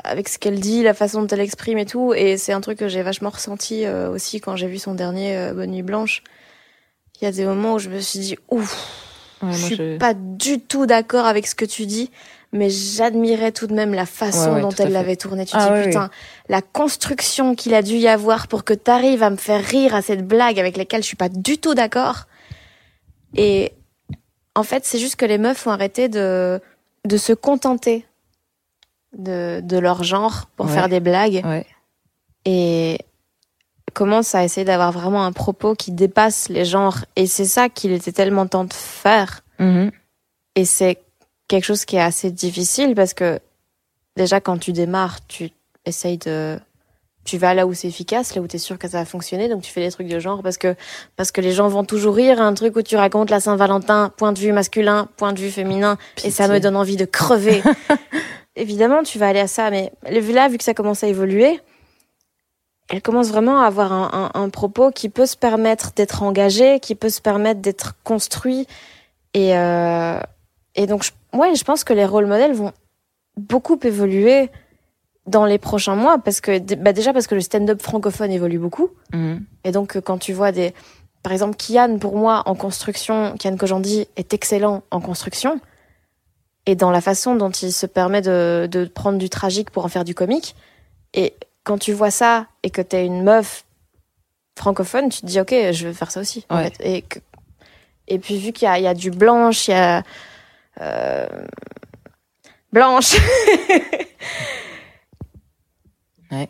avec ce qu'elle dit, la façon dont elle exprime et tout. Et c'est un truc que j'ai vachement ressenti euh, aussi quand j'ai vu son dernier euh, Bonne Nuit Blanche. Il y a des moments où je me suis dit, ouf, Ouais, je suis je- pas du tout d'accord avec ce que tu dis, mais j'admirais tout de même la façon Ouais, ouais, dont elle l'avait tourné. Tu Ah, dis, putain, la construction qu'il a dû y avoir pour que t'arrives à me faire rire à cette blague avec laquelle je suis pas du tout d'accord. Et en fait, c'est juste que les meufs ont arrêté de, de se contenter de, de leur genre pour Ouais. faire des blagues ouais et commencent à essayer d'avoir vraiment un propos qui dépasse les genres. Et c'est ça qu'il était tellement temps de faire. Mhm. Et c'est quelque chose qui est assez difficile parce que déjà quand tu démarres, tu essayes de tu vas là où c'est efficace, là où tu es sûr que ça va fonctionner, donc tu fais des trucs de genre parce que parce que les gens vont toujours rire, un truc où tu racontes la Saint-Valentin, point de vue masculin, point de vue féminin et ça me donne envie de crever. Évidemment, tu vas aller à ça mais là vu que ça commence à évoluer, elle commence vraiment à avoir un, un- un propos qui peut se permettre d'être engagé, qui peut se permettre d'être construit. Et, euh, et donc, je, ouais, je pense que les rôles modèles vont beaucoup évoluer dans les prochains mois, parce que bah déjà parce que le stand-up francophone évolue beaucoup. Mhm. Et donc, euh, quand tu vois des... Par exemple, Kian, pour moi, en construction, Kian Kojandi est excellent en construction. Et dans la façon dont il se permet de, de prendre du tragique pour en faire du comique. Et quand tu vois ça et que t'es une meuf francophone, tu te dis, OK, je vais faire ça aussi. en Ouais. fait. Et, que- et puis, vu qu'il y y a du blanche, il y a... euh, Blanche Ouais.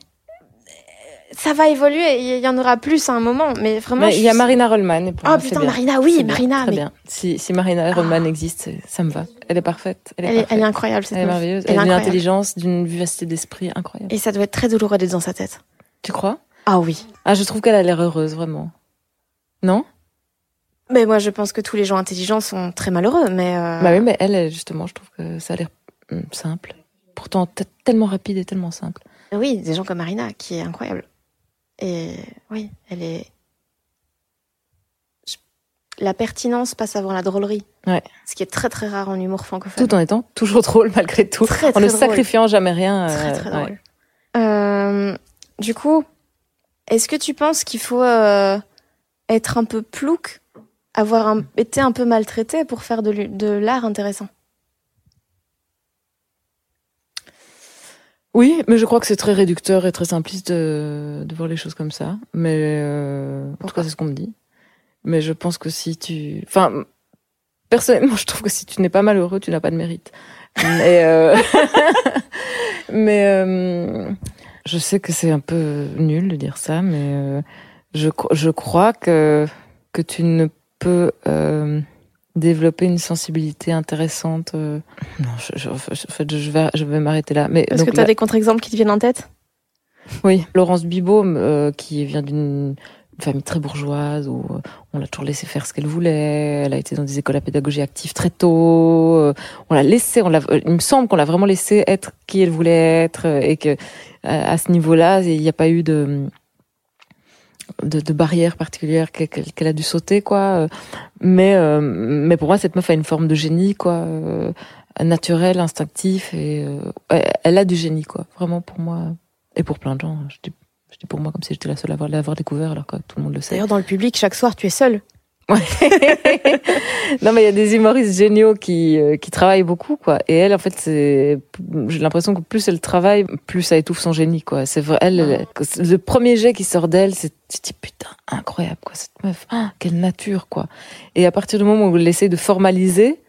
Ça va évoluer, il y en aura plus à un moment, mais vraiment... Il y a suis- Marina Rollman. pour Oh moi, putain, bien. Marina, oui, Marina, très mais bien. Si, si Marina Rollman existe, ça me va. Elle est parfaite. Elle est, elle est, parfaite. elle est incroyable, cette Elle est merveilleuse. Elle est Elle a une incroyable. intelligence, d'une vivacité d'esprit incroyable. Et ça doit être très douloureux d'être dans sa tête. Tu crois? Ah oui. Ah, je trouve qu'elle a l'air heureuse, vraiment. Non? Mais moi, je pense que tous les gens intelligents sont très malheureux, mais... euh, Bah oui, mais elle, justement, je trouve que ça a l'air hum, simple. Pourtant, tellement rapide et tellement simple. Oui, des gens comme Marina, qui est incroyable. Et oui, elle est... La pertinence passe avant la drôlerie. Ouais. Ce qui est très très rare en humour francophone. Tout en étant toujours drôle, malgré tout. Très, en très ne drôle. sacrifiant jamais rien. Très euh, très drôle. Euh, du coup, est-ce que tu penses qu'il faut euh, être un peu plouc, avoir un- été un peu maltraité pour faire de l'art intéressant? Oui, mais je crois que c'est très réducteur et très simpliste de, de voir les choses comme ça. Mais euh, en tout cas, c'est ce qu'on me dit. Mais je pense que si tu, enfin, personnellement, je trouve que si tu n'es pas malheureux, tu n'as pas de mérite. Mais euh... mais euh, Je sais que c'est un peu nul de dire ça, mais je, je crois que, que tu ne peux développer une sensibilité intéressante. euh. Non, je, je, en fait, je vais, je vais m'arrêter là. Mais Est-ce que tu as là- des contre-exemples qui te viennent en tête? Oui, Laurence Bibaume, euh, qui vient d'une famille très bourgeoise où euh, on l'a toujours laissé faire ce qu'elle voulait. Elle a été dans des écoles à pédagogie active très tôt. euh, on l'a laissé, on l'a, euh, il me semble qu'on l'a vraiment laissé être qui elle voulait être et que à ce niveau-là, il n'y a pas eu de de, de barrière particulière qu'elle a dû sauter quoi. Mais euh, mais pour moi, cette meuf a une forme de génie quoi, euh, naturel, instinctif et euh, elle- a du génie quoi. Vraiment pour moi et pour plein de gens. Dis, je dis pour moi comme si j'étais la seule à avoir- l'avoir découvert alors que tout le monde le sait. D'ailleurs, dans le public, chaque soir, tu es seule. non mais il y a des humoristes géniaux qui euh, qui travaillent beaucoup quoi. Et elle en fait c'est j'ai l'impression que plus elle travaille, plus ça étouffe son génie quoi. C'est vrai elle, elle- le premier jet qui sort d'elle, c'est tu dis putain incroyable quoi cette meuf, ah, quelle nature quoi. Et à partir du moment où elle essaie de formaliser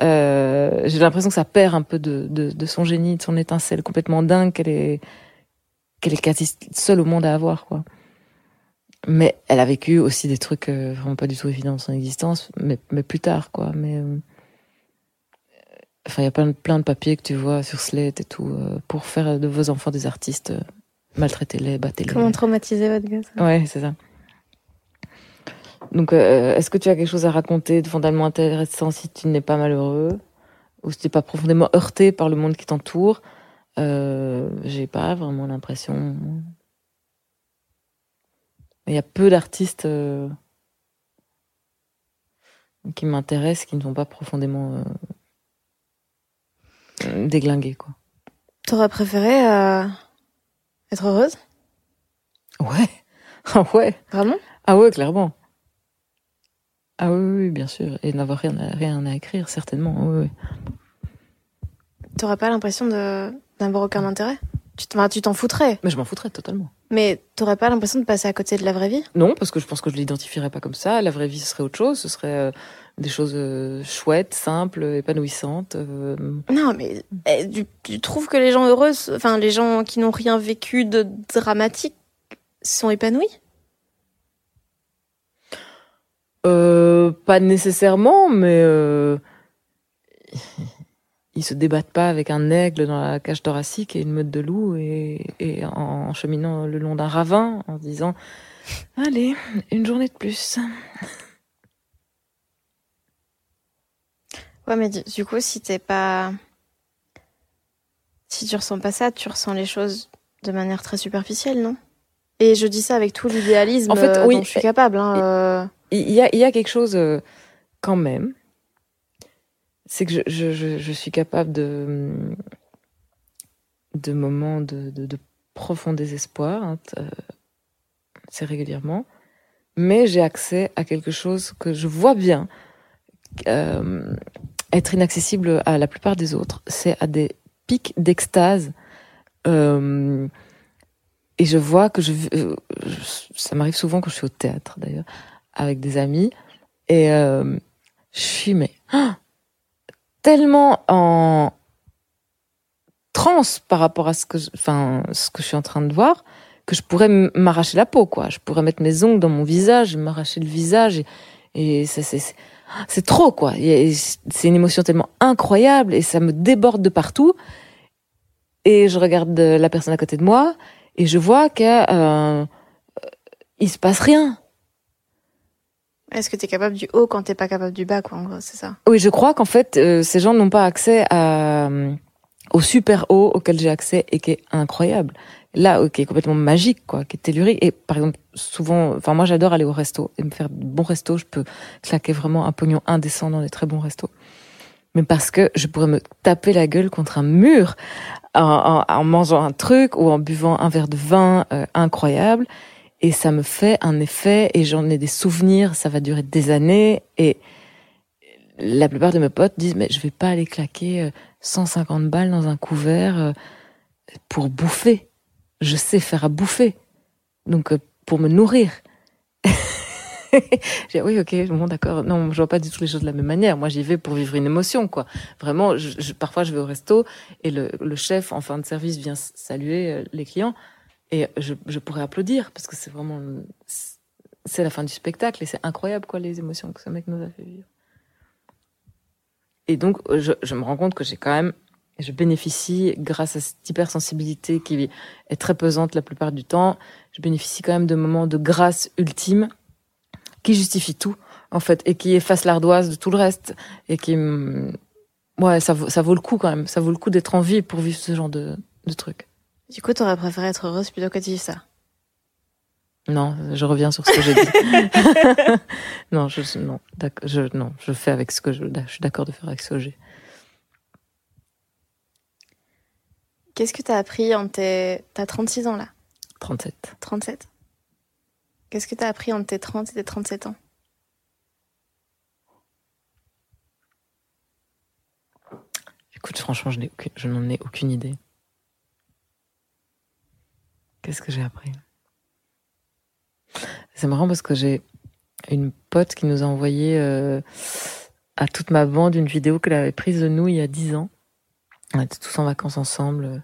euh, j'ai l'impression que ça perd un peu de, de, de son génie, de son étincelle complètement dingue qu'elle est qu'elle est quasi seule au monde à avoir quoi. Mais elle a vécu aussi des trucs euh, vraiment pas du tout évidents dans son existence, mais, mais plus tard, quoi. Mais euh, enfin, il y a plein de, plein de papiers que tu vois sur Slate et tout euh, pour faire de vos enfants des artistes. Maltraitez-les, battez-les. Comment traumatiser votre gosse Ouais, c'est ça. Donc, euh, est-ce que tu as quelque chose à raconter de fondamentalement intéressant si tu n'es pas malheureux ou si tu n'es pas profondément heurté par le monde qui t'entoure? Euh, J'ai pas vraiment l'impression. Il y a peu d'artistes euh, qui m'intéressent, qui ne sont pas profondément euh, déglingués, quoi. T'aurais préféré euh, être heureuse? Ouais, ah ouais. Vraiment? Ah ouais, clairement. Ah oui, bien sûr. Et n'avoir rien à, rien à écrire, certainement. Oui, oui. T'aurais pas l'impression de d'avoir aucun intérêt? Tu t'en tu t'en foutrais, Mais je m'en foutrais totalement. Mais t'aurais pas l'impression de passer à côté de la vraie vie? Non, parce que je pense que je l'identifierais pas comme ça. La vraie vie, ce serait autre chose. Ce serait euh, des choses euh, chouettes, simples, épanouissantes. euh. Non, mais eh, tu, tu trouves que les gens heureux, enfin les gens qui n'ont rien vécu de dramatique, sont épanouis? Euh, pas nécessairement, mais ils se débattent pas avec un aigle dans la cage thoracique et une meute de loups et, et en cheminant le long d'un ravin en se disant allez une journée de plus. Ouais, mais du, du coup, si t'es pas. Si tu ressens pas ça, tu ressens les choses de manière très superficielle, non? Et je dis ça avec tout l'idéalisme En fait, euh, oui. dont je suis capable. Hein, euh. Il y a, il y a quelque chose euh, quand même. C'est que je, suis capable de, moments de, profond désespoir, hein, euh, c'est régulièrement, mais j'ai accès à quelque chose que je vois bien euh, être inaccessible à la plupart des autres. C'est à des pics d'extase. Euh, et je vois que je, ça m'arrive souvent quand je suis au théâtre d'ailleurs, avec des amis, et je suis mais tellement en transe par rapport à ce que, je- enfin, ce que je suis en train de voir, que je pourrais m'arracher la peau, quoi. Je pourrais mettre mes ongles dans mon visage, m'arracher le visage, et, ça, c'est, c'est, trop, quoi. C'est une émotion tellement incroyable, et ça me déborde de partout. Et je regarde euh, la personne à côté de moi, et je vois qu'il euh, se passe rien. Est-ce que t'es capable du haut quand t'es pas capable du bas, quoi, en gros, c'est ça? Oui, je crois qu'en fait, euh, ces gens n'ont pas accès euh, au super haut auquel j'ai accès et qui est incroyable. Là, euh, qui est complètement magique, quoi, qui est tellurique. Et par exemple, souvent, enfin, moi, j'adore aller au resto et me faire de bons restos. Je peux claquer vraiment un pognon indécent dans des très bons restos. Mais parce que je pourrais me taper la gueule contre un mur en, mangeant un truc ou en buvant un verre de vin incroyable. Et ça me fait un effet et j'en ai des souvenirs. Ça va durer des années et la plupart de mes potes disent mais je vais pas aller claquer euh, 150 balles dans un couvert euh, pour bouffer. Je sais faire à bouffer. Donc euh, pour me nourrir. j'ai oui, ok, bon, d'accord. Non, je vois pas du tout les choses de la même manière. Moi, j'y vais pour vivre une émotion, quoi. Vraiment, je, parfois, je vais au resto et le, le, chef, en fin de service, vient saluer euh, les clients et je, je pourrais applaudir parce que c'est vraiment, c'est la fin du spectacle et c'est incroyable, quoi, les émotions que ce mec nous a fait vivre. Et donc, je, je me rends compte que j'ai quand même je bénéficie, grâce à cette hypersensibilité qui est très pesante la plupart du temps, je bénéficie quand même de moments de grâce ultime qui justifient tout, en fait, et qui effacent l'ardoise de tout le reste, et qui, ouais, ça vaut, ça vaut le coup quand même, ça vaut le coup d'être en vie pour vivre ce genre de, de truc. Du coup, t'aurais préféré être heureuse plutôt que de vivre ça? Non, je reviens sur ce que j'ai dit. non, je, non, je, non, je fais avec ce que je, je suis d'accord de faire avec ce que j'ai. Qu'est-ce que tu as appris en tes... T'as 36 ans là? 37. 37 Qu'est-ce que tu as appris en tes 30 et tes 37 ans? Écoute, franchement, je, je n'en ai aucune idée. Qu'est-ce que j'ai appris? C'est marrant parce que j'ai une pote qui nous a envoyé euh, à toute ma bande une vidéo qu'elle avait prise de nous il y a 10 ans. On était tous en vacances ensemble.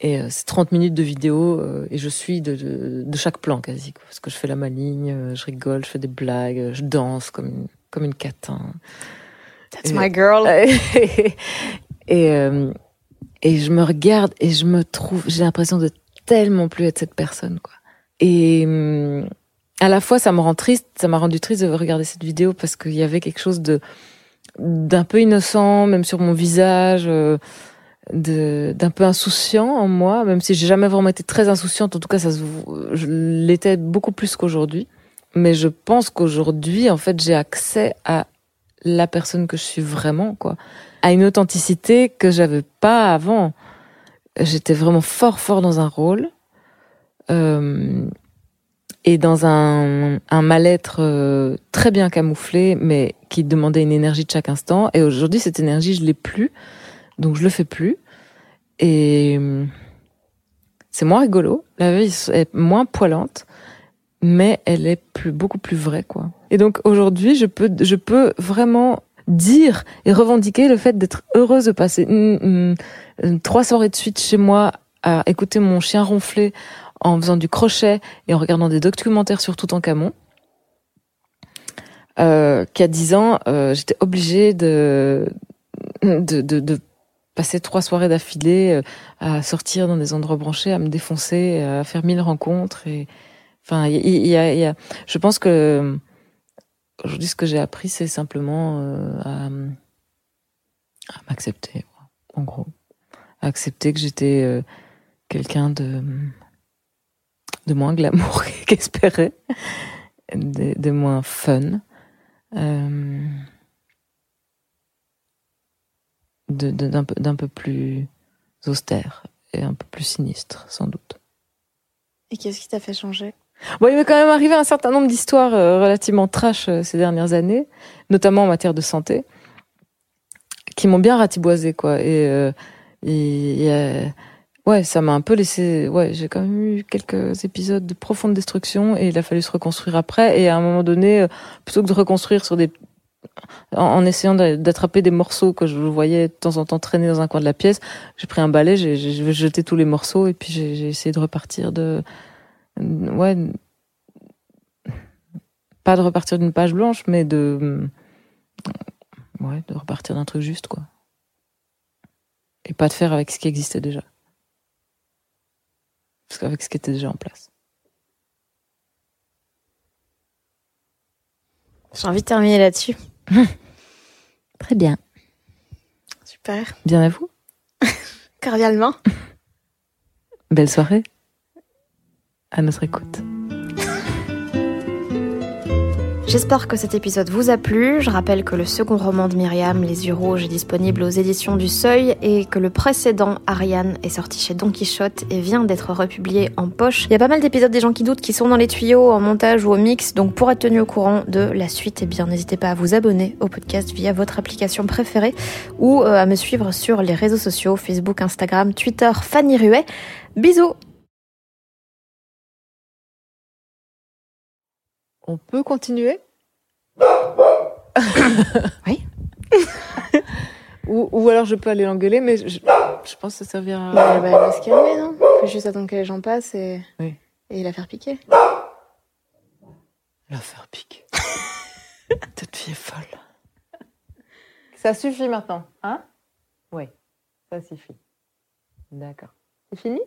Et euh, c'est 30 minutes de vidéo euh, et je suis de, de, chaque plan quasi. parce que je fais la maligne, euh, je rigole, je fais des blagues, je danse comme une, comme une catin. That's my girl. et, et je me regarde et je me trouve, j'ai l'impression de tellement plus être cette personne. quoi. Et à la fois, ça me rend triste, ça m'a rendu triste de regarder cette vidéo parce qu'il y avait quelque chose de d'un peu innocent, même sur mon visage, euh, d'un peu insouciant en moi, même si j'ai jamais vraiment été très insouciante. En tout cas, ça, je l'étais beaucoup plus qu'aujourd'hui. Mais je pense qu'aujourd'hui, en fait, j'ai accès à la personne que je suis vraiment, quoi, à une authenticité que j'avais pas avant. J'étais vraiment fort, fort dans un rôle. Euh, et dans un, un mal-être euh, très bien camouflé, mais qui demandait une énergie de chaque instant. Et aujourd'hui, cette énergie, je l'ai plus, donc je le fais plus. Et c'est moins rigolo. La vie est moins poilante, mais elle est plus beaucoup plus vraie, quoi. Et donc aujourd'hui, je peux je peux vraiment dire et revendiquer le fait d'être heureuse de passer trois soirées de suite chez moi à écouter mon chien ronfler en faisant du crochet et en regardant des documentaires sur Toutankhamon. Euh, qu'à 10 ans, euh, j'étais obligée de, de, de, de, passer trois soirées d'affilée euh, à sortir dans des endroits branchés, à me défoncer, à faire mille rencontres. Et enfin, il y, a, y a, je pense que aujourd'hui, ce que j'ai appris, c'est simplement euh, à, m'accepter, en gros, à accepter que j'étais euh, quelqu'un de moins glamour qu'espéré, de, de, moins fun, euh, d'un peu, peu plus austère et un peu plus sinistre, sans doute. Et qu'est-ce qui t'a fait changer? Bon, il m'est quand même arrivé un certain nombre d'histoires euh, relativement trash euh, ces dernières années, notamment en matière de santé, qui m'ont bien ratiboisé, quoi. Et, euh, et, Ouais, ça m'a un peu laissé. Ouais, j'ai quand même eu quelques épisodes de profonde destruction et il a fallu se reconstruire après. Et à un moment donné, euh, plutôt que de reconstruire sur des en, essayant d'attraper des morceaux que je voyais de temps en temps traîner dans un coin de la pièce, j'ai pris un balai, j'ai jeté tous les morceaux et puis j'ai essayé de repartir de ouais pas de repartir d'une page blanche, mais de ouais de repartir d'un truc juste quoi et pas de faire avec ce qui existait déjà avec ce qui était déjà en place. J'ai envie de terminer là-dessus. Très bien. Super. Bien à vous. Cordialement. Belle soirée. À notre écoute. J'espère que cet épisode vous a plu. Je rappelle que le second roman de Myriam, Les yeux rouges, est disponible aux éditions du Seuil et que le précédent, Ariane, est sorti chez Don Quichotte et vient d'être republié en poche. Il y a pas mal d'épisodes des gens qui doutent qui sont dans les tuyaux en montage ou au mix, donc pour être tenu au courant de la suite, eh bien n'hésitez pas à vous abonner au podcast via votre application préférée ou euh, à me suivre sur les réseaux sociaux Facebook, Instagram, Twitter, Fanny Ruet. Bisous On peut continuer? Oui. ou, ou alors je peux aller l'engueuler, mais je, je pense que ça servira. Mais bah, elle va se calmer, non? Faut juste attendre que les gens passent et, Oui. et la faire piquer. La faire piquer. Cette fille est folle. Ça suffit maintenant, hein? Oui, ça suffit. D'accord. C'est fini?